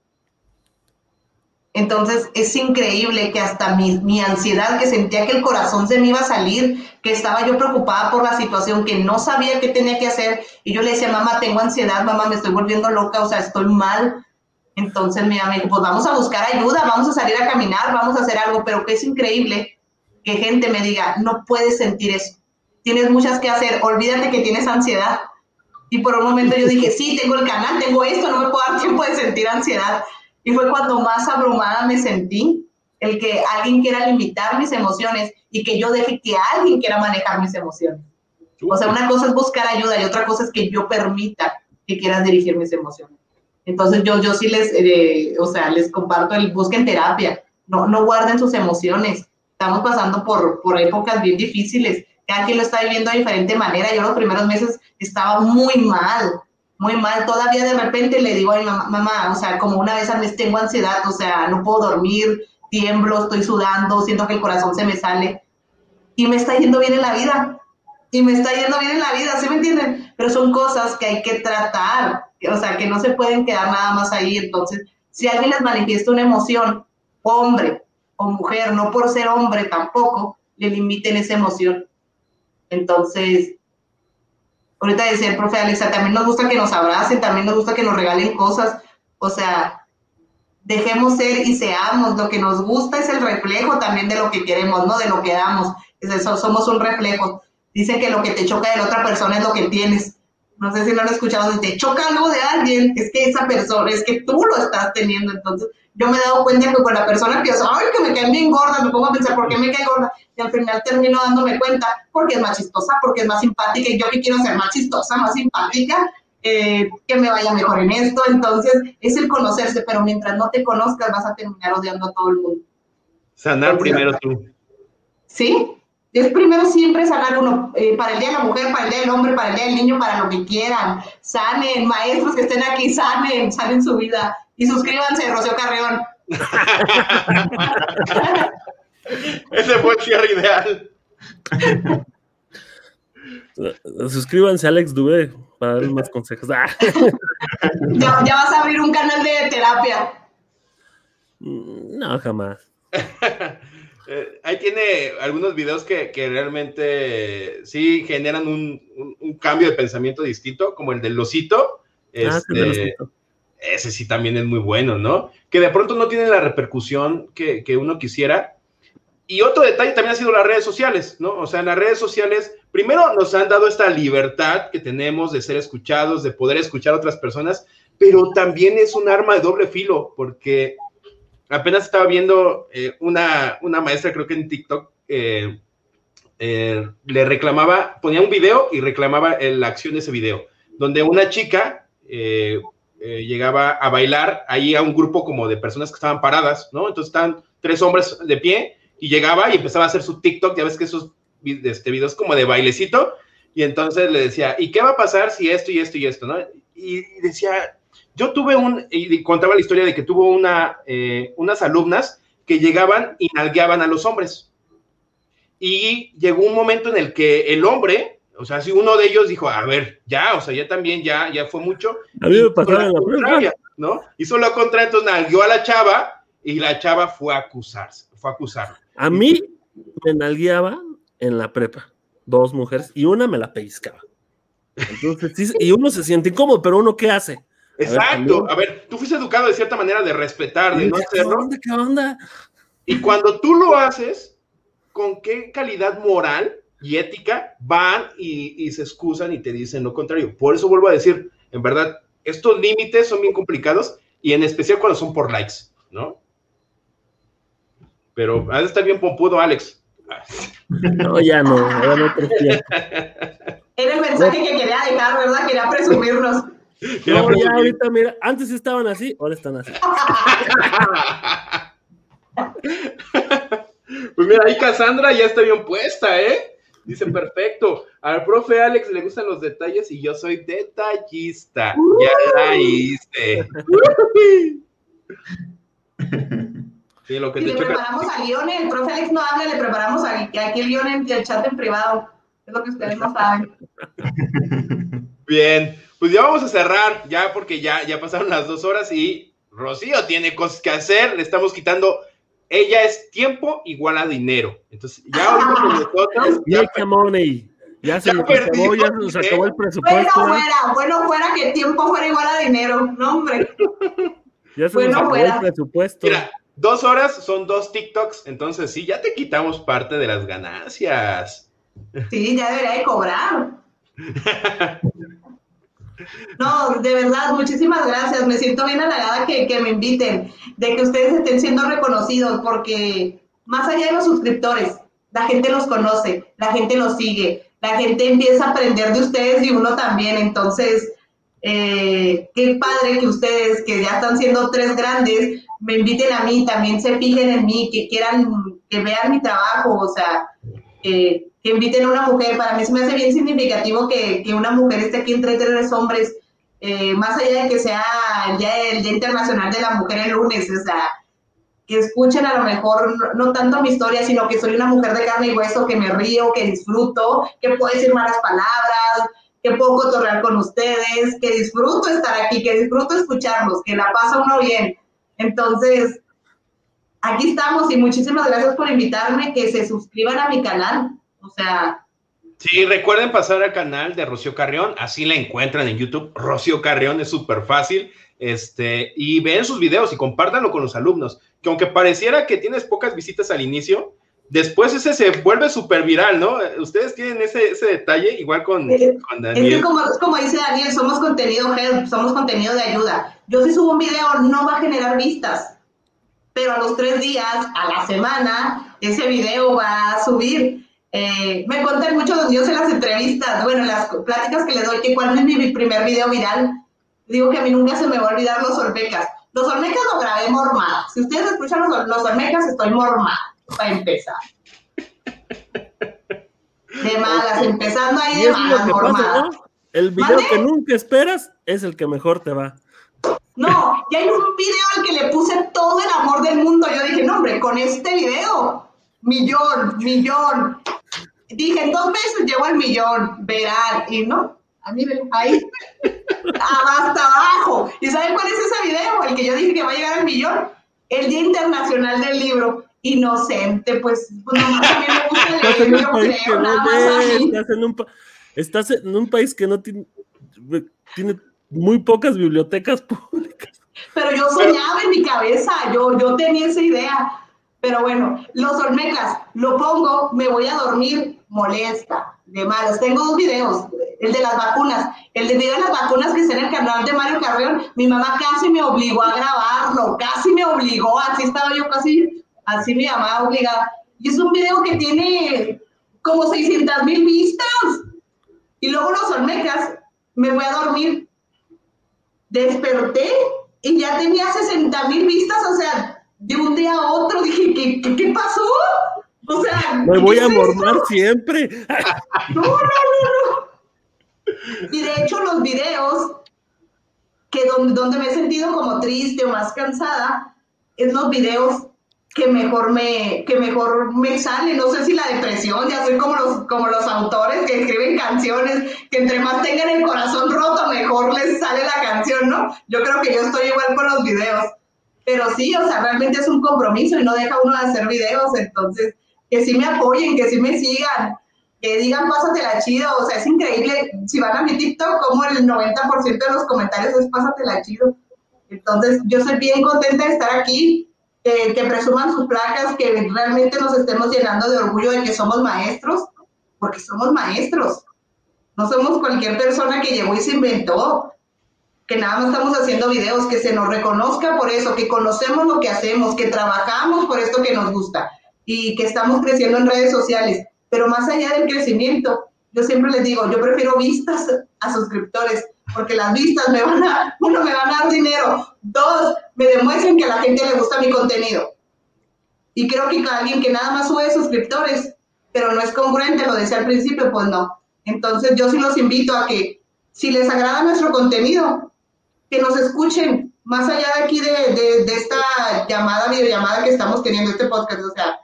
Entonces es increíble que hasta mi, mi, ansiedad, que sentía que el corazón se me iba a salir, que estaba yo preocupada por la situación, que no sabía qué tenía que hacer, y yo le decía, mamá, tengo ansiedad, mamá, me estoy volviendo loca, o sea, estoy mal, entonces mi amigo, pues vamos a buscar ayuda, vamos a salir a caminar, vamos a hacer algo, pero que es increíble que gente me diga, no puedes sentir eso, tienes muchas que hacer, olvídate que tienes ansiedad. Y por un momento yo dije, sí, tengo el canal, tengo esto, no me puedo dar tiempo de sentir ansiedad. Y fue cuando más abrumada me sentí. el que alguien quiera limitar mis emociones y que yo deje que alguien quiera manejar mis emociones. O sea, una cosa es buscar ayuda y otra cosa es que yo permita que quieras dirigir mis emociones. Entonces yo, yo sí les, eh, o sea, les comparto el busquen terapia, no, no guarden sus emociones. Estamos pasando por, por épocas bien difíciles, cada quien lo está viviendo de diferente manera. Yo los primeros meses estaba muy mal, muy mal. Todavía de repente le digo a mi mamá, mamá, o sea, como una vez al mes tengo ansiedad, o sea, no puedo dormir, tiemblo, estoy sudando, siento que el corazón se me sale. Y me está yendo bien en la vida y me está yendo bien en la vida, ¿sí me entienden? Pero son cosas que hay que tratar, o sea, que no se pueden quedar nada más ahí. Entonces, si alguien les manifiesta una emoción, hombre o mujer, no por ser hombre tampoco, le limiten esa emoción. Entonces, ahorita decía el profe Alexa, también nos gusta que nos abracen, también nos gusta que nos regalen cosas, o sea, dejemos ser y seamos, lo que nos gusta es el reflejo también de lo que queremos, ¿no? De lo que damos, es eso, somos un reflejo. Dicen que lo que te choca de la otra persona es lo que tienes. No sé si lo han escuchado, si te choca algo de alguien, es que esa persona, es que tú lo estás teniendo. Entonces, yo me he dado cuenta que con la persona empiezo, ay, que me cae bien gorda, me pongo a pensar, ¿por qué me cae gorda? Y al final termino dándome cuenta, porque es más chistosa, porque es más simpática, y yo que quiero ser más chistosa, más simpática, eh, que me vaya mejor en esto. Entonces, es el conocerse, pero mientras no te conozcas, vas a terminar odiando a todo el mundo. Sanar primero tú. Sí, es primero siempre sanar uno, eh, para el Día de la Mujer, para el Día del Hombre, para el Día del Niño, para lo que quieran. Sanen, maestros que estén aquí, sanen, sanen su vida. Y suscríbanse, Rocío Carreón. [LAUGHS] Ese fue el cierre ideal. Suscríbanse a Alex Dube para darles más consejos. ya, ya vas a abrir un canal de terapia. No, jamás. [LAUGHS] Eh, ahí tiene algunos videos que, que realmente sí generan un, un, cambio de pensamiento distinto, como el del losito. Ah, Este, ese sí también es muy bueno, ¿no? Que de pronto no tiene la repercusión que, que, uno quisiera. Y otro detalle también ha sido las redes sociales, ¿no? O sea, en las redes sociales, primero nos han dado esta libertad que tenemos de ser escuchados, de poder escuchar a otras personas, pero también es un arma de doble filo, porque apenas estaba viendo eh, una, una, maestra, creo que en TikTok, eh, eh, le reclamaba, ponía un video y reclamaba la acción de ese video, donde una chica llegaba a bailar ahí a un grupo como de personas que estaban paradas, ¿no? Entonces estaban tres hombres de pie y llegaba y empezaba a hacer su TikTok, ya ves que esos este, videos como de bailecito, y entonces le decía, ¿y qué va a pasar si esto y esto y esto, ¿no? Y decía, yo tuve un, y contaba la historia de que tuvo una, eh, unas alumnas que llegaban y nalgueaban a los hombres. Y llegó un momento en el que el hombre, o sea, si uno de ellos dijo, a ver, ya, o sea, ya también, ya, ya fue mucho. A mí me pasaba la contraria, ¿no? Hizo lo contrario, entonces nalgueó a la chava y la chava fue a acusarse, fue a acusarlo. A mí me nalgueaba en la prepa, dos mujeres, y una me la pellizcaba. Entonces, y uno se siente incómodo, pero uno, ¿qué hace? Exacto. A ver, tú fuiste educado de cierta manera de respetar, de no hacerlo. ¿Qué onda? ¿Qué onda? Y cuando tú lo haces, ¿con qué calidad moral y ética van y, y, se excusan y te dicen lo contrario? Por eso vuelvo a decir, en verdad, estos límites son bien complicados y en especial cuando son por likes, ¿no? Pero ha de estar bien pompudo, Alex. No, ya no, ahora no Era el mensaje que quería dejar, ¿verdad? Quería presumirnos. [LAUGHS] No, ya ahorita, mira, antes estaban así, ahora están así. [LAUGHS] pues mira, ahí Cassandra ya está bien puesta, ¿eh? Dice, perfecto. Al profe Alex le gustan los detalles y yo soy detallista. ya la hice. [LAUGHS] sí, lo que y te le choca... preparamos a León, el profe Alex no habla, le preparamos a, aquí el en el chat en privado. Es lo que ustedes no saben. Bien, pues ya vamos a cerrar, ya porque ya, ya pasaron las dos horas y Rocío tiene cosas que hacer, le estamos quitando, ella es tiempo igual a dinero. Entonces, ya ahorita con nosotros. Ya, money. Ya se, ya, nos acabó, ya se nos acabó el presupuesto. Bueno fuera, bueno fuera que tiempo fuera igual a dinero, no hombre. Ya se bueno nos acabó fuera. el presupuesto. Mira, dos horas son dos TikToks, entonces sí, ya te quitamos parte de las ganancias. Sí, ya debería de cobrar. [LAUGHS] No, de verdad, muchísimas gracias. Me siento bien halagada que, que me inviten. de que ustedes estén siendo reconocidos, porque más allá de los suscriptores, la gente los conoce, la gente los sigue, la gente empieza a aprender de ustedes y uno también. Entonces, eh, qué padre que ustedes, que ya están siendo tres grandes, me inviten a mí, también se fijen en mí, que quieran, que vean mi trabajo, o sea, que inviten a una mujer. Para mí se me hace bien significativo que, que una mujer esté aquí entre tres hombres, eh, más allá de que sea día, el día Internacional de la Mujer el lunes, o sea, que escuchen a lo mejor no, tanto mi historia, sino que soy una mujer de carne y hueso, que me río, que disfruto, que puedo decir malas palabras, que puedo cotorrear con ustedes, que disfruto estar aquí, que disfruto escucharlos, que la pasa uno bien. Entonces, aquí estamos y muchísimas gracias por invitarme, que se suscriban a mi canal. O sea... Sí, recuerden pasar al canal de Rocío Carrión, así la encuentran en YouTube. Rocío Carrión es súper fácil. Este, y ven sus videos y compártanlo con los alumnos. Que aunque pareciera que tienes pocas visitas al inicio, después ese se vuelve súper viral, ¿no? Ustedes tienen ese, ese detalle, igual con, con Daniel. Es que como, como, dice Daniel, somos contenido help, somos contenido de ayuda. Yo si subo un video no va a generar vistas, pero a los tres días, a la semana, ese video va a subir. Eh, me cuentan mucho los niños en las entrevistas, bueno, en las pláticas que les doy, que cuál es mi primer video viral. Digo que a mí nunca se me va a olvidar los olmecas. Los olmecas lo grabé mormada. Si ustedes escuchan los, los olmecas, estoy mormada para empezar. De malas, empezando ahí de malas, ¿no? El video que nunca esperas es el que mejor te va. No, y hay un video al que le puse todo el amor del mundo. Yo dije, no, hombre, con este video, millón, millón. Dije, dos meses llego al millón, verán, y no, a mí, ahí, hasta abajo. ¿Y saben cuál es ese video? El que yo dije que va a llegar al millón. El Día Internacional del Libro inocente, pues, pues nomás a mí me gusta leer, yo creo, nada más Estás en, un, estás en un país que no tiene, tiene muy pocas bibliotecas [LAUGHS] públicas. Pero yo soñaba en mi cabeza, yo, yo tenía esa idea. Pero bueno, los Olmecas, lo pongo, me voy a dormir molesta, de malas. Tengo dos videos, el de las vacunas, el de video de las vacunas que está en el canal de Mario Carreón. Mi mamá casi me obligó a grabarlo, casi me obligó, así estaba yo casi así mi mamá obligada. Y es un video que tiene como 600 mil vistas. Y luego los olmecas, me voy a dormir. Desperté y ya tenía 60 mil vistas, o sea, de un día a otro dije, ¿qué, qué, pasó? O sea, me voy a mormar siempre. [LAUGHS] No, no, no, no. Y de hecho los videos que donde, donde me he sentido como triste o más cansada, es los videos que mejor me, que mejor me sale. No sé si la depresión, ya soy como los, como los autores que escriben canciones, que entre más tengan el corazón roto, mejor les sale la canción, ¿no? Yo creo que yo estoy igual con los videos. Pero sí, o sea, realmente es un compromiso y no deja uno de hacer videos, entonces, que sí me apoyen, que sí me sigan, que digan pásatela chido, o sea, es increíble, si van a mi TikTok, como el 90% de los comentarios es pásatela chido. Entonces, yo soy bien contenta de estar aquí, que, presuman sus placas, que realmente nos estemos llenando de orgullo de que somos maestros, porque somos maestros. No somos cualquier persona que llegó y se inventó, que nada más estamos haciendo videos, que se nos reconozca por eso, que conocemos lo que hacemos, que trabajamos por esto que nos gusta y que estamos creciendo en redes sociales. Pero más allá del crecimiento, yo siempre les digo, yo prefiero vistas a suscriptores porque las vistas me van a, uno, me van a dar dinero, dos, me demuestren que a la gente le gusta mi contenido. Y creo que alguien que nada más sube suscriptores, pero no es congruente, lo decía al principio, pues no. Entonces yo sí los invito a que si les agrada nuestro contenido, que nos escuchen más allá de aquí de, de, de esta llamada, videollamada que estamos teniendo, este podcast, o sea,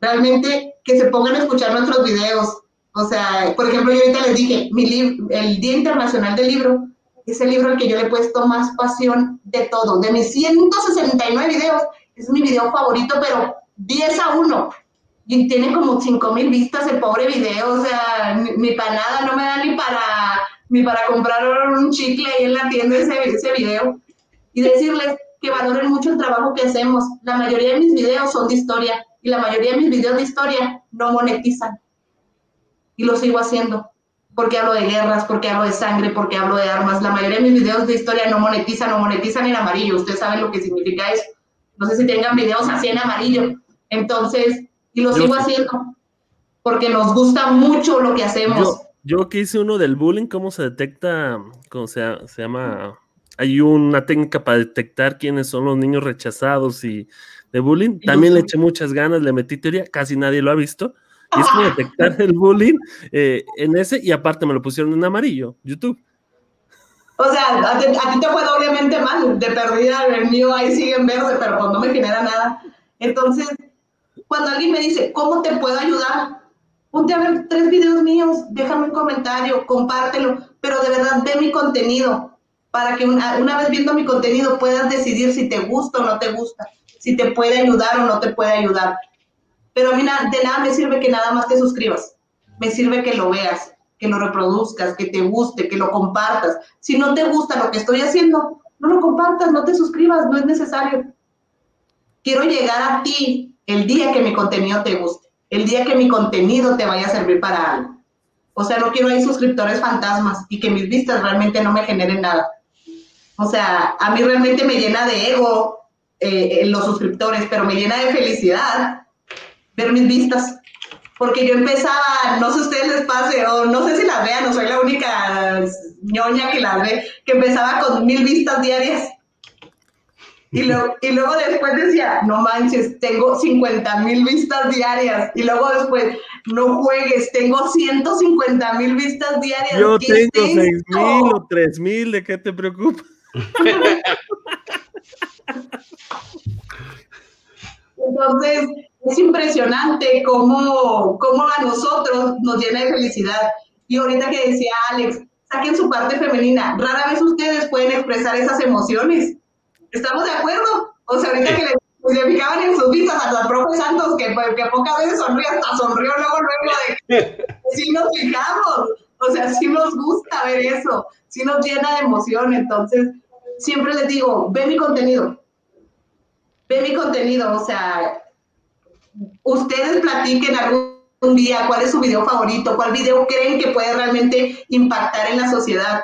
realmente que se pongan a escuchar nuestros videos, o sea, por ejemplo, yo ahorita les dije, mi el Día Internacional del Libro es el libro al que yo le he puesto más pasión de todo. De mis 169 videos, es mi video favorito, pero 10 a 1. Y tiene como 5 mil vistas el pobre video, o sea, mi, panada no me da ni para, ni para comprar un chicle ahí en la tienda ese, ese video. Y decirles que valoren mucho el trabajo que hacemos. La mayoría de mis videos son de historia y la mayoría de mis videos de historia no monetizan y lo sigo haciendo. Porque hablo de guerras, porque hablo de sangre, porque hablo de armas. La mayoría de mis videos de historia no monetizan, no monetizan en amarillo. Ustedes saben lo que significa eso. No sé si tengan videos así en amarillo. Entonces, y lo sigo haciendo porque nos gusta mucho lo que hacemos. Yo, que hice uno del bullying, ¿cómo se detecta? ¿Cómo se, se llama? Hay una técnica para detectar quiénes son los niños rechazados y de bullying. También le eché muchas ganas, le metí teoría, casi nadie lo ha visto. Y es como [LAUGHS] detectar el bullying eh, en ese, y aparte me lo pusieron en amarillo, YouTube. O sea, a ti, te fue doblemente mal, de perdida, el mío ahí sigue en verde, pero pues no me genera nada. Entonces, cuando alguien me dice, ¿cómo te puedo ayudar? Ponte a ver tres videos míos, déjame un comentario, compártelo, pero de verdad ve mi contenido para que una, vez viendo mi contenido puedas decidir si te gusta o no te gusta, si te puede ayudar o no te puede ayudar. Pero a mí de nada me sirve que nada más te suscribas, me sirve que lo veas, que lo reproduzcas, que te guste, que lo compartas. Si no te gusta lo que estoy haciendo, no lo compartas, no te suscribas, no es necesario. Quiero llegar a ti el día que mi contenido te guste el día que mi contenido te vaya a servir para algo. O sea, no quiero ahí suscriptores fantasmas y que mis vistas realmente no me generen nada. O sea, a mí realmente me llena de ego eh, los suscriptores, pero me llena de felicidad ver mis vistas. Porque yo empezaba, no sé si ustedes les pase, o no sé si las vean, no soy la única ñoña que las ve, que empezaba con mil vistas diarias. Y, y luego después decía, no manches, tengo 50 mil vistas diarias. Y luego después, no juegues, tengo 150 mil vistas diarias. Yo tengo 6 mil o 3 mil, ¿de qué te preocupas? [LAUGHS] Entonces, es impresionante cómo, cómo a nosotros nos llena de felicidad. Y ahorita que decía Alex, saquen su parte femenina. Rara vez ustedes pueden expresar esas emociones. ¿Estamos de acuerdo? O sea, ahorita que le, pues, le, fijaban en sus vistas a los profe Santos, que, pues, que pocas veces sonríe, hasta sonrió luego, luego de que [LAUGHS] sí nos fijamos. O sea, sí nos gusta ver eso, sí nos llena de emoción. Entonces, siempre les digo, ve mi contenido, ve mi contenido. O sea, ustedes platiquen algún día cuál es su video favorito, cuál video creen que puede realmente impactar en la sociedad.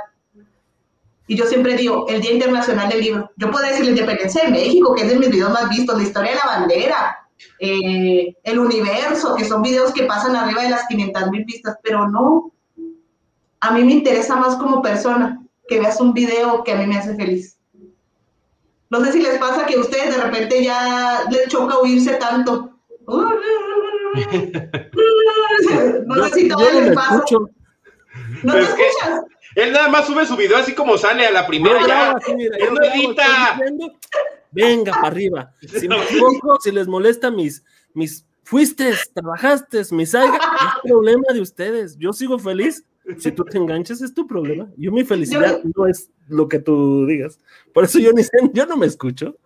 Y yo siempre digo, el Día Internacional del Libro. Yo puedo decir la independencia de México, que es de mis videos más vistos, la historia de la bandera, eh, el universo, que son videos que pasan arriba de las 500 mil vistas, pero no. A mí me interesa más como persona que veas un video que a mí me hace feliz. No sé si les pasa que a ustedes de repente ya les choca oírse tanto. [LAUGHS] [LAUGHS] no sé si todavía les pasa. ¿No te escuchas? Él nada más sube su video así como sale a la primera. ya. no edita. Venga, para arriba. Si me equivoco, si les molesta mis, mis fuiste, trabajaste, mis algas, es problema de ustedes. Yo sigo feliz. Si tú te enganchas, es tu problema. Yo, mi felicidad no es lo que tú digas. Por eso yo ni sé, yo no me escucho.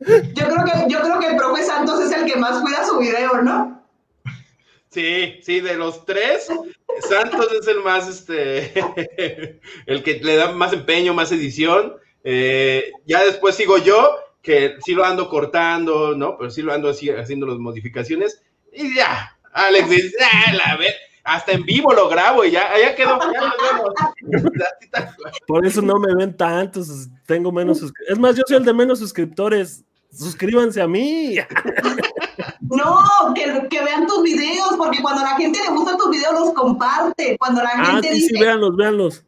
Yo creo que, yo creo que el profe Santos es el que más cuida su video, ¿no? Sí, sí, de los tres, Santos es el más, este, [LAUGHS] el que le da más empeño, más edición. Eh, ya después sigo yo, que sí lo ando cortando, ¿no? Pero sí lo ando así, haciendo las modificaciones. Y ya, Alex dice, ah, la hasta en vivo lo grabo y ya, ya quedó. Por eso no me ven tantos, tengo menos Es más, yo soy el de menos suscriptores. Suscríbanse a mí. [LAUGHS] No, que, que, vean tus videos, porque cuando la gente le gusta tus videos, los comparte. Cuando la ah, gente dice. Sí, véanlos, véanlos.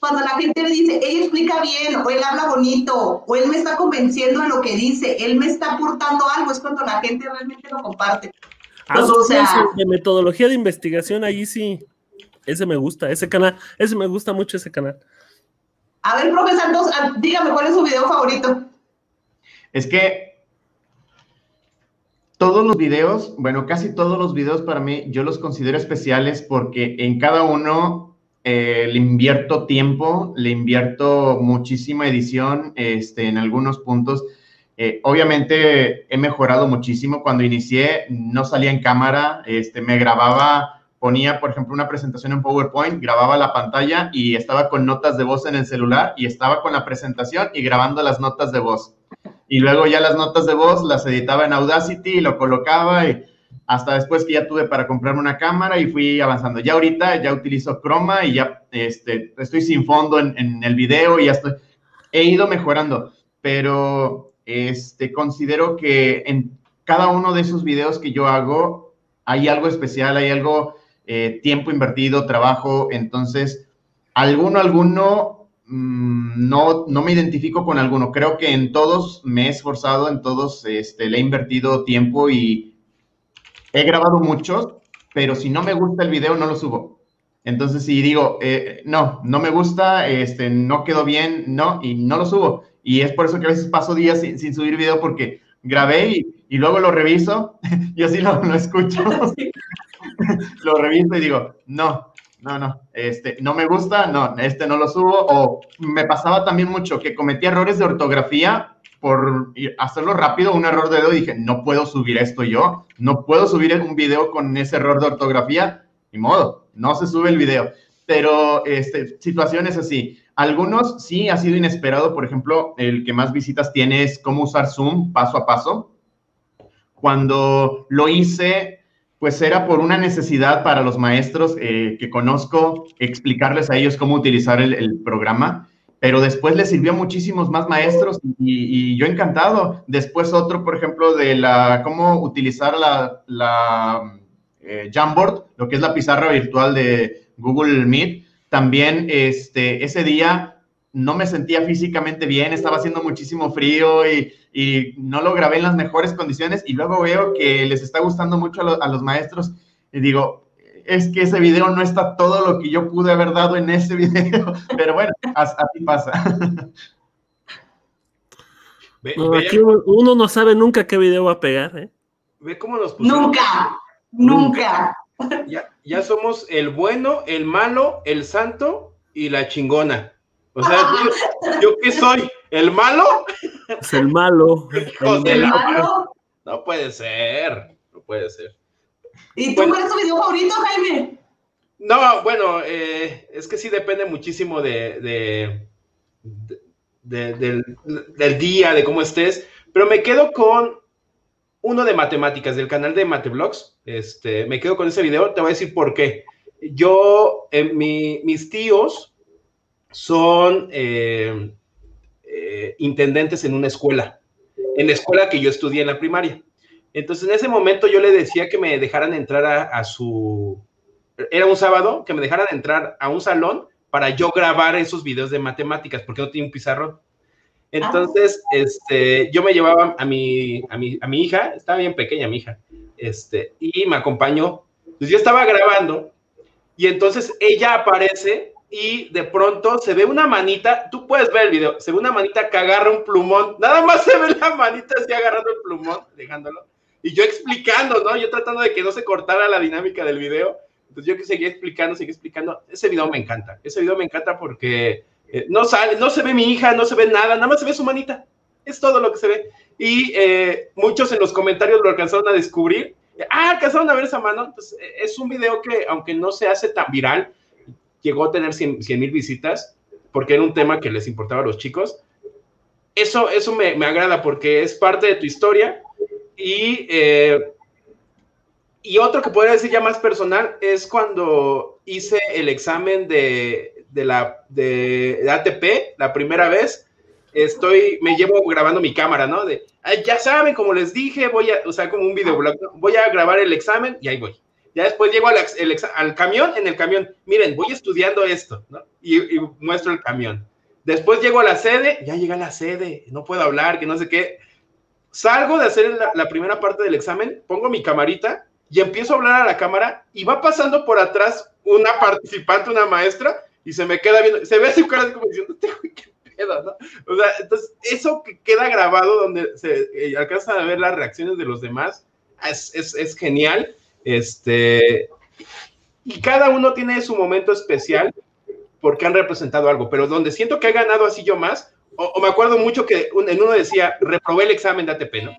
Cuando la gente le dice, ella explica bien, o él habla bonito, o él me está convenciendo de lo que dice, él me está aportando algo, es cuando la gente realmente lo comparte. Ah, pues, o sea, de metodología de investigación, ahí sí. Ese me gusta, ese canal, ese me gusta mucho ese canal. A ver, profesor Santos, ah, dígame cuál es su video favorito. Es que todos los videos, bueno, casi todos los videos para mí, yo los considero especiales porque en cada uno eh, le invierto tiempo, le invierto muchísima edición este, en algunos puntos. Eh, obviamente he mejorado muchísimo. Cuando inicié no salía en cámara, este, me grababa, ponía, por ejemplo, una presentación en PowerPoint, grababa la pantalla y estaba con notas de voz en el celular y estaba con la presentación y grabando las notas de voz y luego ya las notas de voz las editaba en Audacity y lo colocaba y hasta después que ya tuve para comprarme una cámara y fui avanzando. Ya ahorita ya utilizo Chroma y ya este, estoy sin fondo en, el video y ya estoy, he ido mejorando, pero este, considero que en cada uno de esos videos que yo hago hay algo especial, hay algo, eh, tiempo invertido, trabajo, entonces, alguno, alguno, mm, no, no me identifico con alguno. Creo que en todos me he esforzado, en todos este, le he invertido tiempo y he grabado muchos, pero si no me gusta el video, no lo subo. Entonces, si digo, eh, no, no me gusta, este, no quedó bien, no, y no lo subo. Y es por eso que a veces paso días sin, subir video porque grabé y, luego lo reviso [LAUGHS] y así lo, lo escucho. [LAUGHS] [LAUGHS] lo reviso y digo, no, no, no, este, no me gusta, no, este no lo subo. O me pasaba también mucho que cometí errores de ortografía por hacerlo rápido, un error de dedo dije, no puedo subir esto yo, no puedo subir un video con ese error de ortografía, ni modo, no se sube el video. Pero este, situaciones así. Algunos sí ha sido inesperado, por ejemplo, el que más visitas tiene es cómo usar Zoom paso a paso. Cuando lo hice, pues era por una necesidad para los maestros eh, que conozco, explicarles a ellos cómo utilizar el, programa, pero después les sirvió a muchísimos más maestros y, yo encantado. Después otro, por ejemplo, de la cómo utilizar la, la eh, Jamboard, lo que es la pizarra virtual de Google Meet también este, ese día no me sentía físicamente bien, estaba haciendo muchísimo frío y, no lo grabé en las mejores condiciones y luego veo que les está gustando mucho a, los maestros y digo, es que ese video no está todo lo que yo pude haber dado en ese [LAUGHS] video, pero bueno, así pasa. aquí uno no sabe nunca qué video va a pegar, ¿eh? Ve cómo nos Nunca, nunca. Ya, ya somos el bueno, el malo, el santo y la chingona. O sea, yo, qué soy? ¿El malo? Es el malo. [LAUGHS] ¿El, malo? No puede ser, no puede ser. ¿Y tú cuál es tu video favorito, Jaime? No, bueno, eh, es que sí depende muchísimo de, del, del, día, de cómo estés, pero me quedo con uno de matemáticas del canal de Mateblogs. Este, me quedo con ese video, te voy a decir por qué. Yo, eh, mis tíos son eh, eh, intendentes en una escuela, en la escuela que yo estudié en la primaria. Entonces, en ese momento yo le decía que me dejaran entrar a, a su... Era un sábado, que me dejaran entrar a un salón para yo grabar esos videos de matemáticas, porque no tenía un pizarrón. Entonces, este, yo me llevaba a mi, a mi, a mi hija, estaba bien pequeña mi hija, este, y me acompañó. Entonces yo estaba grabando y entonces ella aparece y de pronto se ve una manita, tú puedes ver el video, se ve una manita que agarra un plumón, nada más se ve la manita así agarrando el plumón, dejándolo, y yo explicando, ¿no? Yo tratando de que no se cortara la dinámica del video. Entonces yo que seguía explicando, seguía explicando. Ese video me encanta, ese video me encanta porque eh, no sale, no se ve mi hija, no se ve nada, nada más se ve su manita. Es todo lo que se ve. Y eh, muchos en los comentarios lo alcanzaron a descubrir. Ah, alcanzaron a ver esa mano. Pues, eh, es un video que, aunque no se hace tan viral, llegó a tener 100 mil visitas, porque era un tema que les importaba a los chicos. Eso, eso me, agrada porque es parte de tu historia. Y, y otro que podría decir ya más personal es cuando hice el examen de, la ATP la primera vez, estoy, me llevo grabando mi cámara, ¿no? De, ya saben, como les dije, voy a, o sea, como un videoblog, voy a grabar el examen y ahí voy. Ya después llego al, al camión, en el camión, miren, voy estudiando esto, ¿no? Y, muestro el camión. Después llego a la sede, ya llega la sede, no puedo hablar, que no sé qué. Salgo de hacer la, la primera parte del examen, pongo mi camarita y empiezo a hablar a la cámara y va pasando por atrás una participante, una maestra, y se me queda viendo, se ve así cara como diciendo, este qué pedo, ¿no? O sea, entonces, eso que queda grabado donde se eh, alcanzan a ver las reacciones de los demás, es, es, es, genial. Este, y cada uno tiene su momento especial porque han representado algo, pero donde siento que ha ganado así yo más, o, me acuerdo mucho que en uno decía, reprobé el examen de ATP, ¿no?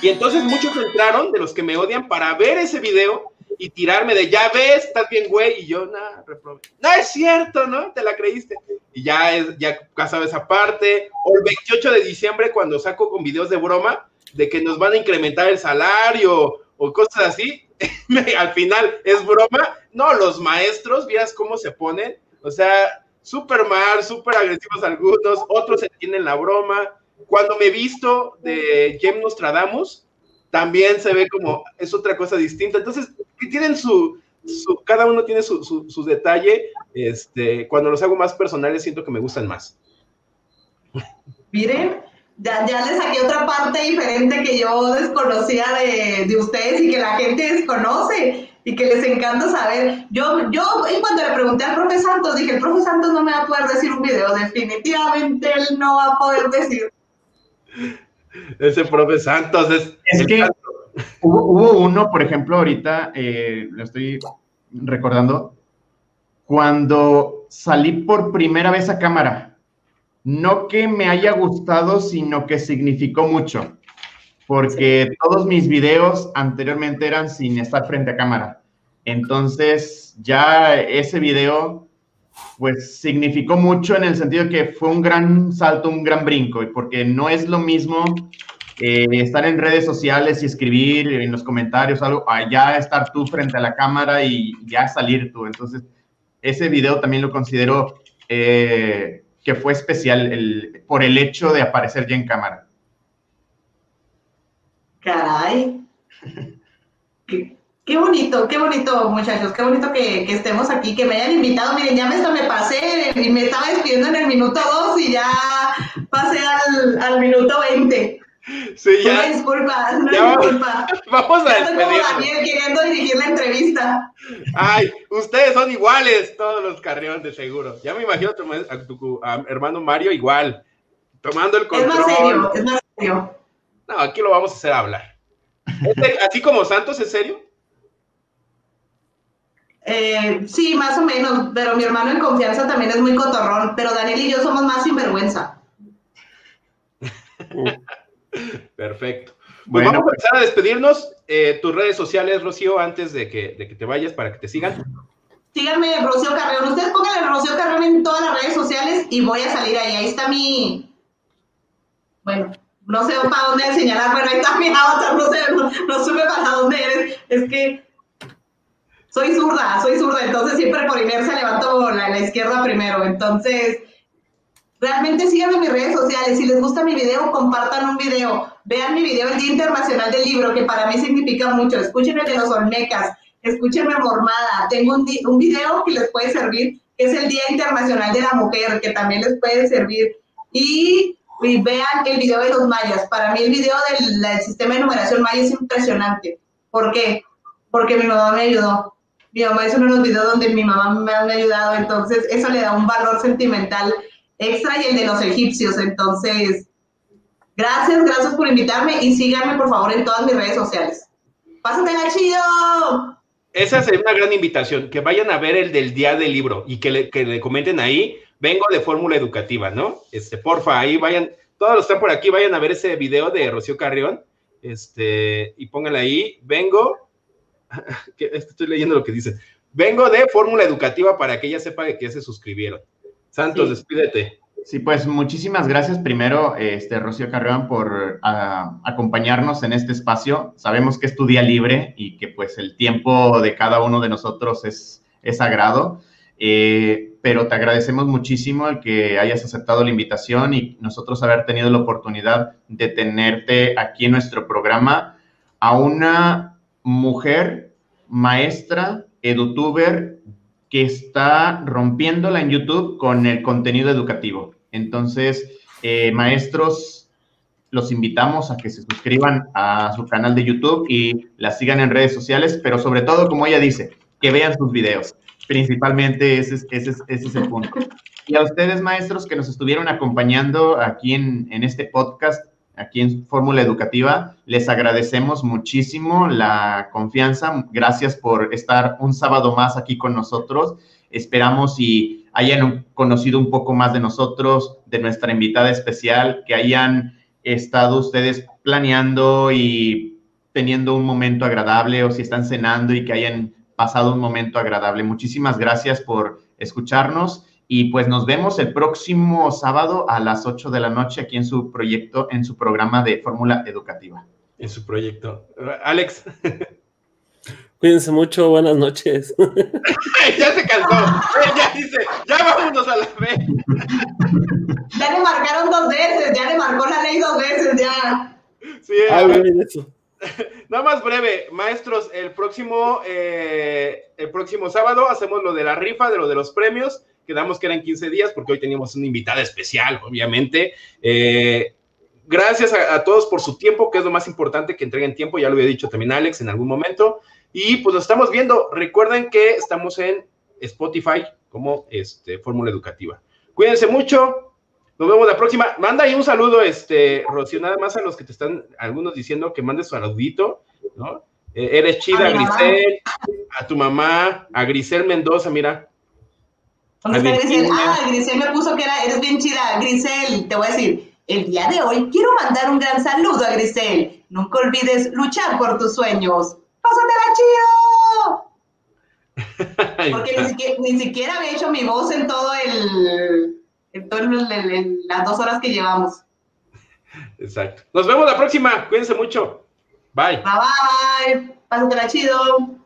Y entonces muchos entraron de los que me odian para ver ese video y tirarme de ya ves, estás bien, güey, y yo, nada, reprobé. No es cierto, ¿no? Te la creíste. Y ya, es, ya sabes esa parte. O el 28 de diciembre, cuando saco con videos de broma, de que nos van a incrementar el salario o cosas así, [LAUGHS] al final es broma. No, los maestros, vieras cómo se ponen, o sea, súper mal, súper agresivos algunos, otros entienden la broma. cuando me he visto de Jem Nostradamus, también se ve como, es otra cosa distinta. Entonces, que tienen su, cada uno tiene su, su, detalle. Este, cuando los hago más personales, siento que me gustan más. Miren, ya, ya les saqué otra parte diferente que yo desconocía de, de, ustedes y que la gente desconoce y que les encanta saber. Yo, yo en cuanto le pregunté al profe Santos, dije, el profe Santos no me va a poder decir un video, definitivamente él no va a poder decir ese profe Santos es. Es que hubo, uno, por ejemplo, ahorita, eh, lo estoy recordando, cuando salí por primera vez a cámara. No que me haya gustado, sino que significó mucho. Porque todos mis videos anteriormente eran sin estar frente a cámara. Entonces, ya ese video pues significó mucho en el sentido que fue un gran salto, un gran brinco, porque no es lo mismo eh, estar en redes sociales y escribir en los comentarios algo, allá estar tú frente a la cámara y ya salir tú. Entonces, ese video también lo considero eh, que fue especial por el hecho de aparecer ya en cámara. Caray. [LAUGHS] Qué bonito, qué bonito, muchachos, qué bonito que, estemos aquí, que me hayan invitado. Miren, ya me, me pasé y me estaba despidiendo en el minuto 2 y ya pasé al, minuto 20. Sí, ya. Una disculpa, una disculpa. [LAUGHS] Vamos a despedirnos. como Daniel queriendo dirigir la entrevista. Ay, ustedes son iguales, todos los carreones de seguro. Ya me imagino a tu, hermano Mario igual, tomando el control. Es más serio, es más serio. No, aquí lo vamos a hacer hablar. Este, así como Santos, ¿es serio? Eh, sí, más o menos, pero mi hermano en confianza también es muy cotorrón, pero Daniel y yo somos más sinvergüenza. [LAUGHS] Perfecto. Pues vamos a empezar a despedirnos. Eh, tus redes sociales, Rocío, antes de que, de que te vayas para que te sigan. Síganme, Rocío Carreón. Ustedes pónganle Rocío Carreón en todas las redes sociales y voy a salir ahí. Ahí está mi. Bueno, no sé para dónde señalar. Bueno, ahí está mi avatar. No sé, no, no supe para dónde eres. Es que soy zurda, soy zurda, entonces siempre por inercia levanto la, la izquierda primero. Entonces, realmente síganme en mis redes sociales. Si les gusta mi video, compartan un video. Vean mi video el Día Internacional del Libro, que para mí significa mucho. Escuchen el de los Olmecas, escúchenme Mormada. Tengo un, un video que les puede servir, que es el Día Internacional de la Mujer, que también les puede servir. Y, vean el video de los mayas. Para mí el video del, del sistema de numeración maya es impresionante. ¿Por qué? Porque mi mamá me ayudó mi mamá es uno de los videos donde mi mamá me ha ayudado, entonces eso le da un valor sentimental extra y el de los egipcios, entonces gracias, gracias por invitarme y síganme por favor en todas mis redes sociales. ¡Pásatela chido! Esa es una gran invitación, que vayan a ver el del día del libro y que le, que le comenten ahí, vengo de fórmula educativa, ¿no? Este, porfa, ahí vayan, todos los que están por aquí, vayan a ver ese video de Rocío Carrión, este, y pónganle ahí, vengo [LAUGHS] estoy leyendo lo que dice. Vengo de Fórmula Educativa para que ella sepa que ya se suscribieron. Santos, despídete. Sí, pues muchísimas gracias primero, este, Rocío Carreón, por acompañarnos en este espacio. Sabemos que es tu día libre y que pues el tiempo de cada uno de nosotros es, es sagrado, eh, pero te agradecemos muchísimo el que hayas aceptado la invitación y nosotros haber tenido la oportunidad de tenerte aquí en nuestro programa a una mujer, maestra, edutuber, que está rompiéndola en YouTube con el contenido educativo. Entonces, eh, maestros, los invitamos a que se suscriban a su canal de YouTube y la sigan en redes sociales, pero sobre todo, como ella dice, que vean sus videos. Principalmente ese es, ese es, el punto. Y a ustedes, maestros, que nos estuvieron acompañando aquí en, en este podcast, aquí en Fórmula Educativa. Les agradecemos muchísimo la confianza. Gracias por estar un sábado más aquí con nosotros. Esperamos y hayan conocido un poco más de nosotros, de nuestra invitada especial, que hayan estado ustedes planeando y teniendo un momento agradable o si están cenando y que hayan pasado un momento agradable. Muchísimas gracias por escucharnos y pues nos vemos el próximo sábado a las 8 de la noche aquí en su proyecto, en su programa de Fórmula Educativa. En su proyecto. Alex. [LAUGHS] Cuídense mucho, buenas noches. [LAUGHS] ya se cansó. ya dice, ya vámonos a la fe. [LAUGHS] Ya le marcaron dos veces, ya le marcó la ley dos veces, ya. Sí, ah, eso. Nada más breve, maestros, el próximo, eh, el próximo sábado hacemos lo de la rifa, de lo de los premios. Quedamos que eran 15 días porque hoy teníamos una invitada especial, obviamente. Eh, gracias a, todos por su tiempo, que es lo más importante que entreguen tiempo. Ya lo había dicho también Alex en algún momento. Y pues nos estamos viendo. Recuerden que estamos en Spotify como este, Fórmula Educativa. Cuídense mucho. Nos vemos la próxima. Manda ahí un saludo, este, Rocío, nada más a los que te están, algunos diciendo que mandes saludito, ¿no? Eh, eres chida, Grisel, a tu mamá, a Grisel Mendoza, mira. Ah, Grisel me puso que era, eres bien chida. Grisel, te voy a decir, el día de hoy quiero mandar un gran saludo a Grisel. Nunca olvides luchar por tus sueños. ¡Pásatela chido! [LAUGHS] Porque ni siquiera, ni siquiera había hecho mi voz en todo el en todas las dos horas que llevamos. Exacto. Nos vemos la próxima. Cuídense mucho. Bye. Bye bye. Pásatela chido.